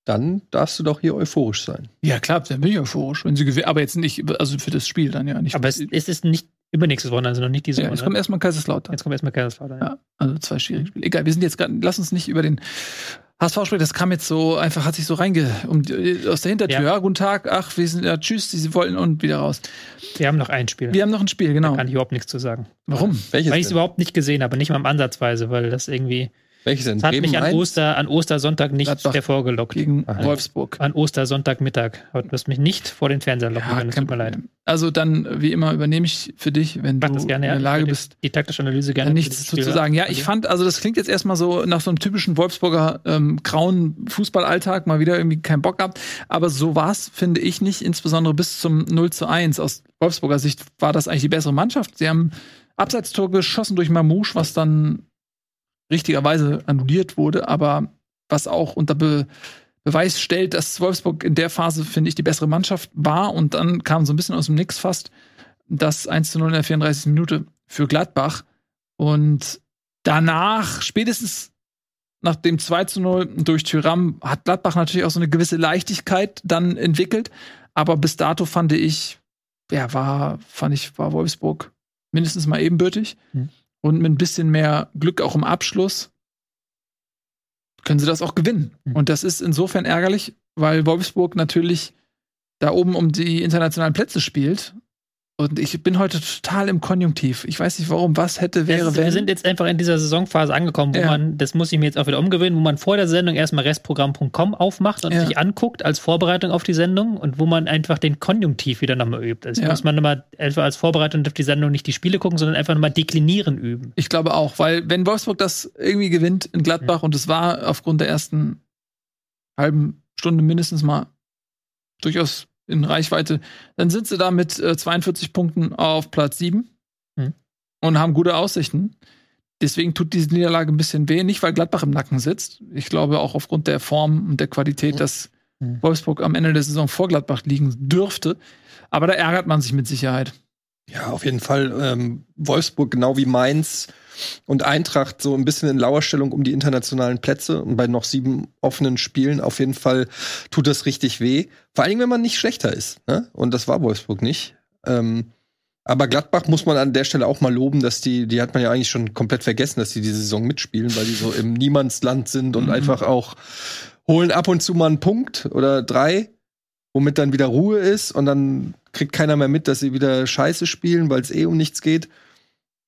dann darfst du doch hier euphorisch sein. Ja, klar, dann bin ich euphorisch. Wenn sie gewinnen, aber jetzt nicht, also für das Spiel dann ja nicht. Aber es, es ist nicht übernächstes Wochenende, also noch nicht diese ja, Jetzt kommt erstmal Kaiserslautern. Jetzt kommt erstmal Kaiserslautern. Ja. ja, also zwei schwierige Spiele. Egal, wir sind jetzt gerade, lass uns nicht über den HSV sprechen. Das kam jetzt so einfach, hat sich so reinge, um, aus der Hintertür. Ja. ja. guten Tag, ach, wir sind, ja, tschüss, sie wollten und wieder raus. Wir haben noch ein Spiel. Wir haben noch ein Spiel, genau. Da kann ich überhaupt nichts zu sagen. Warum? Welches weil ich es überhaupt nicht gesehen habe, nicht mal im Ansatzweise, weil das irgendwie welches denn? Das hat mich an, Oster, an Ostersonntag nicht Gladbach hervorgelockt. Gegen Aha. Wolfsburg. An Ostersonntagmittag. Du hast mich nicht vor den Fernseher locken ja, können. Tut mir leid. Also dann, wie immer, übernehme ich für dich, wenn Mach du gerne, in der Lage bist. Die taktische Analyse gerne. Nichts zu sagen. Ja, ich fand, also das klingt jetzt erstmal so nach so einem typischen Wolfsburger ähm, grauen Fußballalltag, mal wieder irgendwie keinen Bock gehabt. Aber so war es, finde ich nicht, insbesondere bis zum 0 zu 1. Aus Wolfsburger Sicht war das eigentlich die bessere Mannschaft. Sie haben Abseitstor geschossen durch Mamouche, was dann richtigerweise annulliert wurde, aber was auch unter Be Beweis stellt, dass Wolfsburg in der Phase, finde ich, die bessere Mannschaft war. Und dann kam so ein bisschen aus dem Nix fast das 1 zu 0 in der 34. Minute für Gladbach. Und danach, spätestens nach dem 2 zu 0 durch Tyram, hat Gladbach natürlich auch so eine gewisse Leichtigkeit dann entwickelt. Aber bis dato fand ich, ja, war, fand ich, war Wolfsburg mindestens mal ebenbürtig. Mhm und mit ein bisschen mehr Glück auch im Abschluss können sie das auch gewinnen. Mhm. Und das ist insofern ärgerlich, weil Wolfsburg natürlich da oben um die internationalen Plätze spielt und ich bin heute total im Konjunktiv. Ich weiß nicht warum, was hätte, wäre, ist, wenn. Wir sind jetzt einfach in dieser Saisonphase angekommen, wo ja. man, das muss ich mir jetzt auch wieder umgewöhnen, wo man vor der Sendung erstmal restprogramm.com aufmacht und ja. sich anguckt als Vorbereitung auf die Sendung und wo man einfach den Konjunktiv wieder nochmal übt. Also ja. muss man nochmal einfach als Vorbereitung auf die Sendung nicht die Spiele gucken, sondern einfach nochmal deklinieren üben. Ich glaube auch, weil wenn Wolfsburg das irgendwie gewinnt in Gladbach und es war aufgrund der ersten halben Stunde mindestens mal durchaus in Reichweite, dann sind sie da mit äh, 42 Punkten auf Platz 7 hm. und haben gute Aussichten. Deswegen tut diese Niederlage ein bisschen weh, nicht weil Gladbach im Nacken sitzt. Ich glaube auch aufgrund der Form und der Qualität, dass hm. Wolfsburg am Ende der Saison vor Gladbach liegen dürfte. Aber da ärgert man sich mit Sicherheit. Ja, auf jeden Fall. Ähm, Wolfsburg, genau wie Mainz, und Eintracht so ein bisschen in Lauerstellung um die internationalen Plätze und bei noch sieben offenen Spielen auf jeden Fall tut das richtig weh. Vor allen Dingen, wenn man nicht schlechter ist. Ne? Und das war Wolfsburg nicht. Ähm, aber Gladbach muss man an der Stelle auch mal loben, dass die, die hat man ja eigentlich schon komplett vergessen, dass die diese Saison mitspielen, weil die so im Niemandsland sind und mhm. einfach auch holen ab und zu mal einen Punkt oder drei, womit dann wieder Ruhe ist und dann kriegt keiner mehr mit, dass sie wieder Scheiße spielen, weil es eh um nichts geht.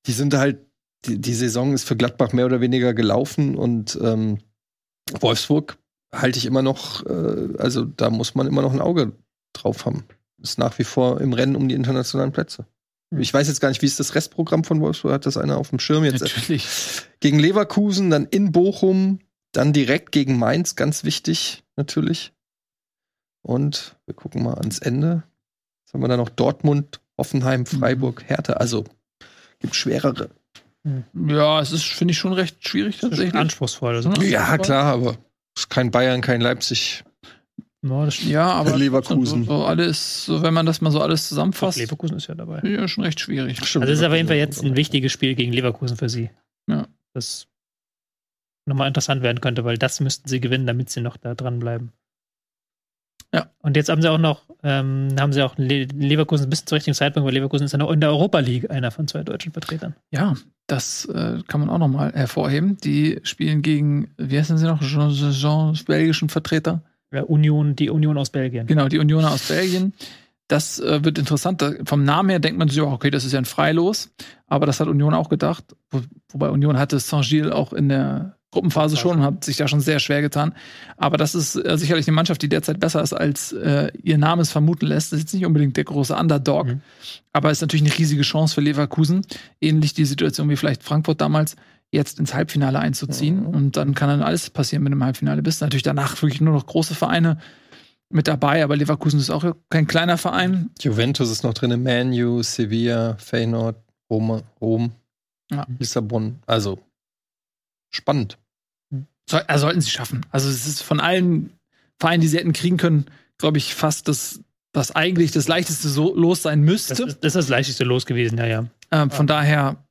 Die sind halt die, die Saison ist für Gladbach mehr oder weniger gelaufen und ähm, Wolfsburg halte ich immer noch, äh, also da muss man immer noch ein Auge drauf haben. Ist nach wie vor im Rennen um die internationalen Plätze. Hm. Ich weiß jetzt gar nicht, wie ist das Restprogramm von Wolfsburg? Hat das einer auf dem Schirm jetzt? Natürlich. Gegen Leverkusen, dann in Bochum, dann direkt gegen Mainz, ganz wichtig natürlich. Und wir gucken mal ans Ende. Jetzt haben wir dann noch Dortmund, Hoffenheim, Freiburg, Hertha. Also gibt schwerere ja, es ist, finde ich, schon recht schwierig tatsächlich. anspruchsvoll. Also ja, klar, aber es ist kein Bayern, kein Leipzig. Ja, ja aber Leverkusen. So, so, alles, so, wenn man das mal so alles zusammenfasst. Leverkusen ist ja dabei. Ja, schon recht schwierig. Stimmt, also, es ist auf jeden Fall jetzt ein wichtiges Spiel gegen Leverkusen für sie. Ja. Das nochmal interessant werden könnte, weil das müssten sie gewinnen, damit sie noch da dranbleiben. Ja. Und jetzt haben sie auch noch, ähm, haben sie auch Leverkusen bis zum richtigen Zeitpunkt, weil Leverkusen ist in der Europa League einer von zwei deutschen Vertretern. Ja, das äh, kann man auch noch mal hervorheben. Die spielen gegen, wie heißen sie noch, Jean, Jean belgischen Vertreter? Ja, Union, die Union aus Belgien. Genau, die Union aus Belgien. Das äh, wird interessant. Vom Namen her denkt man sich auch, okay, das ist ja ein Freilos. Aber das hat Union auch gedacht. Wo, wobei Union hatte Saint-Gilles auch in der Gruppenphase schon und hat sich da schon sehr schwer getan. Aber das ist äh, sicherlich eine Mannschaft, die derzeit besser ist, als äh, ihr Name es vermuten lässt. Das ist jetzt nicht unbedingt der große Underdog, mhm. aber ist natürlich eine riesige Chance für Leverkusen. Ähnlich die Situation wie vielleicht Frankfurt damals, jetzt ins Halbfinale einzuziehen. Mhm. Und dann kann dann alles passieren mit dem Halbfinale. Bist natürlich danach wirklich nur noch große Vereine mit dabei, aber Leverkusen ist auch kein kleiner Verein. Juventus ist noch drin, Manu, Sevilla, Feyenoord, Rom, Rom ja. Lissabon. Also spannend. So, also sollten sie schaffen. Also es ist von allen Vereinen, die sie hätten kriegen können, glaube ich, fast das, was eigentlich das leichteste so Los sein müsste. Das ist, das, ist das leichteste Los gewesen, ja, ja. Ähm, von ja. daher.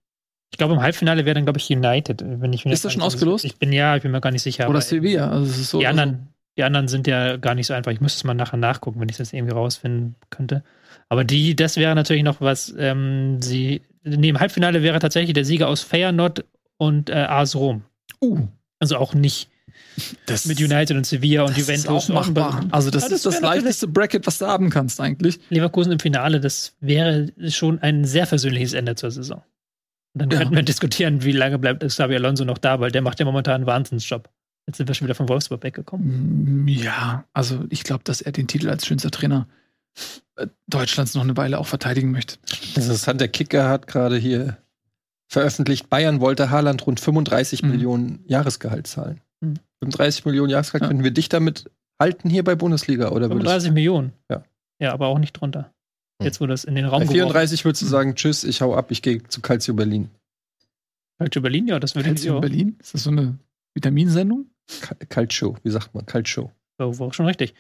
Ich glaube, im Halbfinale wäre dann, glaube ich, United. Wenn ich ist das schon ausgelost? Ich bin ja, ich bin mir gar nicht sicher. Oder Sevilla. Also es ist so die, anderen, die anderen sind ja gar nicht so einfach. Ich müsste es mal nachher nachgucken, wenn ich das irgendwie rausfinden könnte. Aber die, das wäre natürlich noch was, ähm, sie, nee, im Halbfinale wäre tatsächlich der Sieger aus Feyenoord und äh, AS Rom. Uh. Also auch nicht das, mit United und Sevilla und Juventus. Ist auch machbar. Also das, ja, das ist das leichteste Bracket, was du haben kannst eigentlich. Leverkusen im Finale, das wäre schon ein sehr versöhnliches Ende zur Saison. Und dann ja. könnten wir diskutieren, wie lange bleibt Xabi Alonso noch da, weil der macht ja momentan einen Wahnsinnsjob. Jetzt sind wir schon wieder von Wolfsburg weggekommen. Mm, ja, also ich glaube, dass er den Titel als schönster Trainer äh, Deutschlands noch eine Weile auch verteidigen möchte. Interessant, der Kicker hat gerade hier veröffentlicht, Bayern wollte Haaland rund 35 mhm. Millionen Jahresgehalt zahlen. Mhm. 35 Millionen Jahresgehalt, ja. können wir dich damit halten hier bei Bundesliga? Oder 35 Millionen? Ja. Ja, aber auch nicht drunter. Hm. Jetzt, wo das in den Raum Bei 34 würdest du sagen, tschüss, ich hau ab, ich gehe zu Calcio Berlin. Calcio Berlin, ja, das würde ich Calcio Berlin? Ist das so eine Vitaminsendung? Calcio, wie sagt man? Calcio. Oh, war auch schon richtig.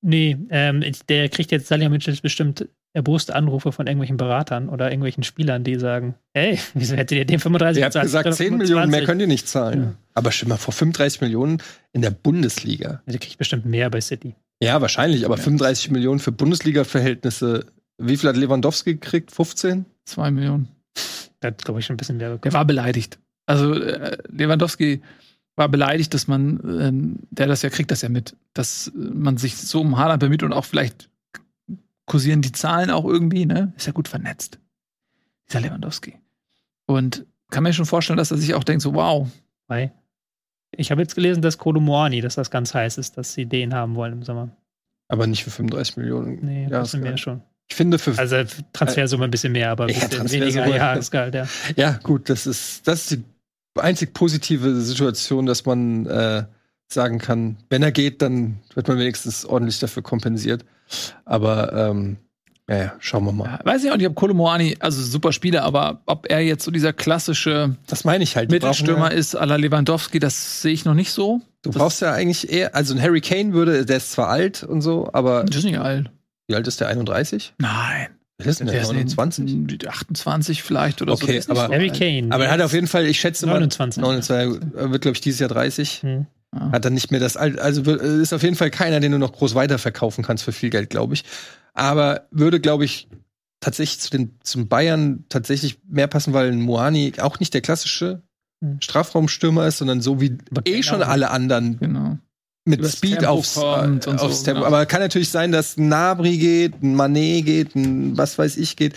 Nee, ähm, der kriegt jetzt Salihamidzic bestimmt erboste Anrufe von irgendwelchen Beratern oder irgendwelchen Spielern, die sagen, hey, wieso hättet ihr dem 35 Ihr habt gesagt, 10 Millionen mehr könnt ihr nicht zahlen. Ja. Aber schon mal vor 35 Millionen in der Bundesliga. Der kriegt bestimmt mehr bei City. Ja, wahrscheinlich, aber ja. 35 Millionen für Bundesliga-Verhältnisse. Wie viel hat Lewandowski gekriegt? 15? 2 Millionen. Der hat, glaube ich, schon ein bisschen mehr bekommen. Der war beleidigt. Also äh, Lewandowski war beleidigt, dass man, äh, der das ja kriegt, das ja mit, dass man sich so um Haaland bemüht und auch vielleicht kursieren die Zahlen auch irgendwie, ne? Ist ja gut vernetzt. Dieser Lewandowski. Und kann mir schon vorstellen, dass er sich auch denkt, so, wow. Weil ich habe jetzt gelesen, dass Moani, dass das ganz heiß ist, dass sie den haben wollen im Sommer. Aber nicht für 35 Millionen. Nee, ein bisschen mehr schon. Ich finde für. Also Transfersumme ein bisschen mehr, aber ein bisschen ja, weniger Jahresgehalt, ja. Ja, gut, das ist, das ist die einzig positive Situation, dass man äh, sagen kann, wenn er geht, dann wird man wenigstens ordentlich dafür kompensiert. Aber ähm, ja, ja, schauen wir mal. Ja, weiß ich auch nicht, ob Kolomoani, also super Spieler, aber ob er jetzt so dieser klassische das meine ich halt, Mittelstürmer ist à la Lewandowski, das sehe ich noch nicht so. Du das brauchst ja eigentlich eher, also ein Harry Kane würde, der ist zwar alt und so, aber. Der ist nicht alt. Wie alt ist der? 31? Nein. Wer ist denn der? 29? 28 vielleicht oder okay, so. Aber, Harry Kane. Aber er hat auf jeden Fall, ich schätze 29. mal. 29. Er wird, glaube ich, dieses Jahr 30. Hm. Hat dann nicht mehr das Alter, also ist auf jeden Fall keiner, den du noch groß weiterverkaufen kannst für viel Geld, glaube ich. Aber würde, glaube ich, tatsächlich zu den, zum Bayern tatsächlich mehr passen, weil ein Moani auch nicht der klassische hm. Strafraumstürmer ist, sondern so wie Aber eh genau. schon alle anderen. Genau. Mit Übers Speed Tempo aufs, äh, aufs so, Tempo. Genau. Aber kann natürlich sein, dass ein Nabri geht, ein Manet geht, ein was weiß ich geht.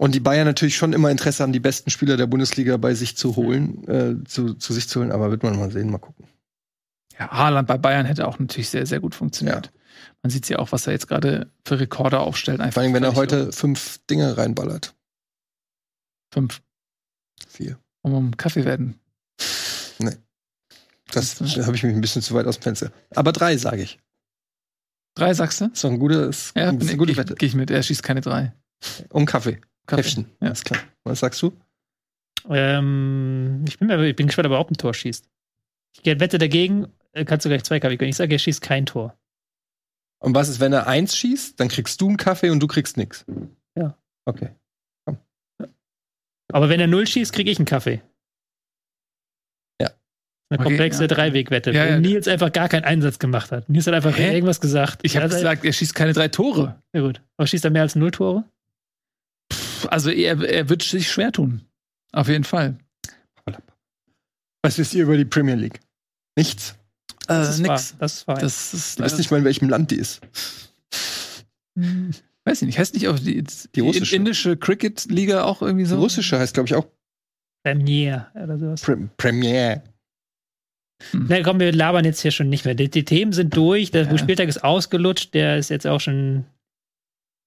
Und die Bayern natürlich schon immer Interesse haben, die besten Spieler der Bundesliga bei sich zu holen, äh, zu, zu sich zu holen, aber wird man mal sehen, mal gucken. Ja, Haaland bei Bayern hätte auch natürlich sehr, sehr gut funktioniert. Ja. Man sieht ja auch, was er jetzt gerade für Rekorde aufstellt. Einfach Vor allem, wenn er heute so. fünf Dinge reinballert. Fünf. Vier. Um um Kaffee werden. Nee. Das, das habe ich mich ein bisschen zu weit aus dem Fenster. Aber drei, sage ich. Drei sagst du? Doch ein gutes, ja, eine gute Wette. Gehe ich mit, er schießt keine drei. Um Kaffee. Kaffee. Käffchen. Ja, ist klar. Was sagst du? Ähm, ich, bin ich bin gespannt, ob er auch ein Tor schießt. Ich wette dagegen, äh, kannst du gleich zwei Kaffee gönnen. Ich sage, er schießt kein Tor. Und was ist, wenn er eins schießt? Dann kriegst du einen Kaffee und du kriegst nichts. Ja. Okay. Komm. Aber wenn er null schießt, krieg ich einen Kaffee. Ja. Eine okay, komplexe ja. Dreiwegwette, ja, wo Nils einfach gar keinen Einsatz gemacht hat. Nils hat einfach Hä? irgendwas gesagt. Ich habe gesagt, er schießt keine drei Tore. Ja gut. Aber schießt er mehr als null Tore? Also er, er wird sich schwer tun. Auf jeden Fall. Was wisst ihr über die Premier League? Nichts. Äh, das ist nix. Wahr. Das ist wahr. Das ist du weißt nicht mal, in welchem Land die ist. Hm. Weiß ich nicht. Heißt nicht auch die, die, russische. indische Cricket-Liga auch irgendwie so? Die russische heißt, glaube ich, auch Premier oder sowas. Pre Premier. Hm. Na komm, wir labern jetzt hier schon nicht mehr. Die, die Themen sind durch, der ja. Spieltag ist ausgelutscht, der ist jetzt auch schon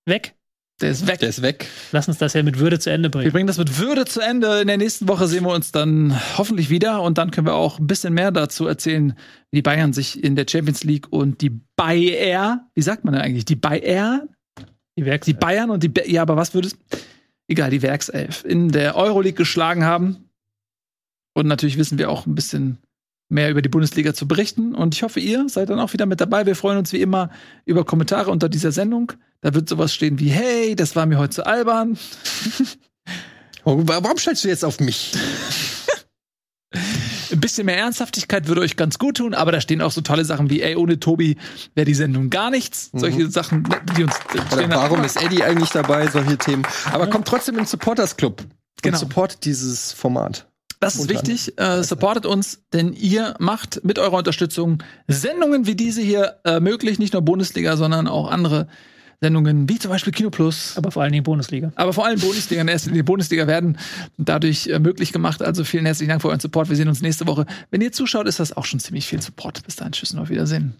weg. Der ist weg. Der ist weg. Lass uns das ja mit Würde zu Ende bringen. Wir bringen das mit Würde zu Ende. In der nächsten Woche sehen wir uns dann hoffentlich wieder und dann können wir auch ein bisschen mehr dazu erzählen, wie die Bayern sich in der Champions League und die Bayer, wie sagt man denn eigentlich? Die Bayer? Die, Werks die Bayern und die, Be ja, aber was würde es? Egal, die Werkself in der Euroleague geschlagen haben. Und natürlich wissen wir auch ein bisschen mehr über die Bundesliga zu berichten. Und ich hoffe, ihr seid dann auch wieder mit dabei. Wir freuen uns wie immer über Kommentare unter dieser Sendung. Da wird sowas stehen wie, hey, das war mir heute zu albern. Warum stellst du jetzt auf mich? Ein bisschen mehr Ernsthaftigkeit würde euch ganz gut tun, aber da stehen auch so tolle Sachen wie, ey, ohne Tobi wäre die Sendung gar nichts. Mhm. Solche Sachen, die uns. Oder warum ist Eddie eigentlich dabei? Solche Themen. Aber kommt trotzdem in Supporters Club. Genau. Und support dieses Format. Das ist wichtig. Äh, supportet uns, denn ihr macht mit eurer Unterstützung Sendungen wie diese hier äh, möglich. Nicht nur Bundesliga, sondern auch andere Sendungen wie zum Beispiel Kino Plus. Aber vor allen Dingen Bundesliga. Aber vor allem Bundesliga. Linie Bundesliga werden dadurch äh, möglich gemacht. Also vielen herzlichen Dank für euren Support. Wir sehen uns nächste Woche. Wenn ihr zuschaut, ist das auch schon ziemlich viel Support. Bis dahin. Tschüss und auf Wiedersehen.